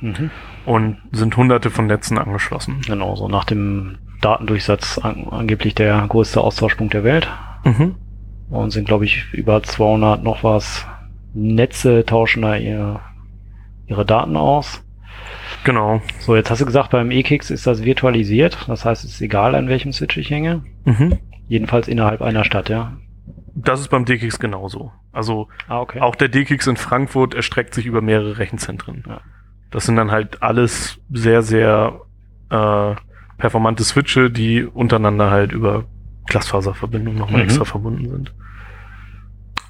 S2: Mhm.
S1: und sind hunderte von Netzen angeschlossen.
S2: Genau, so nach dem Datendurchsatz an, angeblich der größte Austauschpunkt der Welt.
S1: Mhm.
S2: Und sind, glaube ich, über 200 noch was Netze tauschen da ihr, ihre Daten aus.
S1: Genau.
S2: So, jetzt hast du gesagt, beim E-Kicks ist das virtualisiert. Das heißt, es ist egal, an welchem Switch ich hänge.
S1: Mhm.
S2: Jedenfalls innerhalb einer Stadt, ja.
S1: Das ist beim DKIX genauso. Also
S2: Ah, okay.
S1: auch der DKIX in Frankfurt erstreckt sich über mehrere Rechenzentren.
S2: Ja.
S1: Das sind dann halt alles sehr, sehr äh, performante Switche, die untereinander halt über Glasfaserverbindungen nochmal
S2: Mhm.
S1: extra verbunden sind.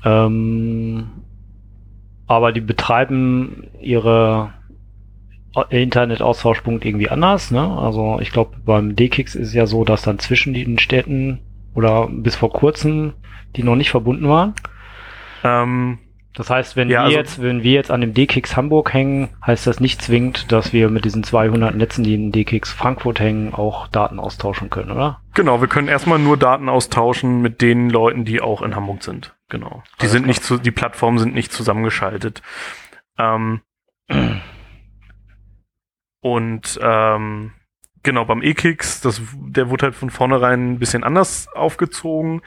S2: Ähm, aber die betreiben ihre Internetaustauschpunkt irgendwie anders, ne? Also ich glaube, beim D-Kicks ist es ja so, dass dann zwischen den Städten oder bis vor kurzem die noch nicht verbunden waren.
S1: Ähm,
S2: Das heißt, wenn
S1: Ja,
S2: wir
S1: also-
S2: jetzt, wenn wir jetzt an dem D-Kicks Hamburg hängen, heißt das nicht zwingend, dass wir mit diesen 200 Netzen, die in D-Kicks Frankfurt hängen, auch Daten austauschen können, oder?
S1: genau, wir können erstmal nur Daten austauschen mit den Leuten, die auch in Hamburg sind. Genau. Die
S2: Alles
S1: sind
S2: klar.
S1: nicht zu, die Plattformen sind nicht zusammengeschaltet. Ähm, und ähm, genau, beim E-Kicks, der wurde halt von vornherein ein bisschen anders aufgezogen.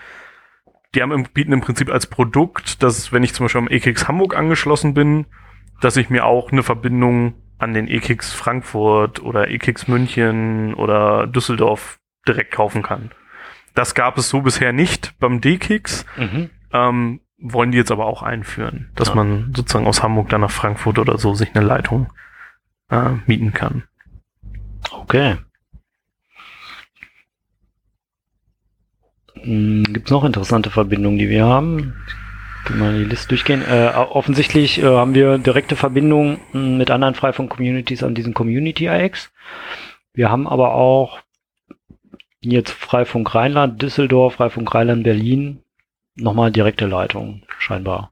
S1: Die haben bieten im Prinzip als Produkt, dass wenn ich zum Beispiel am E-Kicks Hamburg angeschlossen bin, dass ich mir auch eine Verbindung an den E-Kicks Frankfurt oder E-Kicks München oder Düsseldorf direkt kaufen kann. Das gab es so bisher nicht beim D-Kicks.
S2: Mhm.
S1: Ähm, wollen die jetzt aber auch einführen, dass
S2: Ja.
S1: man sozusagen aus Hamburg dann nach Frankfurt oder so sich eine Leitung äh, mieten kann.
S2: Okay. Gibt es noch interessante Verbindungen, die wir haben? Können wir die Liste durchgehen. Äh, offensichtlich äh, haben wir direkte Verbindungen mh, mit anderen Freifunk-Communities an diesen Community-IX. Wir haben aber auch jetzt Freifunk Rheinland, Düsseldorf, Freifunk Rheinland, Berlin nochmal direkte Leitungen, scheinbar.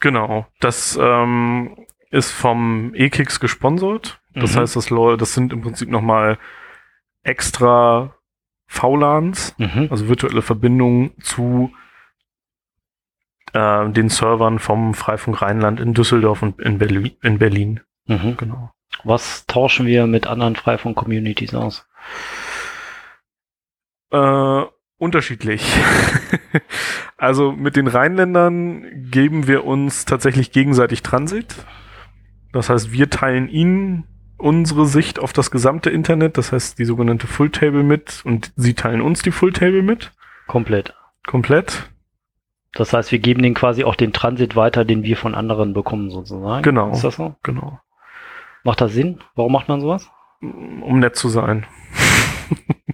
S1: Genau, das ähm, ist vom E-Kicks gesponsert. Das
S2: Mhm.
S1: heißt, das, das sind im Prinzip nochmal extra VLANs,
S2: Mhm.
S1: also virtuelle Verbindungen zu äh, den Servern vom Freifunk Rheinland in Düsseldorf und in, Berlin. in Berlin.
S2: Mhm.
S1: Genau.
S2: Was tauschen wir mit anderen Freifunk-Communities aus?
S1: Äh, unterschiedlich. also mit den Rheinländern geben wir uns tatsächlich gegenseitig Transit. Das heißt, wir teilen ihnen unsere Sicht auf das gesamte Internet, das heißt die sogenannte Full Table mit und sie teilen uns die Full Table mit.
S2: Komplett.
S1: Komplett.
S2: Das heißt, wir geben den quasi auch den Transit weiter, den wir von anderen bekommen, sozusagen.
S1: Genau.
S2: Ist das so?
S1: Genau.
S2: Macht das Sinn? Warum macht man sowas?
S1: Um nett zu sein.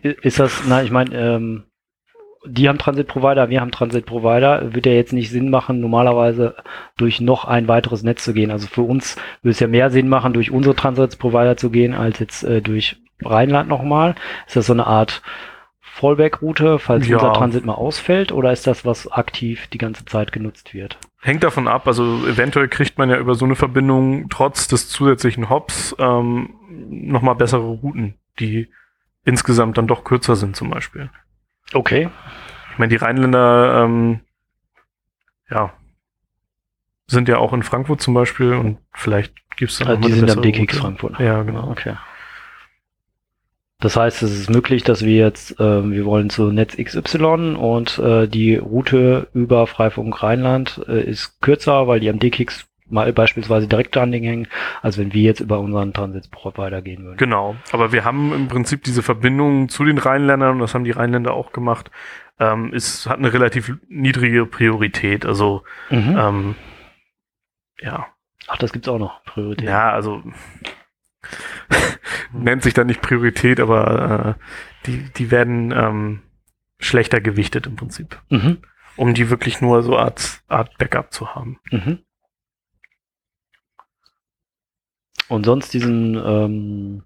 S2: Ist das, na, ich meine, ähm, die haben Transit-Provider, wir haben Transit-Provider, wird ja jetzt nicht Sinn machen, normalerweise durch noch ein weiteres Netz zu gehen. Also für uns würde es ja mehr Sinn machen, durch unsere Transit-Provider zu gehen, als jetzt äh, durch Rheinland nochmal. Ist das so eine Art Fallback-Route, falls
S1: Ja.
S2: unser Transit mal ausfällt, oder ist das, was aktiv die ganze Zeit genutzt wird?
S1: Hängt davon ab, also eventuell kriegt man ja über so eine Verbindung trotz des zusätzlichen Hops ähm, nochmal bessere Routen, die insgesamt dann doch kürzer sind zum Beispiel.
S2: Okay.
S1: Ich meine, die Rheinländer, ähm, ja, sind ja auch in Frankfurt zum Beispiel und vielleicht gibt es da
S2: Also die sind am DKX. Frankfurt.
S1: Ja, genau.
S2: Okay. Das heißt, es ist möglich, dass wir jetzt, äh, wir wollen zu Netz XY und äh, die Route über Freifunk Rheinland äh, ist kürzer, weil die am DKX mal beispielsweise direkt an den hängen, als wenn wir jetzt über unseren Transit-Provider gehen würden.
S1: Genau, aber wir haben im Prinzip diese Verbindung zu den Rheinländern, und das haben die Rheinländer auch gemacht, ähm, ist, hat eine relativ niedrige Priorität. Also,
S2: Mhm.
S1: ähm, ja,
S2: Ach, das gibt's auch noch, Priorität.
S1: ja, also nennt sich dann nicht Priorität, aber äh, die, die werden ähm, schlechter gewichtet im Prinzip,
S2: Mhm.
S1: um die wirklich nur so Art, Art Backup zu haben.
S2: Mhm. Und sonst diesen, ähm,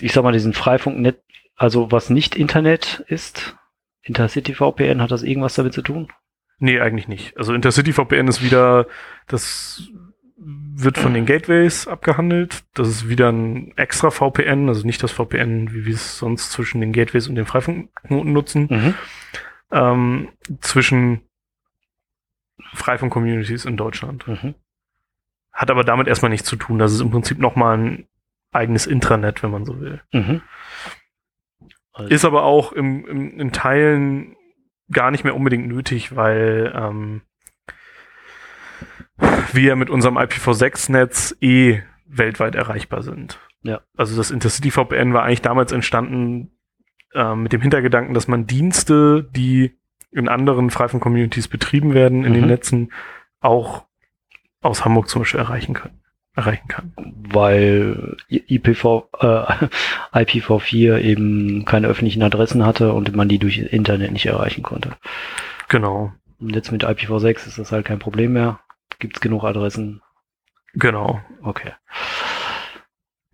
S2: ich sag mal, diesen Freifunknet, also was nicht Internet ist, Intercity VPN, hat das irgendwas damit zu tun?
S1: Nee, eigentlich nicht. Also Intercity VPN ist wieder, das wird von den Gateways abgehandelt. Das ist wieder ein extra VPN, also nicht das VPN, wie wir es sonst zwischen den Gateways und den Freifunkknoten nutzen,
S2: Mhm.
S1: ähm, zwischen Freifunk-Communities in Deutschland.
S2: Mhm.
S1: Hat aber damit erstmal nichts zu tun. Das ist im Prinzip nochmal ein eigenes Intranet, wenn man so will.
S2: Mhm. Also,
S1: Ist aber auch im, im, in Teilen gar nicht mehr unbedingt nötig, weil ähm, wir mit unserem IPv6-Netz eh weltweit erreichbar sind.
S2: Ja.
S1: Also das Intercity VPN war eigentlich damals entstanden ähm, mit dem Hintergedanken, dass man Dienste, die in anderen Freifunk-Communities betrieben werden, in den
S2: Mhm.
S1: Netzen, auch aus Hamburg zum Beispiel erreichen können. Erreichen kann.
S2: weil IPv, äh, IPv4 eben keine öffentlichen Adressen hatte und man die durch Internet nicht erreichen konnte.
S1: Genau.
S2: Und jetzt mit IPv6 ist das halt kein Problem mehr. Gibt's genug Adressen.
S1: Genau.
S2: Okay.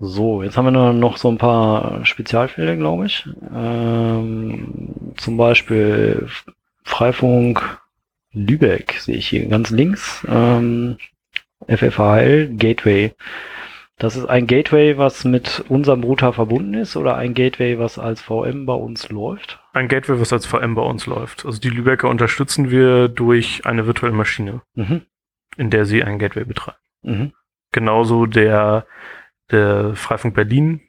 S2: So, jetzt haben wir noch so ein paar Spezialfälle, glaube ich. Ähm, zum Beispiel Freifunk Lübeck sehe ich hier ganz links. Ähm, FFHL Gateway. Das ist ein Gateway, was mit unserem Router verbunden ist oder ein Gateway, was als VM bei uns läuft?
S1: Ein Gateway, was als VM bei uns läuft. Also die Lübecker unterstützen wir durch eine virtuelle Maschine,
S2: Mhm.
S1: in der sie ein Gateway betreiben.
S2: Mhm.
S1: Genauso der, der Freifunk Berlin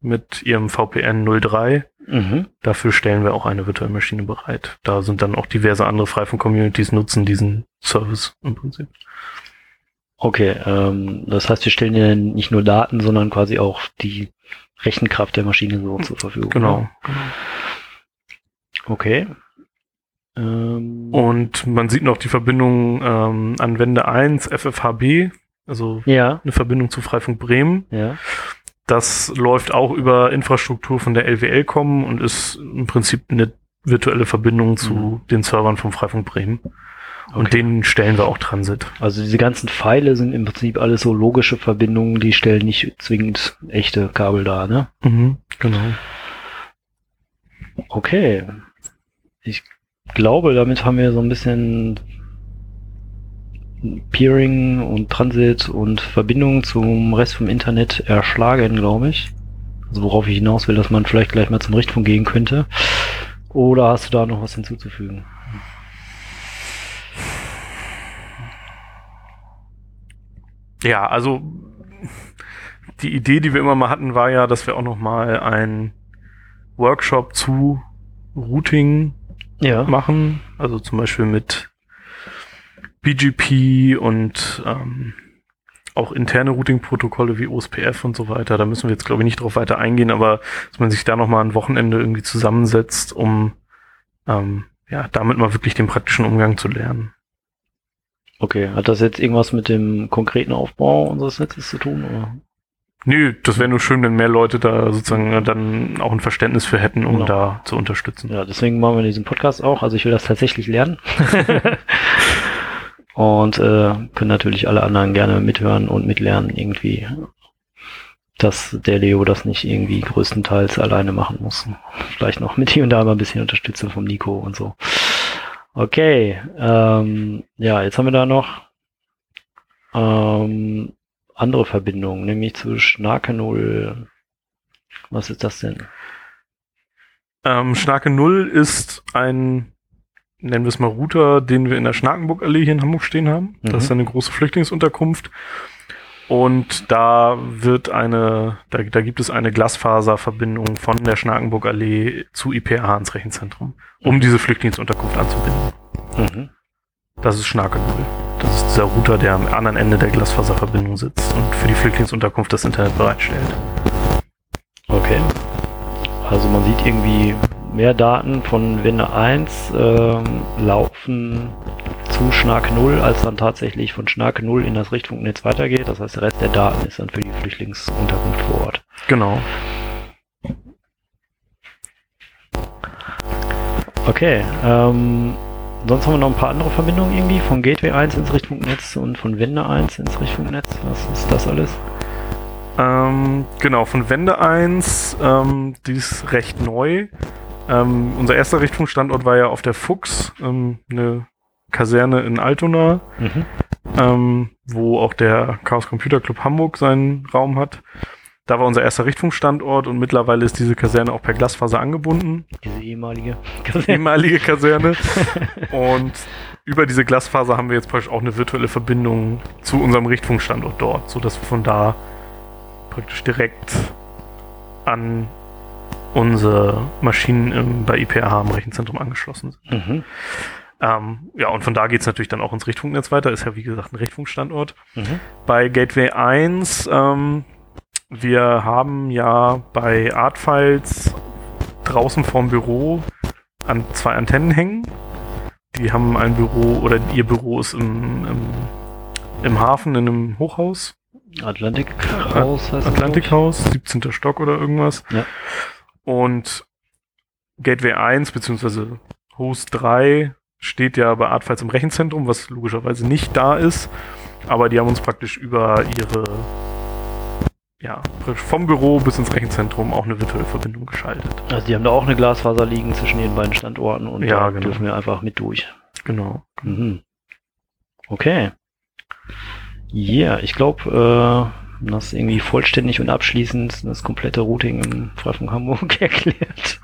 S1: mit ihrem VPN 03.
S2: Mhm.
S1: Dafür stellen wir auch eine virtuelle Maschine bereit. Da sind dann auch diverse andere Freifunk-Communities nutzen diesen Service im Prinzip.
S2: Okay, ähm, das heißt, wir stellen ja nicht nur Daten, sondern quasi auch die Rechenkraft der Maschine so zur Verfügung.
S1: Genau.
S2: Okay. Ähm,
S1: Und man sieht noch die Verbindung ähm, an Wende 1 FFHB, also
S2: ja,
S1: eine Verbindung zu Freifunk Bremen.
S2: ja.
S1: Das läuft auch über Infrastruktur von der LWL-Com und ist im Prinzip eine virtuelle Verbindung zu
S2: Mhm.
S1: den Servern vom Freifunk Bremen. Und
S2: Okay.
S1: denen stellen wir auch Transit.
S2: Also diese ganzen Pfeile sind im Prinzip alles so logische Verbindungen, die stellen nicht zwingend echte Kabel dar, ne?
S1: Genau.
S2: Okay. Ich glaube, damit haben wir so ein bisschen Peering und Transit und Verbindung zum Rest vom Internet erschlagen, glaube ich. Also worauf ich hinaus will, dass man vielleicht gleich mal zum Richtfunk gehen könnte. Oder hast du da noch was hinzuzufügen?
S1: Ja, also die Idee, die wir immer mal hatten, war ja, dass wir auch noch mal einen Workshop zu Routing
S2: Ja.
S1: machen. Also zum Beispiel mit BGP und ähm, auch interne Routing-Protokolle wie OSPF und so weiter. Da müssen wir jetzt, glaube ich, nicht drauf weiter eingehen, aber dass man sich da noch mal ein Wochenende irgendwie zusammensetzt, um ähm, ja, damit mal wirklich den praktischen Umgang zu lernen.
S2: Okay. Hat das jetzt irgendwas mit dem konkreten Aufbau unseres Netzes zu tun? Oder?
S1: Nö, das wäre nur schön, wenn mehr Leute da sozusagen dann auch ein Verständnis für hätten, um
S2: Genau.
S1: da zu unterstützen.
S2: Ja, deswegen machen wir diesen Podcast auch. Also ich will das tatsächlich lernen. und äh, können natürlich alle anderen gerne mithören und mitlernen irgendwie, dass der Leo das nicht irgendwie größtenteils alleine machen muss. Vielleicht noch mit hier und da mal ein bisschen Unterstützung vom Nico und so. Okay, ähm, ja, jetzt haben wir da noch ähm, andere Verbindungen, nämlich zu Schnarke 0. Was ist das denn?
S1: Ähm, Schnarke Null ist ein, nennen wir es mal Router, den wir in der Schnakenburgallee hier in Hamburg stehen haben.
S2: Mhm.
S1: Das ist eine große Flüchtlingsunterkunft. Und da wird eine, da, da gibt es eine Glasfaserverbindung von der Schnakenburgallee zu IPA ins Rechenzentrum, um diese Flüchtlingsunterkunft anzubinden.
S2: Mhm.
S1: Das ist Schnarke Null. Das ist dieser Router, der am anderen Ende der Glasfaserverbindung sitzt und für die Flüchtlingsunterkunft das Internet bereitstellt.
S2: Okay. Also man sieht irgendwie mehr Daten von Wende 1 ähm, laufen zu Schnack 0, als dann tatsächlich von Schnack 0 in das Richtfunknetz weitergeht. Das heißt, der Rest der Daten ist dann für die Flüchtlingsunterkunft vor Ort.
S1: Genau.
S2: Okay. Ähm, sonst haben wir noch ein paar andere Verbindungen irgendwie von Gateway 1 ins Richtfunknetz und von Wende 1 ins Richtfunknetz. Was ist das alles?
S1: Ähm, genau, von Wende 1, ähm, die ist recht neu. Ähm, unser erster Richtfunkstandort war ja auf der Fuchs, ähm, eine Kaserne in Altona,
S2: Mhm.
S1: ähm, wo auch der Chaos Computer Club Hamburg seinen Raum hat. Da war unser erster Richtfunkstandort und mittlerweile ist diese Kaserne auch per Glasfaser angebunden.
S2: Diese ehemalige.
S1: ehemalige Kaserne. Und über diese Glasfaser haben wir jetzt praktisch auch eine virtuelle Verbindung zu unserem Richtfunkstandort dort, sodass wir von da praktisch direkt an unsere Maschinen im, bei IPRH im Rechenzentrum angeschlossen sind.
S2: Mhm.
S1: Ähm, ja, und von da geht es natürlich dann auch ins Richtfunknetz weiter. Ist ja wie gesagt ein Richtfunkstandort.
S2: Mhm.
S1: Bei Gateway 1, ähm, wir haben ja bei Artfiles draußen vorm Büro an zwei Antennen hängen. Die haben ein Büro oder ihr Büro ist im, im, im Hafen in einem Hochhaus.
S2: Atlantik Haus heißt das,
S1: Atlantikhaus, 17. Stock oder irgendwas.
S2: Ja.
S1: Und Gateway 1 beziehungsweise Host 3 steht ja bei Artfiles im Rechenzentrum, was logischerweise nicht da ist. Aber die haben uns praktisch über ihre, ja, vom Büro bis ins Rechenzentrum auch eine virtuelle Verbindung geschaltet.
S2: Also die haben da auch eine Glasfaser liegen zwischen den beiden Standorten und
S1: Ja, genau.
S2: dürfen wir einfach mit durch.
S1: Genau.
S2: Mhm. Okay. Ja, ich glaube, äh, das ist irgendwie vollständig und abschließend das komplette Routing im Freifunk Hamburg erklärt.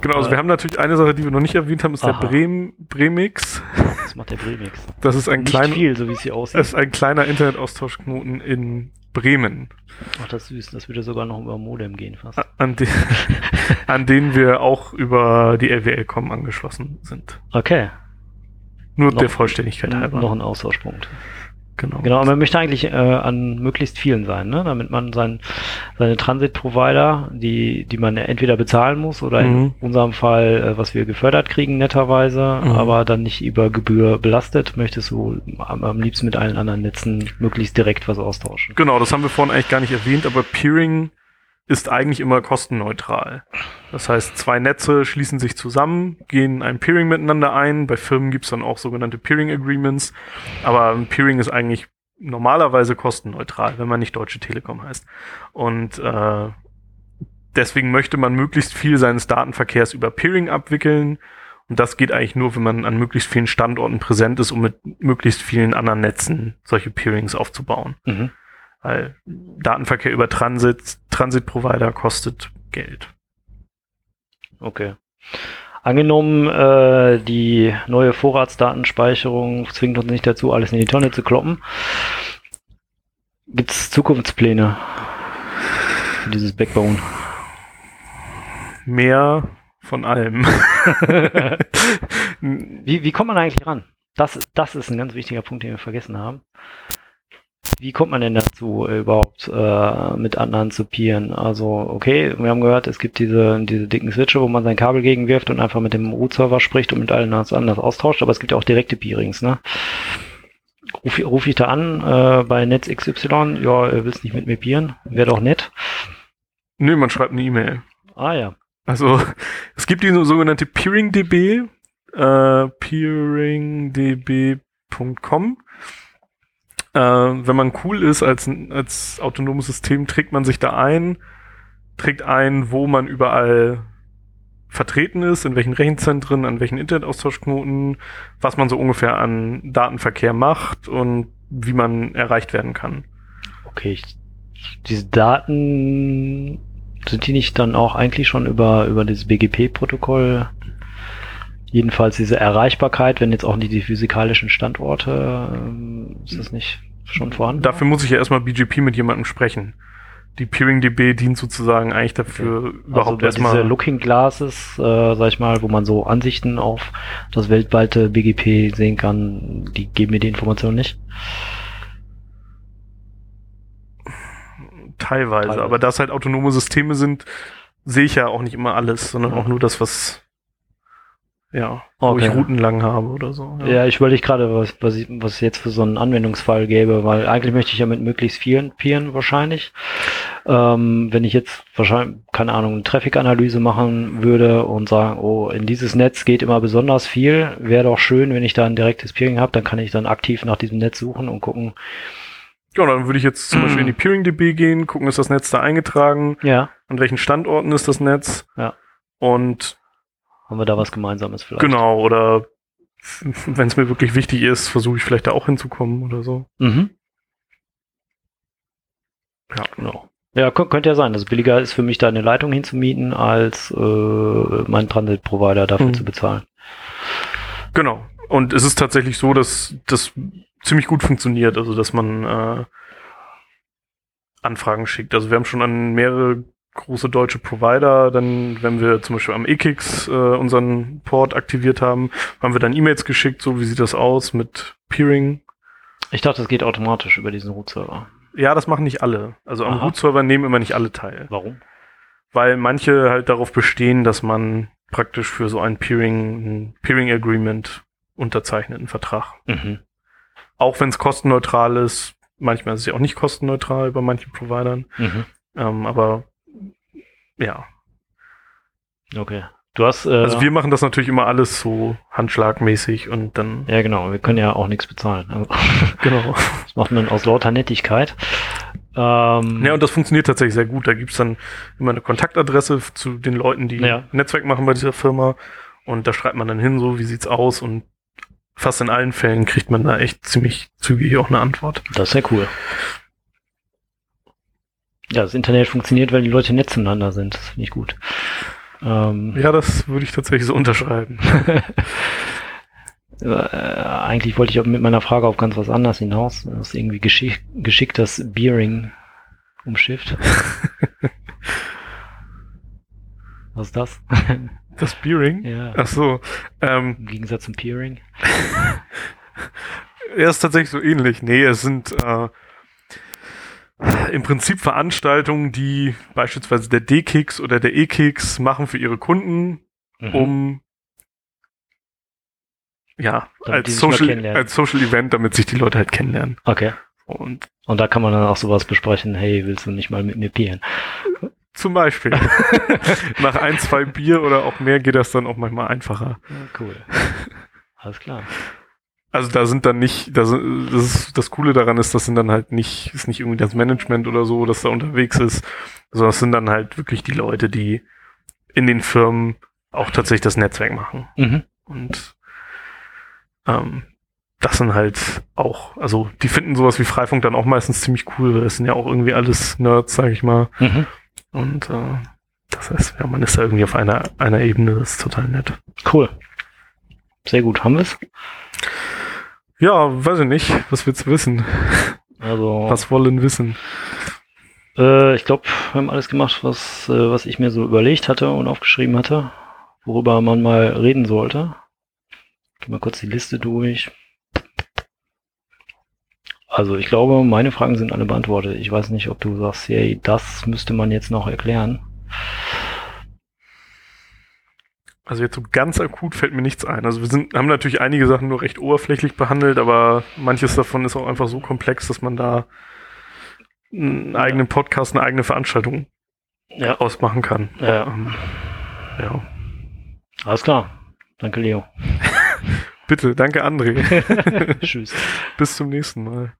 S1: Genau, also
S2: Äh.
S1: wir haben natürlich eine Sache, die wir noch nicht erwähnt haben, ist
S2: Aha.
S1: der Brem, Bremix.
S2: Das macht der Bremix.
S1: Das ist ein
S2: Nicht
S1: kleiner,
S2: viel, so wie es hier aussieht.
S1: ist ein kleiner Internetaustauschknoten in Bremen.
S2: Ach, das ist süß. Das würde sogar noch über Modem gehen fast.
S1: an, den, an denen wir auch über die LWL-Com angeschlossen sind.
S2: Okay.
S1: Nur
S2: Noch-
S1: der Vollständigkeit halber.
S2: Noch ein Austauschpunkt.
S1: Genau.
S2: Genau, man möchte eigentlich äh, an möglichst vielen sein, ne? damit man sein, seine Transit-Provider, die, die man entweder bezahlen muss oder
S1: Mhm.
S2: in unserem Fall, äh, was wir gefördert kriegen, netterweise,
S1: Mhm.
S2: aber dann nicht über Gebühr belastet, möchtest du am, am liebsten mit allen anderen Netzen möglichst direkt was austauschen.
S1: Genau, das haben wir vorhin eigentlich gar nicht erwähnt, aber Peering ist eigentlich immer kostenneutral. Das heißt, zwei Netze schließen sich zusammen, gehen ein Peering miteinander ein. Bei Firmen gibt's dann auch sogenannte Peering Agreements. Aber ein Peering ist eigentlich normalerweise kostenneutral, wenn man nicht Deutsche Telekom heißt. Und äh, deswegen möchte man möglichst viel seines Datenverkehrs über Peering abwickeln. Und das geht eigentlich nur, wenn man an möglichst vielen Standorten präsent ist, um mit möglichst vielen anderen Netzen solche Peerings aufzubauen.
S2: Mhm.
S1: Weil Datenverkehr über Transit, Transit-Provider kostet Geld.
S2: Okay. Angenommen, äh, die neue Vorratsdatenspeicherung zwingt uns nicht dazu, alles in die Tonne zu kloppen. Gibt es Zukunftspläne für dieses Backbone?
S1: Mehr von allem.
S2: Wie, wie kommt man eigentlich ran? Das, das ist ein ganz wichtiger Punkt, den wir vergessen haben. Wie kommt man denn dazu, überhaupt äh, mit anderen zu peeren? Also, okay, wir haben gehört, es gibt diese, diese dicken Switche, wo man sein Kabel gegenwirft und einfach mit dem Root-Server spricht und mit allen anders austauscht, aber es gibt ja auch direkte Peerings, ne? Ruf, ruf ich da an äh, bei Netz XY, ja, willst nicht mit mir peeren? Wäre doch nett.
S1: Nö, man schreibt eine E-Mail.
S2: Ah ja.
S1: Also es gibt die sogenannte PeeringDB, äh, peeringdb.com. Äh, wenn man cool ist als, als autonomes System, trägt man sich da ein, trägt ein, wo man überall vertreten ist, in welchen Rechenzentren, an welchen Internetaustauschknoten, was man so ungefähr an Datenverkehr macht und wie man erreicht werden kann.
S2: Okay, ich, diese Daten sind die nicht dann auch eigentlich schon über, über das BGP-Protokoll? Jedenfalls diese Erreichbarkeit, wenn jetzt auch nicht die physikalischen Standorte, ähm, ist das nicht schon vorhanden?
S1: Dafür muss ich ja erstmal BGP mit jemandem sprechen die PeeringDB dient sozusagen eigentlich dafür okay. überhaupt also erstmal.
S2: Diese Looking Glasses, äh, sag ich mal, wo man so Ansichten auf das weltweite BGP sehen kann, die geben mir die Information nicht.
S1: Teilweise, Teilweise, aber da es halt autonome Systeme sind, sehe ich ja auch nicht immer alles, sondern auch nur das, was ja, wo okay. ich Routen lang habe oder so.
S2: Ja, ja ich überlege gerade, was, was, ich, was es jetzt für so einen Anwendungsfall gäbe, weil eigentlich möchte ich ja mit möglichst vielen Peeren wahrscheinlich. Ähm, wenn ich jetzt wahrscheinlich, keine Ahnung, eine Traffic-Analyse machen würde und sagen, oh, in dieses Netz geht immer besonders viel, wäre doch schön, wenn ich da ein direktes Peering habe, dann kann ich dann aktiv nach diesem Netz suchen und gucken.
S1: Ja, dann würde ich jetzt zum Beispiel in die Peering-DB gehen, gucken, ist das Netz da eingetragen?
S2: Ja.
S1: An welchen Standorten ist das Netz?
S2: Ja.
S1: Und
S2: haben wir da was Gemeinsames
S1: vielleicht? Genau, oder wenn es mir wirklich wichtig ist, versuche ich vielleicht da auch hinzukommen oder so.
S2: Mhm. Ja, genau. Ja, könnte ja sein. Also billiger ist für mich da eine Leitung hinzumieten, als äh, meinen Transit-Provider dafür mhm. zu bezahlen.
S1: Genau. Und es ist tatsächlich so, dass das ziemlich gut funktioniert, also dass man äh, Anfragen schickt. Also wir haben schon an mehrere große deutsche Provider, dann, wenn wir zum Beispiel am EKIX äh, unseren Port aktiviert haben, haben wir dann E-Mails geschickt, so wie sieht das aus mit Peering.
S2: Ich dachte, das geht automatisch über diesen Root-Server.
S1: Ja, das machen nicht alle. Also am Root-Server nehmen immer nicht alle teil.
S2: Warum?
S1: Weil manche halt darauf bestehen, dass man praktisch für so ein Peering, ein Peering Agreement unterzeichnet, einen Vertrag.
S2: Mhm.
S1: Auch wenn es kostenneutral ist, manchmal ist es ja auch nicht kostenneutral bei manchen Providern.
S2: Mhm.
S1: Ähm, aber ja.
S2: Okay. Du hast. Äh,
S1: also wir machen das natürlich immer alles so handschlagmäßig und dann.
S2: Ja, genau. Wir können ja auch nichts bezahlen. Also,
S1: genau.
S2: Das macht man aus lauter Nettigkeit.
S1: Ähm, ja, und das funktioniert tatsächlich sehr gut. Da gibt's dann immer eine Kontaktadresse zu den Leuten, die
S2: ja.
S1: Netzwerk machen bei dieser Firma. Und da schreibt man dann hin, so wie sieht's aus und fast in allen Fällen kriegt man da echt ziemlich zügig auch eine Antwort.
S2: Das ist ja cool. Ja, das Internet funktioniert, weil die Leute nett zueinander sind. Das finde ich gut.
S1: Ähm, ja, das würde ich tatsächlich so unterschreiben.
S2: äh, eigentlich wollte ich mit meiner Frage auf ganz was anderes hinaus. Das ist irgendwie geschick, geschickt das Beering umschifft. was ist das?
S1: Das Beering?
S2: Ja.
S1: Ach so.
S2: Ähm, Im Gegensatz zum Peering?
S1: er ist tatsächlich so ähnlich. Nee, es sind äh, im Prinzip Veranstaltungen, die beispielsweise der D-Kicks oder der E-Kicks machen für ihre Kunden, mhm. um ja, als Social, als Social Event, damit sich die Leute halt kennenlernen.
S2: Okay.
S1: Und,
S2: und da kann man dann auch sowas besprechen, hey, willst du nicht mal mit mir peeren?
S1: Zum Beispiel. Nach ein, zwei Bier oder auch mehr geht das dann auch manchmal einfacher.
S2: Ja, cool. Alles klar.
S1: Also da sind dann nicht, das, das, ist, das Coole daran ist, das sind dann halt nicht, ist nicht irgendwie das Management oder so, das da unterwegs ist, sondern das sind dann halt wirklich die Leute, die in den Firmen auch tatsächlich das Netzwerk machen.
S2: Mhm.
S1: Und ähm, das sind halt auch, also die finden sowas wie Freifunk dann auch meistens ziemlich cool, weil das sind ja auch irgendwie alles Nerds, sag ich mal.
S2: Mhm.
S1: Und äh, das heißt, ja, man ist da irgendwie auf einer, einer Ebene, das ist total nett.
S2: Cool. Sehr gut, haben wir es?
S1: Ja, weiß ich nicht. Was willst du wissen?
S2: Also.
S1: Was wollen wissen?
S2: Äh, ich glaube, wir haben alles gemacht, was, äh, was ich mir so überlegt hatte und aufgeschrieben hatte, worüber man mal reden sollte. Geh mal kurz die Liste durch. Also ich glaube, meine Fragen sind alle beantwortet. Ich weiß nicht, ob du sagst, hey, das müsste man jetzt noch erklären.
S1: Also jetzt so ganz akut fällt mir nichts ein. Also wir sind, haben natürlich einige Sachen nur recht oberflächlich behandelt, aber manches davon ist auch einfach so komplex, dass man da einen eigenen Podcast, eine eigene Veranstaltung
S2: Ja.
S1: ausmachen kann.
S2: Ja.
S1: Ähm, ja.
S2: Alles klar. Danke, Leo.
S1: Bitte, danke André.
S2: Tschüss.
S1: Bis zum nächsten Mal.